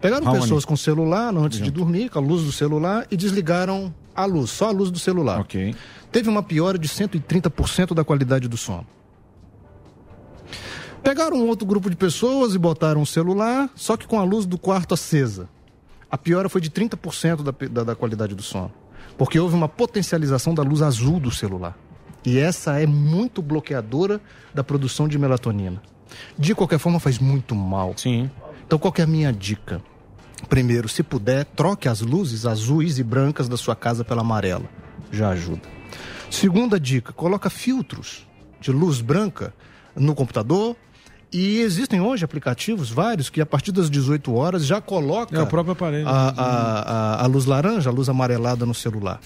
Pegaram Harmony. pessoas com celular antes de dormir, com a luz do celular, e desligaram a luz, só a luz do celular. Teve uma piora de 130% da qualidade do sono. Pegaram um outro grupo de pessoas e botaram um celular, só que com a luz do quarto acesa. A piora foi de 30% da, da, da qualidade do sono. Porque houve uma potencialização da luz azul do celular. E essa é muito bloqueadora da produção de melatonina. De qualquer forma, faz muito mal. Sim. Então, qual que é a minha dica? Primeiro, se puder, troque as luzes azuis e brancas da sua casa pela amarela. Já ajuda. Segunda dica, coloca filtros de luz branca no computador. E existem hoje aplicativos, vários, que a partir das 18 horas já coloca É o próprio aparelho. a, a, a, a luz laranja, a luz amarelada no celular.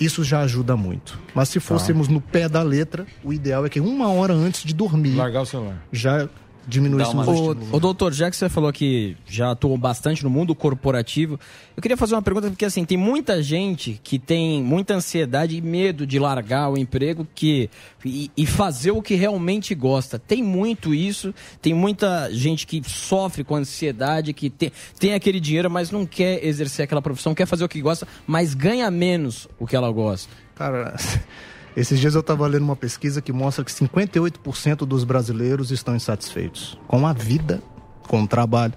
Isso já ajuda muito. Mas se fôssemos no pé da letra, o ideal é que uma hora antes de dormir Largar o celular. já diminuíssemos o Ô, estímulo. ô, doutor, já que você falou que já atuou bastante no mundo corporativo, eu queria fazer uma pergunta, porque assim, tem muita gente que tem muita ansiedade e medo de largar o emprego que, e, e fazer o que realmente gosta. Tem muito isso, tem muita gente que sofre com ansiedade, que tem, tem aquele dinheiro, mas não quer exercer aquela profissão, quer fazer o que gosta, mas ganha menos o que ela gosta. Cara, esses dias eu estava lendo uma pesquisa que mostra que 58% dos brasileiros estão insatisfeitos com a vida, com o trabalho.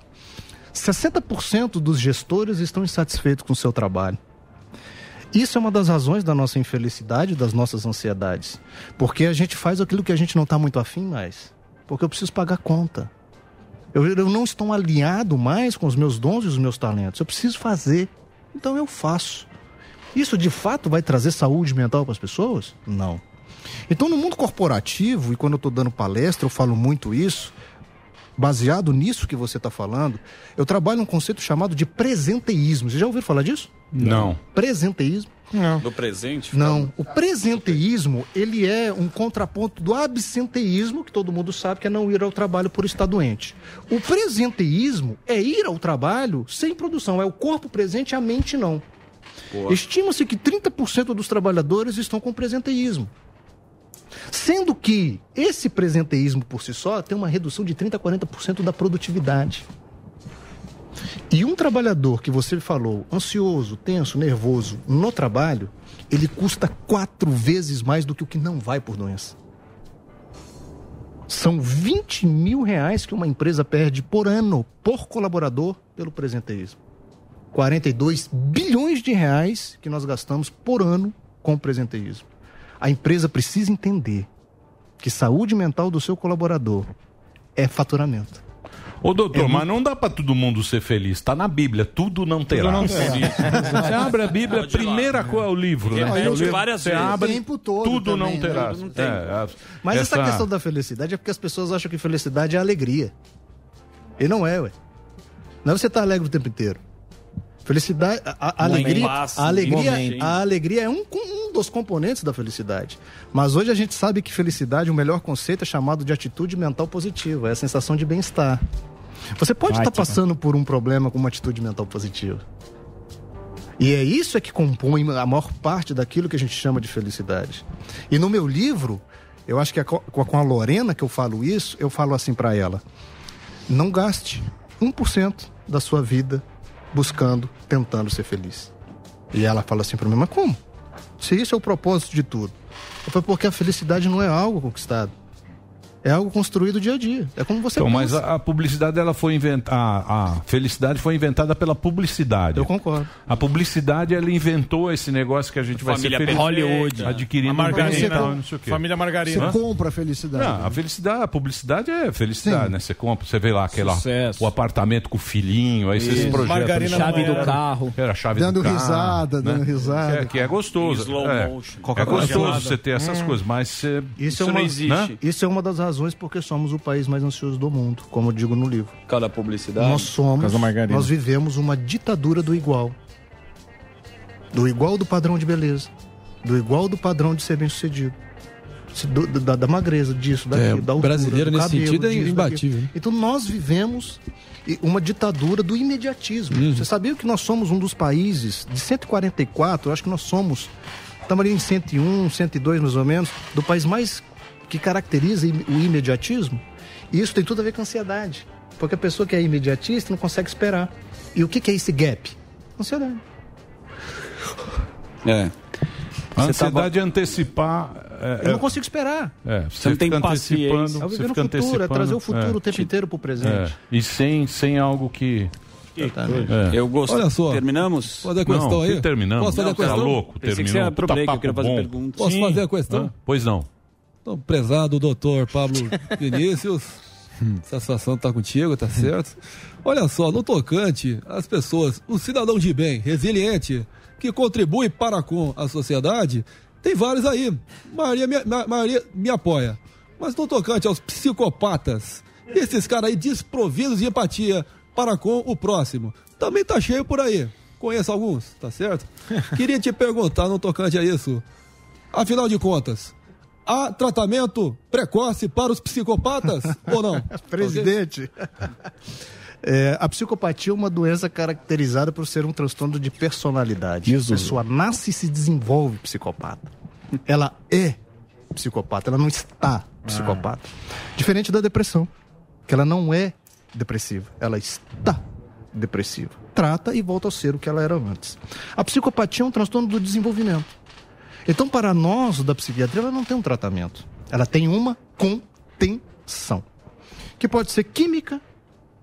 60% dos gestores estão insatisfeitos com o seu trabalho. Isso é uma das razões da nossa infelicidade, das nossas ansiedades. Porque a gente faz aquilo que a gente não está muito afim mais. Porque eu preciso pagar conta. Eu, eu não estou alinhado mais com os meus dons e os meus talentos. Eu preciso fazer. Então eu faço. Isso de fato vai trazer saúde mental para as pessoas? Não. Então, no mundo corporativo, e quando eu estou dando palestra, eu falo muito isso, baseado nisso que você está falando, eu trabalho um conceito chamado de presenteísmo. Você já ouviu falar disso? Não. Presenteísmo? Não. Do presente? Não. O presenteísmo, ele é um contraponto do absenteísmo, que todo mundo sabe que é não ir ao trabalho por estar doente. O presenteísmo é ir ao trabalho sem produção, é o corpo presente e a mente não. Estima-se que 30% dos trabalhadores estão com presenteísmo. Sendo que esse presenteísmo por si só tem uma redução de 30% a 40% da produtividade. E um trabalhador que você falou, ansioso, tenso, nervoso, no trabalho, ele custa quatro vezes mais do que o que não vai por doença. São 20 mil reais que uma empresa perde por ano, por colaborador, pelo presenteísmo. 42 bilhões de reais que nós gastamos por ano com o presenteísmo. A empresa precisa entender que saúde mental do seu colaborador é faturamento. Ô, doutor, É mas não dá pra todo mundo ser feliz. Tá na Bíblia, tudo não terá. não terá. Você abre a Bíblia, a primeira coisa é o livro, né? Repete É o livro, várias você vezes. abre, O tempo todo tudo também, não né? terá. Tudo não tem. É, a- Mas essa... questão da felicidade é porque as pessoas acham que felicidade é alegria. E não é, ué. Não é você estar alegre o tempo inteiro. Felicidade, a, a- alegria, a alegria, momento. a alegria é um, um dos componentes da felicidade. Mas hoje a gente sabe que felicidade, o melhor conceito é chamado de atitude mental positiva, é a sensação de bem-estar. Você pode estar Ótimo. passando por um problema com uma atitude mental positiva. E é isso é que compõe a maior parte daquilo que a gente chama de felicidade. E no meu livro, eu acho que é co- com a Lorena que eu falo isso, eu falo assim para ela: não gaste 1% da sua vida buscando, tentando ser feliz. E ela fala assim para mim: mas como? Se isso é o propósito de tudo. Eu falei: porque a felicidade não é algo conquistado. É algo construído dia a dia. É como você Então, mas pensa. a, a publicidade ela foi inventada, a, felicidade foi inventada pela publicidade. Eu concordo. A publicidade ela inventou esse negócio que a gente vai Família ser feliz. Hollywood. adquirindo A margarina. e não sei o quê. Família margarina. Você compra a felicidade. Não, a felicidade, a publicidade é felicidade, Sim. né? Você compra, você vê lá aquela, Sucesso. o apartamento com o filhinho, aí você Isso. se projeta. Margarina Chave não do carro. Era a chave Dando do carro. risada, né? dando risada. É, que é gostoso. Slow é. motion. É Coca-Cola gostoso gelada. você ter essas Hum. coisas, mas você, Isso, é não uma, existe. Isso é uma das razões porque somos o país mais ansioso do mundo, como eu digo no livro. Por causa da publicidade. Nós somos, Por causa da margarina. nós vivemos uma ditadura do igual. Do igual do padrão de beleza. Do igual do padrão de ser bem sucedido. Se- do- da, da magreza, disso, daquilo, É, da altura, brasileiro do nesse cabelo, sentido é disso, imbatível, daquilo. né? Então nós vivemos uma ditadura do imediatismo. Uhum. Você sabia que nós somos um dos países, de 144, eu acho que nós somos, estamos ali em 101, 102 mais ou menos, do país mais que caracteriza o imediatismo? E isso tem tudo a ver com ansiedade. Porque a pessoa que é imediatista não consegue esperar. E o que, que é esse gap? Ansiedade. É. A Você ansiedade é antecipar. É, Eu não consigo esperar. É, Você não tem paciência. antecipando, É o você viver no futuro, é antecipando, trazer o futuro é. o tempo inteiro pro presente. É, E sem, sem algo que. É. Eu gostei. Olha só. Terminamos? Fazer a questão Não, aí? que terminamos. Posso fazer a Não, tá questão? louco, Pensei que terminou. você ia Puta break, eu queria fazer bom. perguntas. Posso Sim. fazer a questão? Hã? Pois não. Então, prezado doutor Pablo Vinícius, satisfação tá contigo, tá certo? Olha só, no tocante, as pessoas, o cidadão de bem, resiliente, que contribui para com a sociedade, tem vários aí. Maria me, ma- maioria me apoia. Mas no tocante aos psicopatas, esses caras aí desprovidos de empatia para com o próximo, também tá cheio por aí. Conheço alguns, tá certo? Queria te perguntar no tocante a isso. Afinal de contas, há tratamento precoce para os psicopatas ou não? Presidente. É, a psicopatia é uma doença caracterizada por ser um transtorno de personalidade. A pessoa nasce e se desenvolve psicopata. Ela é psicopata, ela não está psicopata. Diferente da depressão, que ela não é depressiva, ela está depressiva. Trata e volta a ser o que ela era antes. A psicopatia é um transtorno do desenvolvimento. Então, para nós da psiquiatria, ela não tem um tratamento. Ela tem uma contenção. Que pode ser química,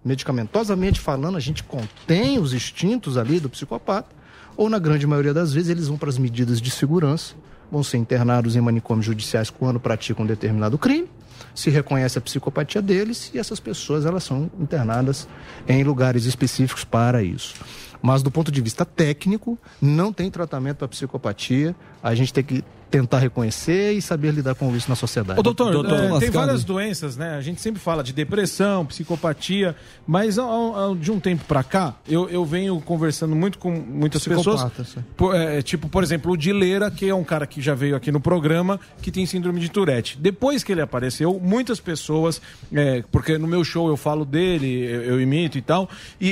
medicamentosamente falando, a gente contém os instintos ali do psicopata, ou na grande maioria das vezes eles vão para as medidas de segurança, vão ser internados em manicômios judiciais quando praticam um determinado crime, se reconhece a psicopatia deles e essas pessoas elas são internadas em lugares específicos para isso. Mas do ponto de vista técnico, não tem tratamento para psicopatia. A gente tem que tentar reconhecer e saber lidar com isso na sociedade. Ô, doutor, é, tem várias doenças, né? A gente sempre fala de depressão, psicopatia, mas ao- ao- de um tempo pra cá, eu, eu venho conversando muito com muitas pessoas. Psicopatas, é. Por- é, tipo, por exemplo, o Dileira, que é um cara que já veio aqui no programa, que tem síndrome de Tourette. Depois que ele apareceu, muitas pessoas, é, porque no meu show eu falo dele, eu, eu imito e tal, e,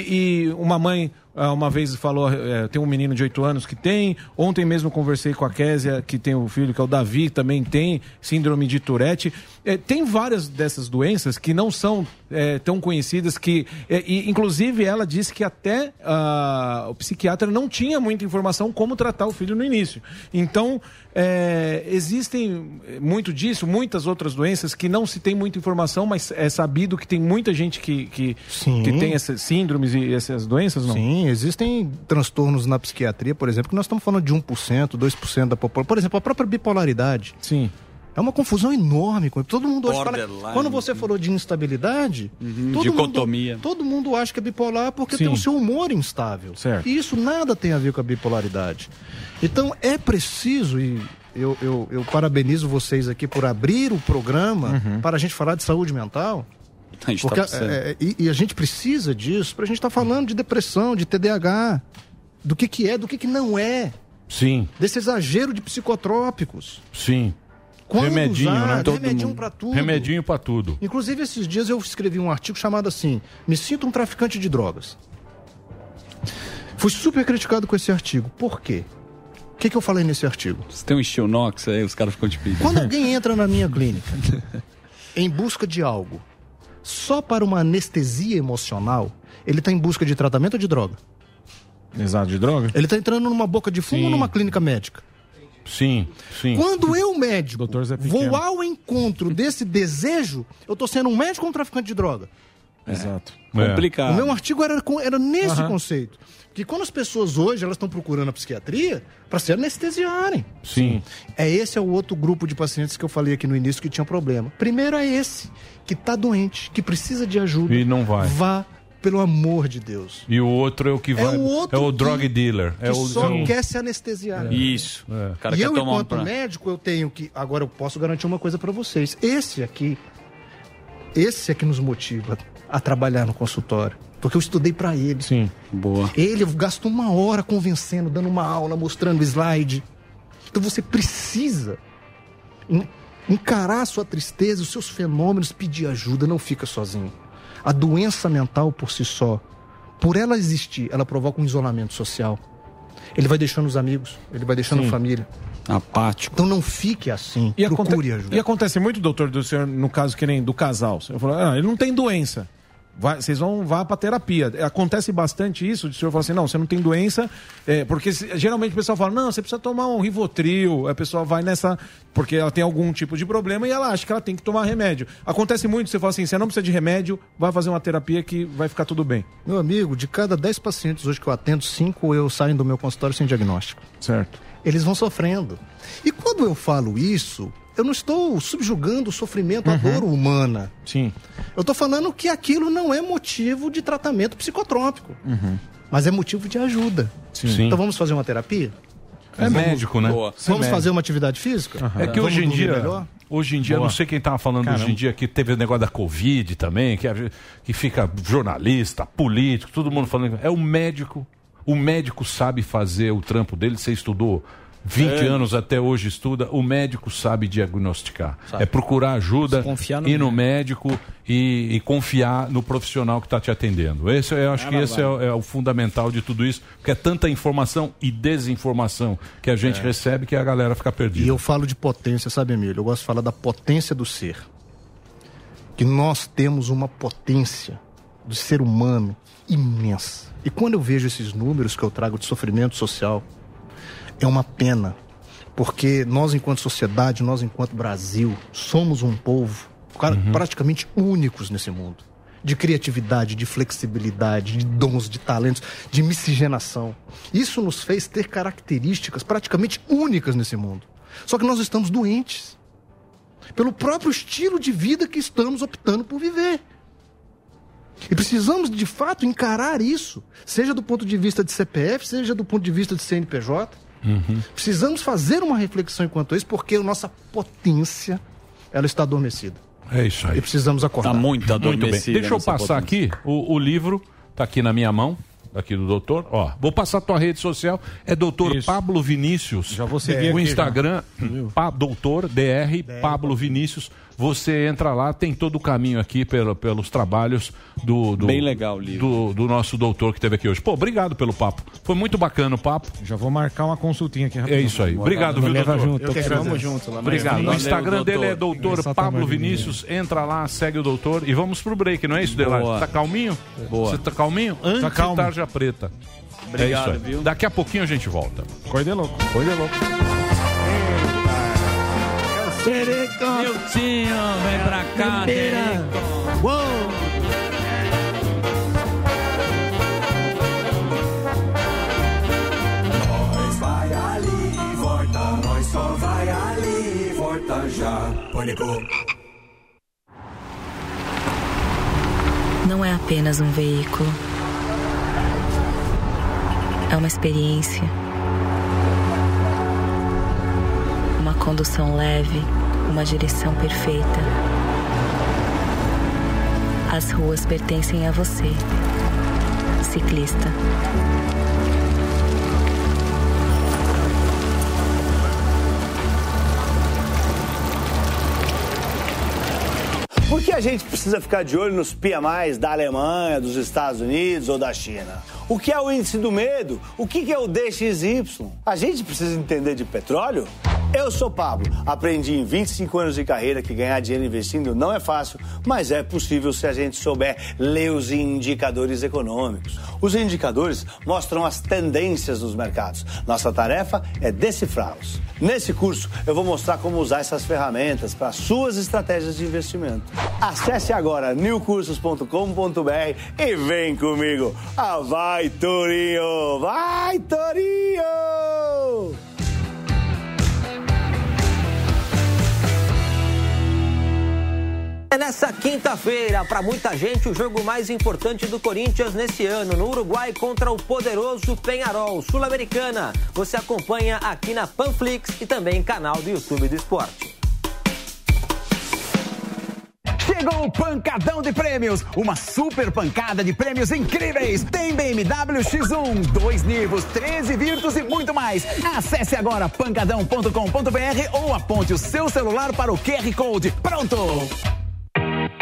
e uma mãe uma vez falou, é, tem um menino de 8 anos que tem, ontem mesmo conversei com a Késia, que tem o filho, que é o Davi, também tem síndrome de Tourette. É, tem várias dessas doenças que não são é, tão conhecidas, que é, e, inclusive ela disse que até ah, o psiquiatra não tinha muita informação como tratar o filho no início. Então, é, existem muito disso, muitas outras doenças que não se tem muita informação, mas é sabido que tem muita gente que, que, que tem essas síndromes e essas doenças, não? Sim, existem transtornos na psiquiatria, por exemplo, que nós estamos falando de 1%, 2% da população. Por exemplo, a própria bipolaridade. Sim. É uma confusão enorme. com- Todo mundo hoje fala. Quando você falou de instabilidade, Uhum, todo dicotomia. Mundo, todo mundo acha que é bipolar porque Sim. tem o seu humor instável. Certo. E isso nada tem a ver com a bipolaridade. Então é preciso, e eu, eu, eu parabenizo vocês aqui por abrir o programa para a gente falar de saúde mental. Uhum. A gente tá Porque, precisando. é, e, e a gente precisa disso para a gente estar falando de depressão, de TDAH, do que, que é, do que, que não é, Sim, desse exagero de psicotrópicos. sim. Quando remedinho, usar, né? Todo remedinho mundo. pra tudo. Remedinho pra tudo. Inclusive, esses dias eu escrevi um artigo chamado assim: Me sinto um traficante de drogas. Fui super criticado com esse artigo. Por quê? O que, que eu falei nesse artigo? Você tem um estilo Nox aí, os caras ficam te pedindo. Quando alguém entra na minha clínica em busca de algo só para uma anestesia emocional, ele está em busca de tratamento ou de droga? Exato, de droga? Ele está entrando numa boca de fumo ou Sim. numa clínica médica? Sim, sim. Quando eu, médico, vou ao encontro desse desejo, eu tô sendo um médico ou um traficante de droga? Exato. É. Complicado. O meu artigo era, era nesse conceito. Que quando as pessoas hoje elas estão procurando a psiquiatria para se anestesiarem. Sim. É esse é o outro grupo de pacientes que eu falei aqui no início que tinha problema. Primeiro é esse, que tá doente, que precisa de ajuda. E não vai. Vá, pelo amor de Deus. E o outro é o que É vai. o outro é o que- drug dealer. Que É o só Sim. quer se anestesiar. Isso. É. O cara e quer eu, tomar um enquanto pra... médico, eu tenho que. Agora eu posso garantir uma coisa para vocês. Esse aqui, esse é que nos motiva a trabalhar no consultório. Porque eu estudei para ele. Sim. Boa. Ele gastou uma hora convencendo, dando uma aula, mostrando slide. Então você precisa en- encarar a sua tristeza, os seus fenômenos, pedir ajuda, não fica sozinho. A doença mental por si só, por ela existir, ela provoca um isolamento social. Ele vai deixando os amigos, ele vai deixando Sim. a família. Apático. Então não fique assim. E, aconte- procure ajuda. e acontece muito, doutor, do senhor, no caso que nem do casal. Eu falo, ah, ele não tem doença. Vai- vocês vão vá pra terapia. Acontece bastante isso, de o senhor falar assim, não, você não tem doença, é, porque geralmente o pessoal fala, não, você precisa tomar um Rivotril, a pessoa vai nessa, porque ela tem algum tipo de problema e ela acha que ela tem que tomar remédio. Acontece muito, você fala assim, você não precisa de remédio, vai fazer uma terapia que vai ficar tudo bem. Meu amigo, de cada 10 pacientes hoje que eu atendo, 5 eu saem do meu consultório sem diagnóstico. Certo. Eles vão sofrendo. E quando eu falo isso, eu não estou subjugando o sofrimento, a dor humana. Sim. Eu estou falando que aquilo não é motivo de tratamento psicotrópico, Uhum. mas é motivo de ajuda. Sim. Então vamos fazer uma terapia? É médico, né? Boa. Vamos fazer uma atividade física? É que Vamos hoje em dia, melhor? hoje em dia, Boa. não sei quem tava falando Caramba. hoje em dia que teve o negócio da Covid também, que, a- que fica jornalista, político, todo mundo falando. É o médico. O médico sabe fazer o trampo dele. Você estudou 20 É. anos até hoje estuda, o médico sabe diagnosticar. Sabe. É procurar ajuda, no ir no médico e, e confiar no profissional que está te atendendo. Esse, eu acho É que esse é, o- é o fundamental de tudo isso, porque é tanta informação e desinformação que a gente É. recebe que a galera fica perdida. E eu falo de potência, sabe, Emílio? Eu gosto de falar da potência do ser. Que nós temos uma potência do ser humano imensa. E quando eu vejo esses números que eu trago de sofrimento social, é uma pena. Porque nós, enquanto sociedade, nós, enquanto Brasil, somos um povo cara, praticamente únicos nesse mundo. De criatividade, de flexibilidade, de dons, de talentos, de miscigenação. Isso nos fez ter características praticamente únicas nesse mundo. Só que nós estamos doentes. Pelo próprio estilo de vida que estamos optando por viver. E precisamos, de fato, encarar isso, seja do ponto de vista de CPF, seja do ponto de vista de CNPJ. Precisamos fazer uma reflexão enquanto isso, porque a nossa potência ela está adormecida. É isso aí. E precisamos acordar. Tá muito Muito bem. adormecida. Deixa eu passar potência. aqui o, o livro, tá aqui na minha mão, aqui do doutor. Ó, vou passar a tua rede social, é doutor Pablo Vinícius. Já vou seguir O Instagram, pa, doutor DR Pablo Vinícius. Você entra lá, tem todo o caminho aqui pelo, pelos trabalhos do, do Bem legal do, do nosso doutor que esteve aqui hoje. Pô, obrigado pelo papo. Foi muito bacana o papo. Já vou marcar uma consultinha aqui É isso aí. Obrigado, viu, doutor? Eu que agradeço. junto lá. Obrigado. O Instagram dele é doutor. Pablo Vinícius. Entra lá, segue o doutor e vamos pro break, não é isso, Delari? Tá calminho? Boa. Você tá calminho? Antes calmo. de tarja preta. Obrigado, é isso aí. viu? Daqui a pouquinho a gente volta. Coisa de louco. Coisa é louco. Miltinho, vem pra cá. Uou! Nós vai ali, volta, nós só vai ali, volta já. Pânico. Não é apenas um veículo. É uma experiência. Condução leve, uma direção perfeita. As ruas pertencem a você, ciclista. Por que a gente precisa ficar de olho nos PMIs da Alemanha, dos Estados Unidos ou da China? O que é o índice do medo? O que é o DXY? A gente precisa entender de petróleo? Eu sou Pablo. Aprendi em 25 anos de carreira que ganhar dinheiro investindo não é fácil, mas é possível se a gente souber ler os indicadores econômicos. Os indicadores mostram as tendências dos mercados. Nossa tarefa é decifrá-los. Nesse curso, eu vou mostrar como usar essas ferramentas para suas estratégias de investimento. Acesse agora newcursos.com.br e vem comigo. Ah, vai, Torinho! Vai, Torinho! É nessa quinta-feira, para muita gente, o jogo mais importante do Corinthians nesse ano, no Uruguai contra o poderoso Penharol Sul-Americana. Você acompanha aqui na Panflix e também canal do YouTube do Esporte. Chegou o pancadão de prêmios, uma super pancada de prêmios incríveis. Tem BMW X1, dois Nivos, 13 Virtus e muito mais. Acesse agora pancadão.com.br ou aponte o seu celular para o QR Code. Pronto!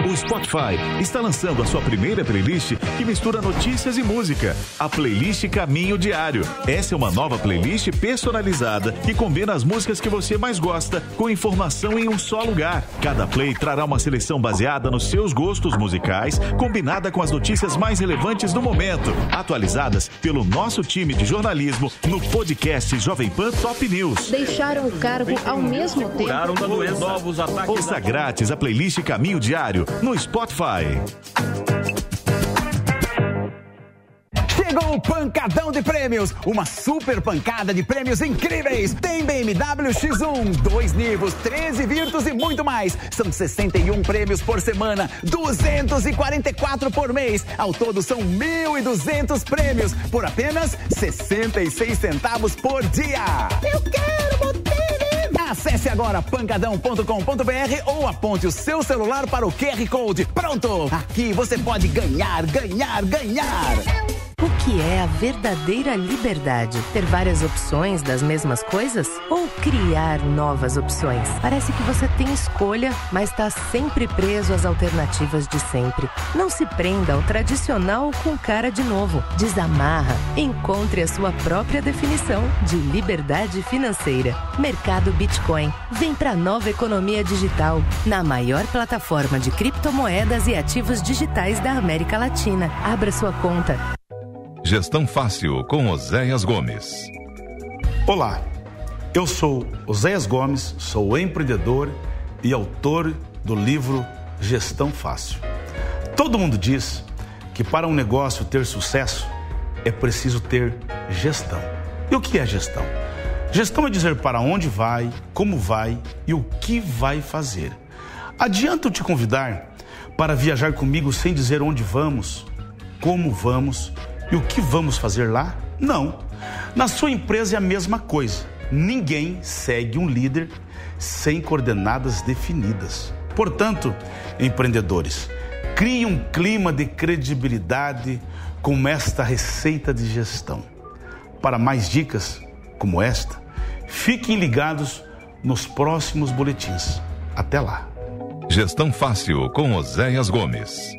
O Spotify está lançando a sua primeira playlist que mistura notícias e música. A playlist Caminho Diário. Essa é uma nova playlist personalizada que combina as músicas que você mais gosta com informação em um só lugar. Cada play trará uma seleção baseada nos seus gostos musicais, combinada com as notícias mais relevantes do momento, atualizadas pelo nosso time de jornalismo no podcast Jovem Pan Top News. Deixaram o cargo ao mesmo tempo. Novos ataques. Ouça grátis a playlist Caminho Diário no Spotify. Chegou o pancadão de prêmios, uma super pancada de prêmios incríveis. Tem BMW X1, dois Nivos, 13 Virtus e muito mais. São 61 prêmios por semana, 244 por mês. Ao todo são 1.200 prêmios por apenas 66 centavos por dia. Eu quero Botini! Acesse agora pancadão.com.br ou aponte o seu celular para o QR Code. Pronto! Aqui você pode ganhar, ganhar, ganhar! O que é a verdadeira liberdade? Ter várias opções das mesmas coisas? Ou criar novas opções? Parece que você tem escolha, mas está sempre preso às alternativas de sempre. Não se prenda ao tradicional com cara de novo. Desamarra. Encontre a sua própria definição de liberdade financeira. Mercado Bitcoin. Vem para a nova economia digital, na maior plataforma de criptomoedas e ativos digitais da América Latina. Abra sua conta. Gestão Fácil com Oséias Gomes. Olá, eu sou Oséias Gomes, sou empreendedor e autor do livro Gestão Fácil. Todo mundo diz que para um negócio ter sucesso é preciso ter gestão. E o que é gestão? Gestão é dizer para onde vai, como vai e o que vai fazer. Adianta eu te convidar para viajar comigo sem dizer onde vamos, como vamos e o que vamos fazer lá? Não. Na sua empresa é a mesma coisa. Ninguém segue um líder sem coordenadas definidas. Portanto, empreendedores, crie um clima de credibilidade com esta receita de gestão. Para mais dicas como esta, fiquem ligados nos próximos boletins. Até lá. Gestão Fácil com Oséias Gomes.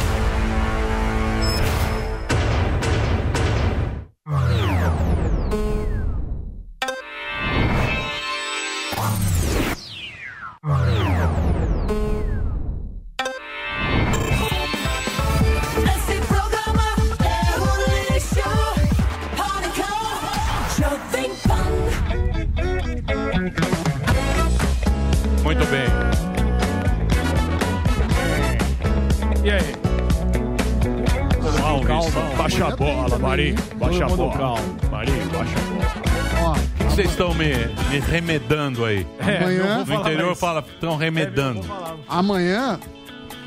Me, me remedando aí? É, Amanhã- no interior fala, estão remedando. Amanhã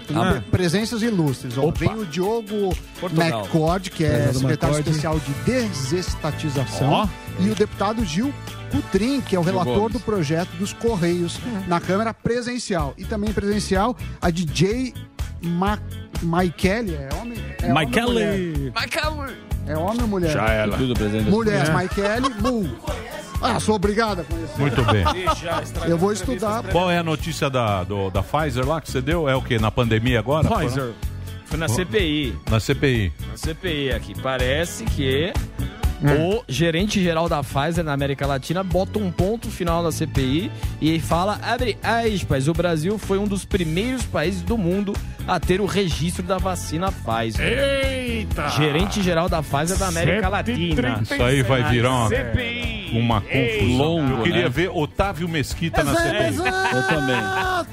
tem Ah. pre- presenças ilustres. Ó. Vem o Diogo Portugal. McCord, que é secretário McCord. especial de desestatização, Ó. e o deputado Gil Cutrim, que é o relator do projeto dos Correios na Câmara presencial. E também presencial a DJ Ma Maikele, é homem? É ou Maikele. É homem ou mulher? Já ela. Tudo presente. Mulher, É. Maikele, Mu. Ah, sou obrigada a conhecer. Muito bem. Eu vou estudar. Qual é a notícia da, do- da Pfizer lá que você deu? É o quê? Na pandemia agora? Pfizer. Foi na CPI. Na CPI. Na CPI aqui. Parece que Hum. o gerente geral da Pfizer na América Latina bota um ponto final na CPI e fala, abre aspas, o Brasil foi um dos primeiros países do mundo a ter o registro da vacina Pfizer. Eita! Gerente geral da Pfizer da América Latina. Isso aí vai virar uma, CPI. uma confusão. Longo, eu queria né? ver Otávio Mesquita na CPI. exato. Eu também.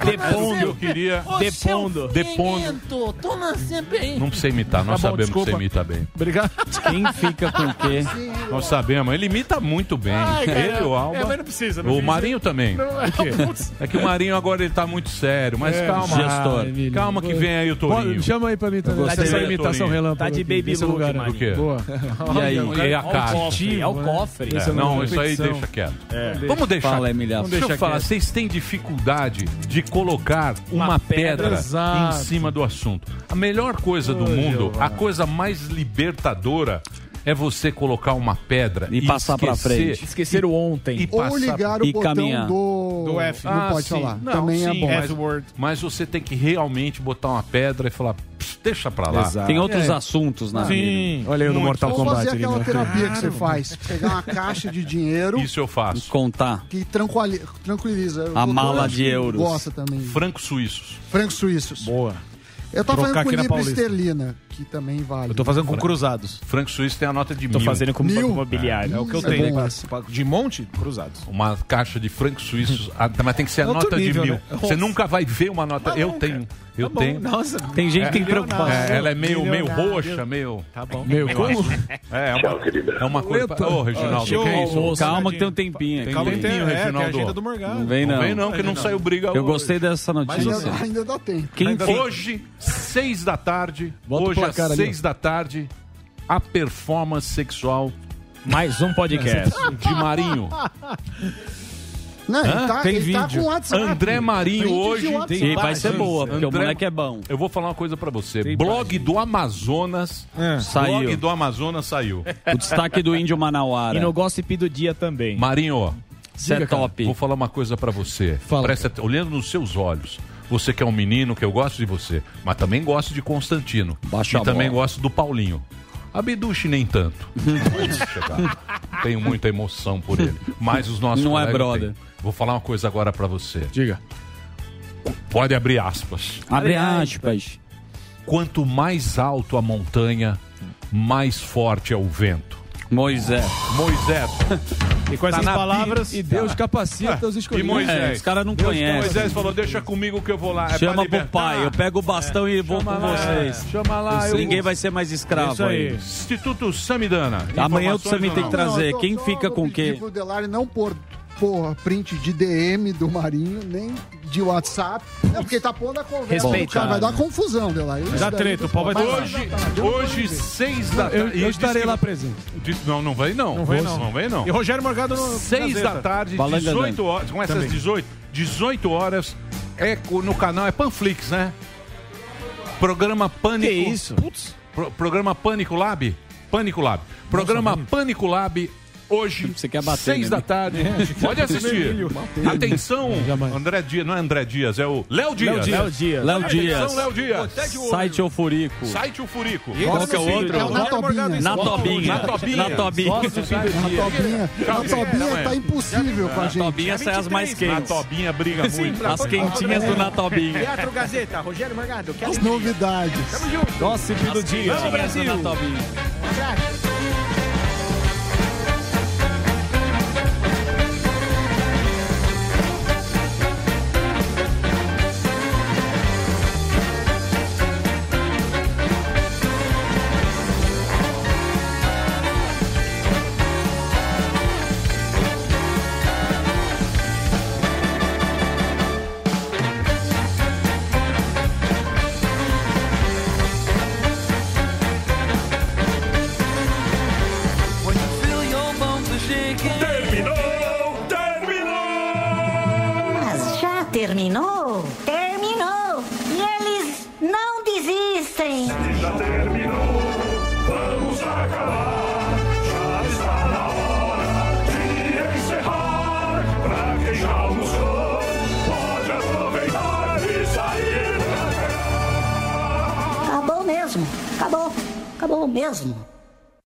Depondo. Eu queria... Depondo. Depondo. Tô na CPI. Não sei imitar, nós Tá bom, sabemos que desculpa. você imita bem. Obrigado. Quem fica com o quê? Nós sabemos, ele imita muito bem. Ai, cara. ele, o Alba. É, mas não precisa, não o Marinho também. Não, é, putz. É que o Marinho agora ele tá muito sério, mas É, calma. gestor. Emílio. Calma que vem aí o Pode- Torinho. Chama aí pra mim também. Essa do imitação relâmpago. Tá de aqui, baby nesse look, lugar. Marinho. Do quê? Boa. E aí? E a o caixa. cofre, é o cofre. É, não, isso aí deixa quieto. Vamos deixar. Fala, Emiliano. Deixa eu falar, vocês têm dificuldade de colocar uma, pedra, em cima do assunto. A melhor coisa do mundo, a coisa mais libertadora é você colocar uma pedra E passar pra esquecer- frente. Esqueceram e ontem. Ou passar- ligar o E botão caminhar. do... Do F. Não Ah, pode sim. falar. Não, Também é sim, bom. mas-. Mas você tem que realmente botar uma pedra e falar, "Pss, deixa pra lá. Exato. Tem outros É. assuntos na vida. Sim. Olha aí o no. Mortal Kombat. fazer ali, aquela né? terapia que você faz. Pegar uma caixa de dinheiro Isso eu faço. Contar. que tranquili- tranquiliza. A O mala de que euros. Gosta também. Francos suíços. Francos suíços. Boa. Eu tô Trocar fazendo com libra esterlina, que também vale. Eu tô fazendo com cruzados. Franco suíço tem a nota de Tô mil. fazendo como Mil? banco imobiliário. É o que eu é tenho. bom. pra- De monte, cruzados. Uma caixa de francos suíços, ah, mas tem que ser a Outro nota nível, de mil. né? Você nunca vai ver uma nota. Mas eu nunca. tenho. Eu Tá tenho. Nossa, Tem gente que tem preocupação. É, ela é meio, meio roxa, meio. Tá bom. Meio como? É, é uma, é uma coisa. Ô, Reginaldo, Tio, que é isso? almoço, Calma que tem um tempinho aqui. Calma que tem, tempinho, é, tem a Reginaldo. agenda do Morgado. Não vem não. Não vem não, que não saiu briga Eu gostei dessa notícia. Ainda, ainda dá tempo. Quem Hoje, seis da tarde. Hoje, às seis da tarde, a performance sexual Mais um podcast. de Marinho. Não, ele tá, Tem ele tá vídeo. com o WhatsApp. André Marinho Print de hoje. WhatsApp. E vai ser boa, porque o André- moleque é bom. Eu vou falar uma coisa pra você. Tem Blog do Amazonas. É. Blog Saiu. do Amazonas saiu. O destaque do índio Manauara. E no gossip do dia também. Marinho, ó, Isso é Diga, cara. top. vou falar uma coisa pra você. Fala, Presta at- olhando nos seus olhos. Você que é um menino, que eu gosto de você, mas também gosto de Constantino. Baixa e a também bola. gosto do Paulinho. A Biduche nem tanto. Deixa chegar. Tenho muita emoção por ele. Mas os nossos Não é colegas brother. têm. Vou falar uma coisa agora pra você. Diga. Pode abrir aspas. Abre aspas. Quanto mais alto a montanha, mais forte é o vento. Moisés. Moisés. E com essas Tá palavras. E Deus capacita os E escolhidos. Moisés. É, os caras não Deus- conhecem. Moisés falou: Deixa comigo que eu vou lá. É Chama pro pai, eu pego o bastão e vou Chama com lá, vocês. Chama lá. eu- Ninguém vai ser mais escravo Isso aí. aí. Instituto Samidana. Amanhã o Informações Sami ou tem não? que trazer. eu tô Quem fica com o quê? pro Delari não pôr porra, print de DM do Marinho, nem de WhatsApp. Não, porque tá pondo a conversa. do cara, vai dar confusão. Isso Dá treta, o pau vai dar- Hoje, eu hoje seis da Eu, tarde. eu Ele estarei disse lá presente. Não, não vem não. Não vem, não. Não vem não. E Rogério Morgado no. Seis da tarde, Balanga 18 horas. Com essas Também. 18, 18 horas é no canal, é Panflix, né? Programa Pânico. Que isso? Putz. Pro- programa Pânico Lab. Pânico Lab. Programa Pânico Lab. Hoje, Você quer bater, seis né? da tarde. Pode assistir. Atenção, André Dias, não é André Dias, é o Léo Dias. Léo Dias. Léo Atenção, Dias. Léo Dias. Site ou Furico. Site o Furico. Qual que é o outro? É o Na Tobinha. Na Tobinha. Na Tobinha. Na Tobinha. Na Tobinha. Na tá impossível com a Na gente. Tobinha sai as mais Na quentes. Tobinha briga muito. As quentinhas do Na Tobinha. Teatro Gazeta, Rogério Morgado. As novidades. Gossip do dia. Vamos, Brasil. Na Tobinha.